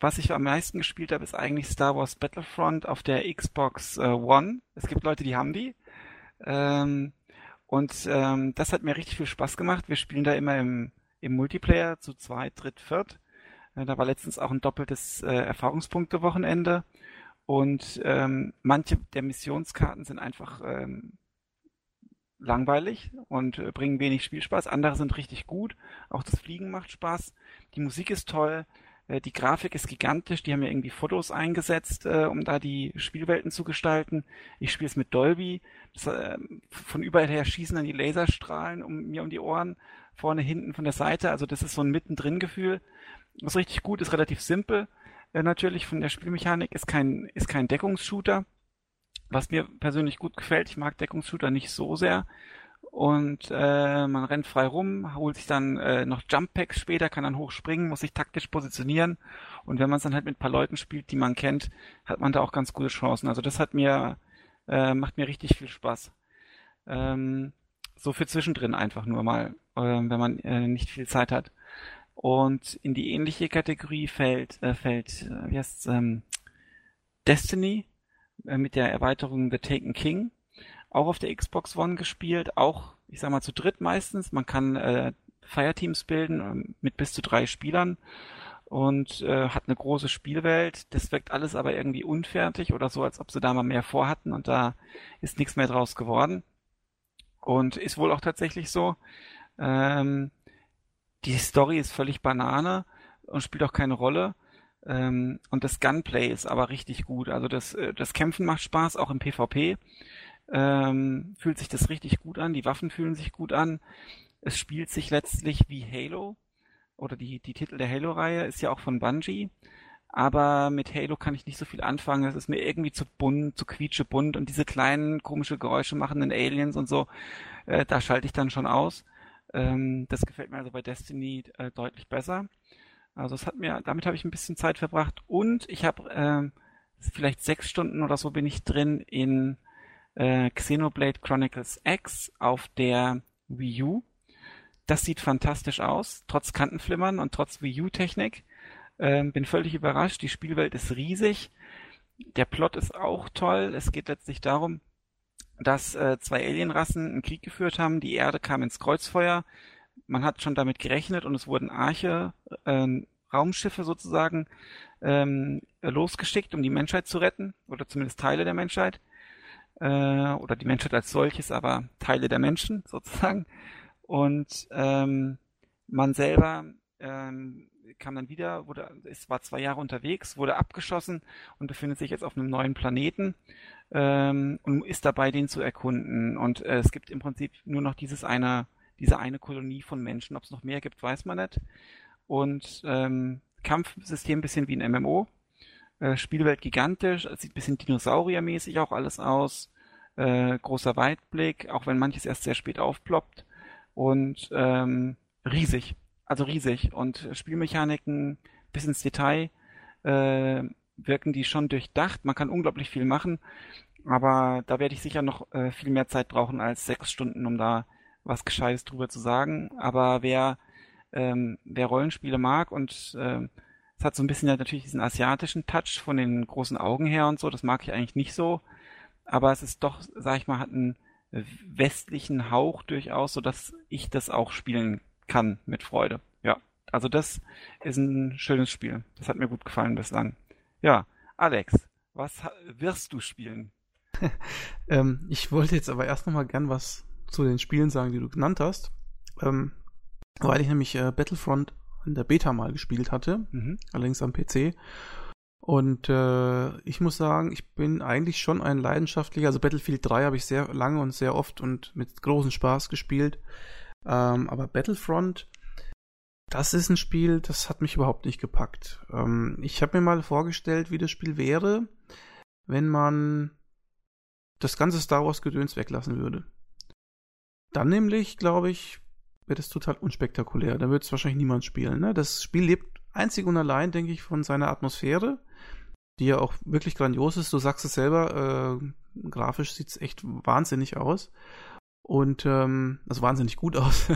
was ich am meisten gespielt habe, ist eigentlich Star Wars Battlefront auf der Xbox äh, One. Es gibt Leute, die haben die. Ähm, und ähm, das hat mir richtig viel Spaß gemacht. Wir spielen da immer im, im Multiplayer zu zweit, dritt, viert. Äh, da war letztens auch ein doppeltes äh, Erfahrungspunkte-Wochenende. Und ähm, manche der Missionskarten sind einfach ähm, langweilig und äh, bringen wenig Spielspaß. Andere sind richtig gut. Auch das Fliegen macht Spaß. Die Musik ist toll. Äh, die Grafik ist gigantisch. Die haben ja irgendwie Fotos eingesetzt, äh, um da die Spielwelten zu gestalten. Ich spiele es mit Dolby. Das, äh, von überall her schießen dann die Laserstrahlen um mir um die Ohren. Vorne, hinten, von der Seite. Also das ist so ein Mittendrin-Gefühl. Ist richtig gut, ist relativ simpel. Äh, natürlich von der Spielmechanik ist kein, ist kein Deckungsshooter. Was mir persönlich gut gefällt, ich mag Deckungsshooter nicht so sehr. Und äh, man rennt frei rum, holt sich dann äh, noch Jump Packs später, kann dann hochspringen, muss sich taktisch positionieren. Und wenn man es dann halt mit ein paar Leuten spielt, die man kennt, hat man da auch ganz gute Chancen. Also das hat mir, äh, macht mir richtig viel Spaß. Ähm, so für zwischendrin einfach nur mal, äh, wenn man äh, nicht viel Zeit hat. Und in die ähnliche Kategorie fällt, äh, fällt, äh, wie heißt ähm, Destiny äh, mit der Erweiterung The Taken King. Auch auf der Xbox One gespielt, auch, ich sag mal, zu dritt meistens. Man kann äh, Fireteams bilden ähm, mit bis zu drei Spielern und äh, hat eine große Spielwelt. Das wirkt alles aber irgendwie unfertig oder so, als ob sie da mal mehr vorhatten und da ist nichts mehr draus geworden. Und ist wohl auch tatsächlich so. Ähm, die Story ist völlig Banane und spielt auch keine Rolle. Ähm, und das Gunplay ist aber richtig gut. Also das, äh, das Kämpfen macht Spaß, auch im PvP. Ähm, fühlt sich das richtig gut an. Die Waffen fühlen sich gut an. Es spielt sich letztlich wie Halo. Oder die, die Titel der Halo-Reihe ist ja auch von Bungie. Aber mit Halo kann ich nicht so viel anfangen. Das ist mir irgendwie zu bunt, zu quietschebunt. Und diese kleinen, komische Geräusche machenden Aliens und so, äh, da schalte ich dann schon aus. Ähm, das gefällt mir also bei Destiny äh, deutlich besser. Also es hat mir, damit habe ich ein bisschen Zeit verbracht und ich habe ähm, vielleicht sechs Stunden oder so bin ich drin in äh, Xenoblade Chronicles X auf der Wii U. Das sieht fantastisch aus, trotz Kantenflimmern und trotz Wii U-Technik. Ähm, bin völlig überrascht. Die Spielwelt ist riesig. Der Plot ist auch toll. Es geht letztlich darum, dass äh, zwei Alienrassen einen Krieg geführt haben. Die Erde kam ins Kreuzfeuer. Man hat schon damit gerechnet und es wurden Arche, äh, Raumschiffe sozusagen ähm, losgeschickt, um die Menschheit zu retten oder zumindest Teile der Menschheit äh, oder die Menschheit als solches, aber Teile der Menschen sozusagen. Und ähm, man selber ähm, kam dann wieder, wurde, es war zwei Jahre unterwegs, wurde abgeschossen und befindet sich jetzt auf einem neuen Planeten ähm, und ist dabei, den zu erkunden. Und äh, es gibt im Prinzip nur noch dieses eine, diese eine Kolonie von Menschen. Ob es noch mehr gibt, weiß man nicht. Und ähm, Kampfsystem bisschen wie ein MMO. Äh, Spielwelt gigantisch, sieht ein bisschen dinosauriermäßig auch alles aus. Äh, großer Weitblick, auch wenn manches erst sehr spät aufploppt. Und ähm, riesig, also riesig. Und Spielmechaniken bis ins Detail äh, wirken die schon durchdacht. Man kann unglaublich viel machen, aber da werde ich sicher noch äh, viel mehr Zeit brauchen als sechs Stunden, um da was Gescheites drüber zu sagen. Aber wer, ähm, wer Rollenspiele mag und äh, es hat so ein bisschen natürlich diesen asiatischen Touch von den großen Augen her und so, das mag ich eigentlich nicht so. Aber es ist doch, sag ich mal, hat einen westlichen Hauch durchaus, so dass ich das auch spielen kann mit Freude. Ja, also das ist ein schönes Spiel. Das hat mir gut gefallen bislang. Ja, Alex, was wirst du spielen? ähm, ich wollte jetzt aber erst nochmal gern was zu den Spielen sagen, die du genannt hast. Ähm, weil ich nämlich äh, Battlefront in der Beta mal gespielt hatte, mhm. allerdings am PC. Und äh, ich muss sagen, ich bin eigentlich schon ein leidenschaftlicher, also Battlefield 3 habe ich sehr lange und sehr oft und mit großem Spaß gespielt. Ähm, aber Battlefront, das ist ein Spiel, das hat mich überhaupt nicht gepackt. Ähm, ich habe mir mal vorgestellt, wie das Spiel wäre, wenn man das ganze Star Wars Gedöns weglassen würde. Dann nämlich, glaube ich, wäre das total unspektakulär. Da würde es wahrscheinlich niemand spielen. Ne? Das Spiel lebt einzig und allein, denke ich, von seiner Atmosphäre, die ja auch wirklich grandios ist. Du sagst es selber, äh, grafisch sieht es echt wahnsinnig aus. Und ähm, also wahnsinnig gut aus.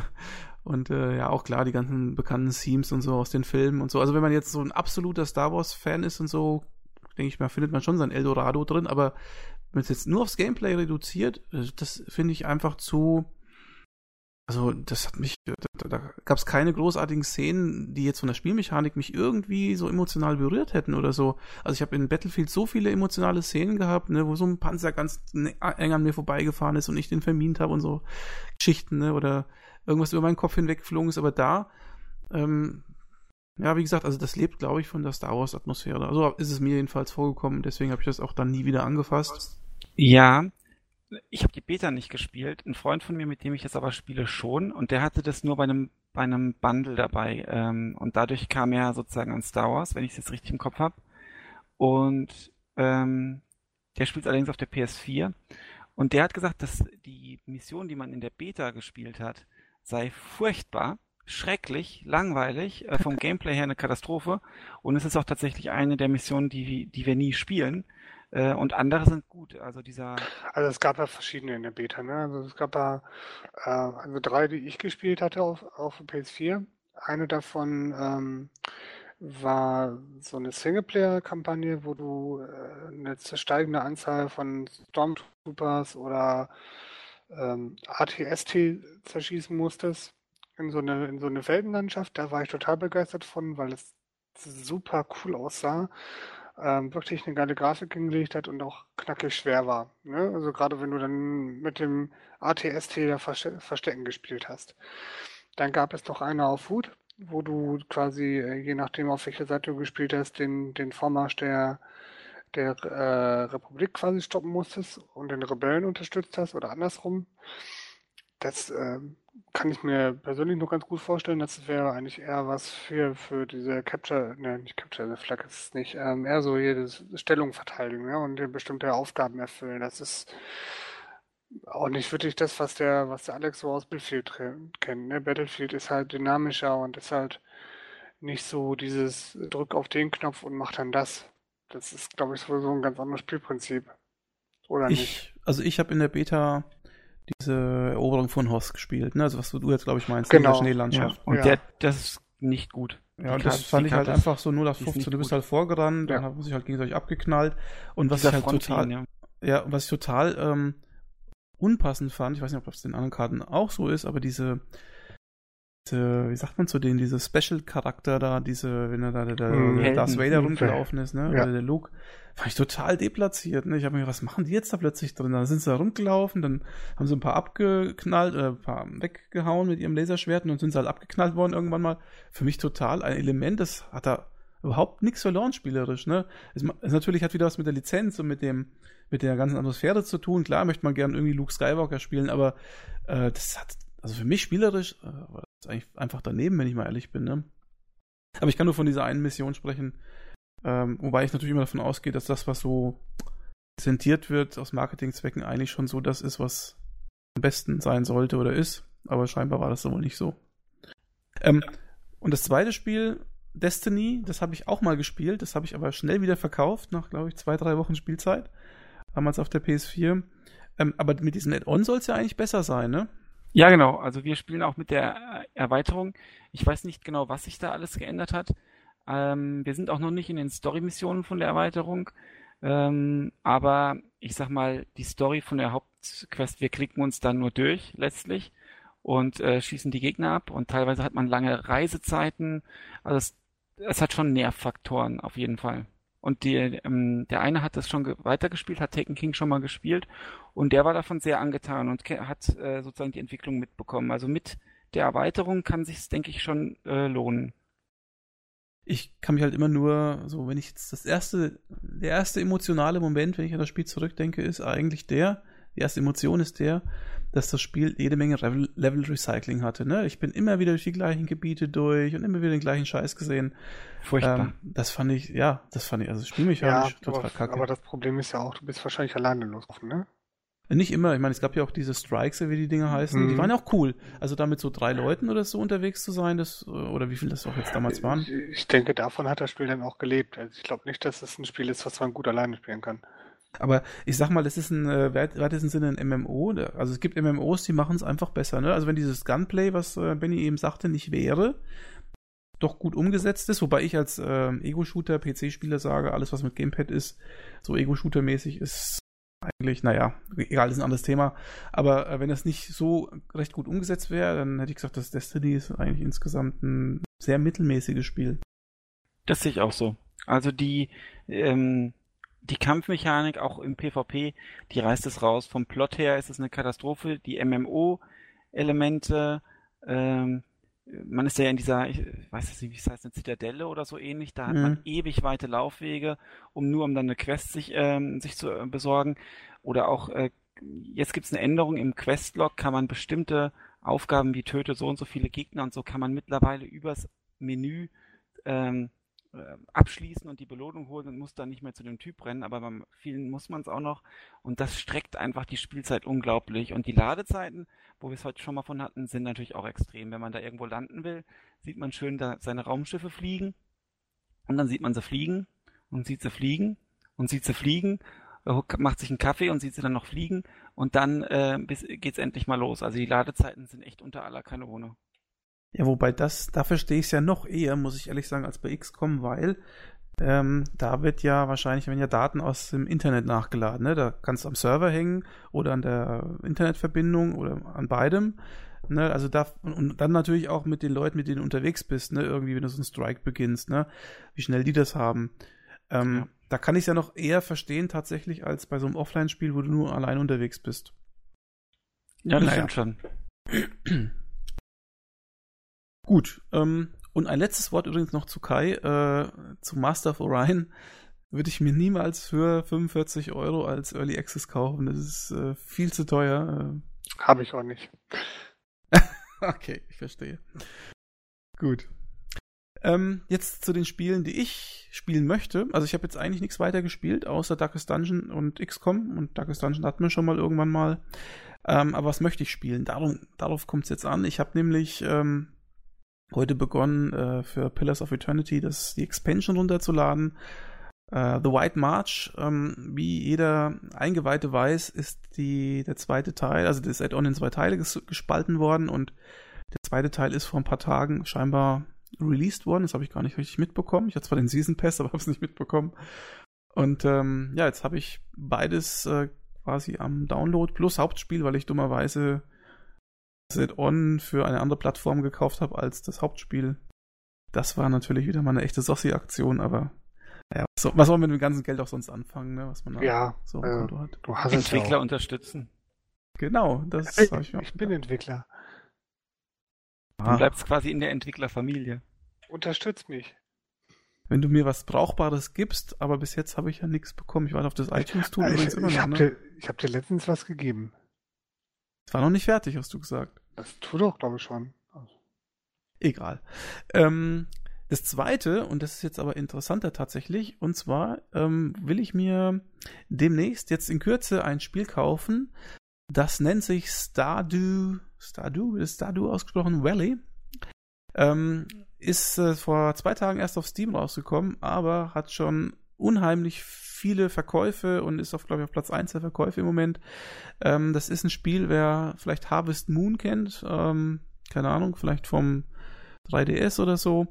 Und äh, ja, auch klar, die ganzen bekannten Themes und so aus den Filmen und so. Also wenn man jetzt so ein absoluter Star Wars-Fan ist und so, denke ich mal, findet man schon sein Eldorado drin, aber wenn es jetzt nur aufs Gameplay reduziert, äh, das finde ich einfach zu also das hat mich, da, da gab es keine großartigen Szenen, die jetzt von der Spielmechanik mich irgendwie so emotional berührt hätten oder so. Also ich habe in Battlefield so viele emotionale Szenen gehabt, ne, wo so ein Panzer ganz eng an mir vorbeigefahren ist und ich den vermint habe und so Geschichten, ne, oder irgendwas über meinen Kopf hinweggeflogen ist. Aber da, ähm, ja, wie gesagt, also das lebt, glaube ich, von der Star Wars Atmosphäre. Also ist es mir jedenfalls vorgekommen. Deswegen habe ich das auch dann nie wieder angefasst. Ja, ich habe die Beta nicht gespielt. Ein Freund von mir, mit dem ich das aber spiele, schon. Und der hatte das nur bei einem, bei einem Bundle dabei. Ähm, und dadurch kam er sozusagen an Star Wars, wenn ich es jetzt richtig im Kopf habe. Und ähm, der spielt allerdings auf der PS4. Und der hat gesagt, dass die Mission, die man in der Beta gespielt hat, sei furchtbar, schrecklich, langweilig, äh, vom Gameplay her eine Katastrophe. Und es ist auch tatsächlich eine der Missionen, die, die wir nie spielen äh, und andere sind gut. Also dieser. Also es gab ja verschiedene in der Beta, ne? Also es gab da äh, also drei, die ich gespielt hatte auf, auf PS4. Eine davon ähm, war so eine Singleplayer-Kampagne, wo du äh, eine steigende Anzahl von Stormtroopers oder ähm, ATST zerschießen musstest in so eine in so eine Weltenlandschaft. Da war ich total begeistert von, weil es super cool aussah ähm, wirklich eine geile Grafik hingelegt hat und auch knackig schwer war. Ne? Also gerade wenn du dann mit dem ATST der Verste Verstecken gespielt hast. Dann gab es noch eine auf Food, wo du quasi, äh, je nachdem auf welcher Seite du gespielt hast, den, den Vormarsch der, der äh, Republik quasi stoppen musstest und den Rebellen unterstützt hast oder andersrum. Das äh, kann ich mir persönlich nur ganz gut vorstellen. Das wäre eigentlich eher was für, für diese Capture, ne, nicht Capture the Flag ist es nicht, ähm, eher so jedes Stellung verteidigen ja, und bestimmte Aufgaben erfüllen. Das ist auch nicht wirklich das, was der, was der Alex so aus Battlefield kennt. Ne? Battlefield ist halt dynamischer und ist halt nicht so dieses Drück auf den Knopf und mach dann das. Das ist, glaube ich, sowieso ein ganz anderes Spielprinzip. Oder ich, nicht? Also ich habe in der Beta diese Eroberung von Host gespielt, ne? Also was du jetzt, glaube ich, meinst, genau. in der Schneelandschaft. Ja. Und ja. Der, das ist nicht gut. Ja, und das fand ich halt einfach so 0 auf 15. Du bist halt vorgerannt, dann haben sich halt gegenseitig abgeknallt. Und was Dieser ich halt total, ja. ja, was ich total ähm, unpassend fand, ich weiß nicht, ob das in anderen Karten auch so ist, aber diese wie sagt man zu denen, diese Special-Charakter da, diese, wenn er da der, Hm, der Darth. Vader rumgelaufen ist, ne? Ja. Oder der Luke, fand ich total deplatziert, ne? Ich habe mir was machen die jetzt da plötzlich drin? Da sind sie da rumgelaufen, dann haben sie ein paar abgeknallt, oder ein paar weggehauen mit ihrem Laserschwert und dann sind sie halt abgeknallt worden irgendwann mal. Für mich total ein Element, das hat da überhaupt nichts verloren spielerisch, ne? Es, es natürlich hat wieder was mit der Lizenz und mit dem, mit der ganzen Atmosphäre zu tun. Klar möchte man gerne irgendwie Luke Skywalker spielen, aber äh, das hat, also für mich spielerisch, äh, eigentlich einfach daneben, wenn ich mal ehrlich bin, ne? Aber ich kann nur von dieser einen Mission sprechen, ähm, wobei ich natürlich immer davon ausgehe, dass das, was so präsentiert wird aus Marketingzwecken, eigentlich schon so das ist, was am besten sein sollte oder ist. Aber scheinbar war das so wohl nicht so. Ähm, und das zweite Spiel, Destiny, das habe ich auch mal gespielt. Das habe ich aber schnell wieder verkauft, nach, glaube ich, zwei, drei Wochen Spielzeit. Damals auf der PS4. Ähm, aber mit diesem Add-on soll es ja eigentlich besser sein, ne? Ja, genau. Also wir spielen auch mit der äh, Erweiterung. Ich weiß nicht genau, was sich da alles geändert hat. Ähm, wir sind auch noch nicht in den Story-Missionen von der Erweiterung. Ähm, aber ich sag mal, die Story von der Hauptquest, wir klicken uns dann nur durch letztlich und äh, schießen die Gegner ab. Und teilweise hat man lange Reisezeiten. Also es, es hat schon Nervfaktoren auf jeden Fall. Und die, ähm, der eine hat das schon ge- weitergespielt, hat Taken King schon mal gespielt und der war davon sehr angetan und hat äh, sozusagen die Entwicklung mitbekommen. Also mit der Erweiterung kann sich's, denke ich, schon äh, lohnen. ich kann mich halt immer nur, so wenn ich jetzt das erste, der erste emotionale Moment, wenn ich an das Spiel zurückdenke, ist eigentlich der, die erste Emotion ist der, dass das Spiel jede Menge Level, Recycling hatte. Ne? Ich bin immer wieder durch die gleichen Gebiete durch und immer wieder den gleichen Scheiß gesehen. Furchtbar. Ähm, das fand ich, ja, das fand ich, also spielmechanisch Ja, total aber, kacke. aber das Problem ist ja auch, du bist wahrscheinlich alleine losgelaufen, ne? Nicht immer, ich meine, es gab ja auch diese Strikes, wie die Dinger heißen, die Mhm. waren ja auch cool. Also da mit so drei Leuten oder so unterwegs zu sein, das, oder wie viel das auch jetzt damals waren. Ich, ich denke, davon hat das Spiel dann auch gelebt. Also ich glaube nicht, dass es ein Spiel ist, was man gut alleine spielen kann. Aber ich sag mal, das ist ein äh, weit- weitesten Sinne ein MMO. da- Also es gibt MMOs, die machen es einfach besser. Ne? Also wenn dieses Gunplay, was äh, Benny eben sagte, nicht wäre, doch gut umgesetzt ist, wobei ich als ähm, Ego-Shooter, PC-Spieler sage, alles was mit Gamepad ist, so Ego-Shooter-mäßig ist eigentlich, naja, egal, ist ein anderes Thema. Aber äh, wenn das nicht so recht gut umgesetzt wäre, dann hätte ich gesagt, das Destiny ist eigentlich insgesamt ein sehr mittelmäßiges Spiel. Das sehe ich auch so. Also die, ähm, die Kampfmechanik auch im PvP, die reißt es raus. Vom Plot her ist es eine Katastrophe. Die MMO-Elemente, ähm, man ist ja in dieser, ich weiß nicht, wie es heißt, eine Zitadelle oder so ähnlich. Da hat Mhm. man ewig weite Laufwege, um nur um dann eine Quest sich, ähm, sich zu äh, besorgen. Oder auch, äh, jetzt gibt es eine Änderung im Questlog, kann man bestimmte Aufgaben wie töte so und so viele Gegner und so kann man mittlerweile übers Menü ähm, äh, abschließen und die Belohnung holen und muss dann nicht mehr zu dem Typ rennen, aber beim vielen muss man es auch noch und das streckt einfach die Spielzeit unglaublich und die Ladezeiten, wo wir es heute schon mal von hatten, sind natürlich auch extrem. Wenn man da irgendwo landen will, sieht man schön da seine Raumschiffe fliegen und dann sieht man sie fliegen und sieht sie fliegen und sieht sie fliegen, äh, macht sich einen Kaffee und sieht sie dann noch fliegen und dann äh, geht's endlich mal los. Also die Ladezeiten sind echt unter aller Kanone. Ja, wobei das, da verstehe ich es ja noch eher, muss ich ehrlich sagen, als bei XCOM, weil ähm, da wird ja wahrscheinlich, wenn ja Daten aus dem Internet nachgeladen, ne? Da kannst du am Server hängen oder an der Internetverbindung oder an beidem. Ne? Also da und, dann natürlich auch mit den Leuten, mit denen du unterwegs bist, ne? Irgendwie, wenn du so einen Strike beginnst, ne? Wie schnell die das haben. Ähm, Ja. Da kann ich es ja noch eher verstehen tatsächlich als bei so einem Offline-Spiel, wo du nur allein unterwegs bist. Ja, das Naja. stimmt schon. Gut, ähm, und ein letztes Wort übrigens noch zu Kai, äh, zu Master of Orion. Würde ich mir niemals für 45 Euro als Early Access kaufen. Das ist äh, viel zu teuer. Habe ich auch nicht. Äh, okay, ich verstehe. Gut. Ähm, jetzt zu den Spielen, die ich spielen möchte. Also ich habe jetzt eigentlich nichts weiter gespielt, außer Darkest Dungeon und XCOM. Und Darkest Dungeon hatten wir schon mal irgendwann mal. Ähm, aber was möchte ich spielen? Darum, darauf kommt es jetzt an. Ich habe nämlich ähm, heute begonnen, äh, für Pillars of Eternity das, die Expansion runterzuladen. Äh, The White March, ähm, wie jeder Eingeweihte weiß, ist die, der zweite Teil, also das Add-on in zwei Teile ges gespalten worden und der zweite Teil ist vor ein paar Tagen scheinbar released worden. Das habe ich gar nicht richtig mitbekommen. Ich hatte zwar den Season Pass, aber habe es nicht mitbekommen. Und ähm, ja, jetzt habe ich beides äh, quasi am Download plus Hauptspiel, weil ich dummerweise Add-on für eine andere Plattform gekauft habe als das Hauptspiel. Das war natürlich wieder mal eine echte Sossi-Aktion, aber ja, was, was soll man mit dem ganzen Geld auch sonst anfangen, ne, was man da Ja, so äh, Konto hat. du hast Entwickler auch. unterstützen. Genau, das habe ich mir auch ich bin Entwickler. Ah, bleibst quasi in der Entwicklerfamilie. Unterstützt mich. Wenn du mir was Brauchbares gibst, aber bis jetzt habe ich ja nichts bekommen. Ich warte auf das iTunes-Tool ich übrigens immer ich habe ne? dir, ich hab dir letztens was gegeben. Es war noch nicht fertig, hast du gesagt. Das tut doch, glaube ich, schon. Egal. Ähm, das zweite, und das ist jetzt aber interessanter tatsächlich, und zwar ähm, will ich mir demnächst jetzt in Kürze ein Spiel kaufen, das nennt sich Stardew, Stardew, ist Stardew ausgesprochen, Valley. Ähm, ist äh, vor zwei Tagen erst auf Steam rausgekommen, aber hat schon unheimlich viele Verkäufe und ist auf, glaube ich, auf Platz 1 der Verkäufe im Moment. Ähm, das ist ein Spiel, wer vielleicht Harvest Moon kennt, ähm, keine Ahnung, vielleicht vom 3DS oder so,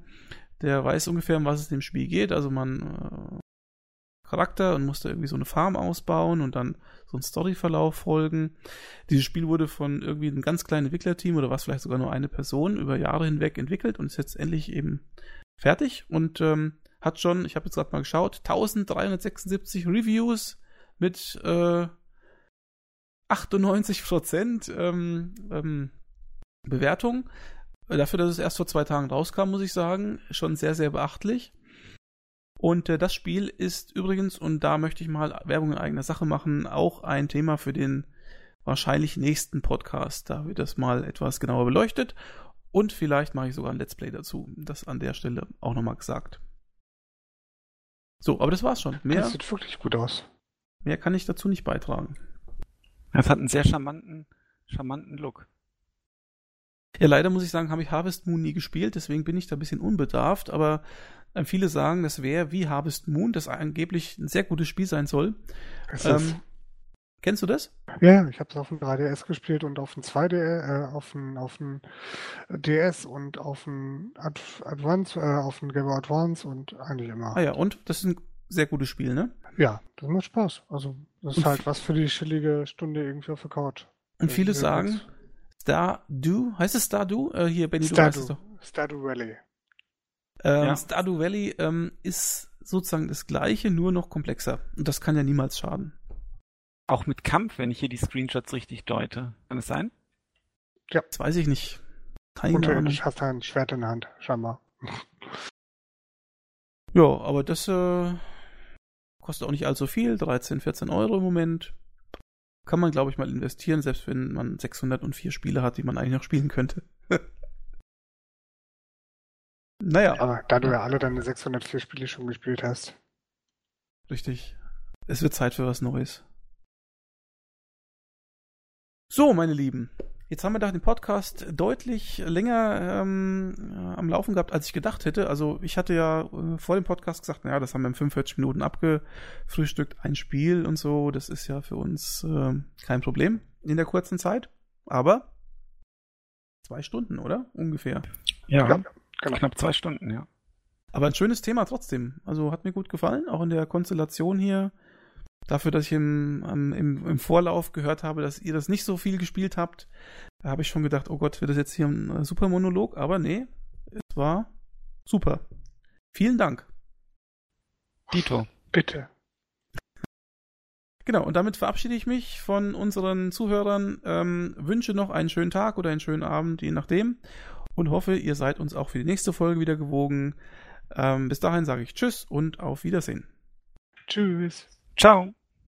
der weiß ungefähr, um was es dem Spiel geht. Also man äh, Charakter und musste irgendwie so eine Farm ausbauen und dann so einen Storyverlauf folgen. Dieses Spiel wurde von irgendwie einem ganz kleinen Entwicklerteam oder was vielleicht sogar nur eine Person über Jahre hinweg entwickelt und ist jetzt endlich eben fertig und ähm, hat schon, ich habe jetzt gerade mal geschaut, 1376 Reviews mit äh, 98 Prozent ähm, ähm, Bewertung. Dafür, dass es erst vor zwei Tagen rauskam, muss ich sagen, schon sehr, sehr beachtlich. Und äh, das Spiel ist übrigens, und da möchte ich mal Werbung in eigener Sache machen, auch ein Thema für den wahrscheinlich nächsten Podcast. Da wird das mal etwas genauer beleuchtet. Und vielleicht mache ich sogar ein Let's Play dazu. Das an der Stelle auch nochmal gesagt. So, aber das war's schon. Mehr, Das sieht wirklich gut aus. mehr kann ich dazu nicht beitragen. Das hat einen sehr charmanten, charmanten Look. Ja, leider muss ich sagen, habe ich Harvest Moon nie gespielt, deswegen bin ich da ein bisschen unbedarft, aber äh, viele sagen, das wäre wie Harvest Moon, das angeblich ein sehr gutes Spiel sein soll. Es ist, Ähm, kennst du das? ja, ich habe es auf dem 3DS gespielt und auf dem 2DS, äh, auf dem, auf dem DS und auf dem Ad Advance, äh, auf dem Game Boy Advance und eigentlich immer. Ah ja, und das ist ein sehr gutes Spiel, ne? Ja, das macht Spaß. Also, das ist Und halt was für die chillige Stunde irgendwie auf der Couch. Und Ja, viele sagen. Stardew, heißt es Stardew? Äh, hier, Benny, du weißt es Stardew, doch. Stardew Valley. Ähm, Ja. Stardew Valley ähm, ist sozusagen das gleiche, nur noch komplexer. Und das kann ja niemals schaden. Auch mit Kampf, wenn ich hier die Screenshots richtig deute. Kann es sein? Das weiß ich nicht. Keine Und Ahnung. du hast ein Schwert in der Hand, scheinbar. Ja, aber das äh, kostet auch nicht allzu viel, 13, 14 Euro im Moment. Kann man, glaube ich, mal investieren, selbst wenn man 604 Spiele hat, die man eigentlich noch spielen könnte. naja, Aber da du ja alle deine 604 Spiele schon gespielt hast. richtig. Es wird Zeit für was Neues. So, meine Lieben. Jetzt haben wir da den Podcast deutlich länger ähm, äh, am Laufen gehabt, als ich gedacht hätte. Also ich hatte ja äh, vor dem Podcast gesagt, naja, das haben wir in 45 Minuten abgefrühstückt, ein Spiel und so. Das ist ja für uns äh, kein Problem in der kurzen Zeit. Aber zwei Stunden, oder? Ungefähr. Ja. Ja. Genau. Knapp zwei Stunden, ja. Aber ein schönes Thema trotzdem. Also hat mir gut gefallen, auch in der Konstellation hier. Dafür, dass ich im, im, im Vorlauf gehört habe, dass ihr das nicht so viel gespielt habt, da habe ich schon gedacht, oh Gott, wird das jetzt hier ein äh, super Monolog? Aber nee, es war super. Vielen Dank. Dito. Bitte. Genau, und damit verabschiede ich mich von unseren Zuhörern, ähm, wünsche noch einen schönen Tag oder einen schönen Abend, je nachdem, und hoffe, ihr seid uns auch für die nächste Folge wieder gewogen. Ähm, bis dahin sage ich Tschüss und auf Wiedersehen. Tschüss. Ciao.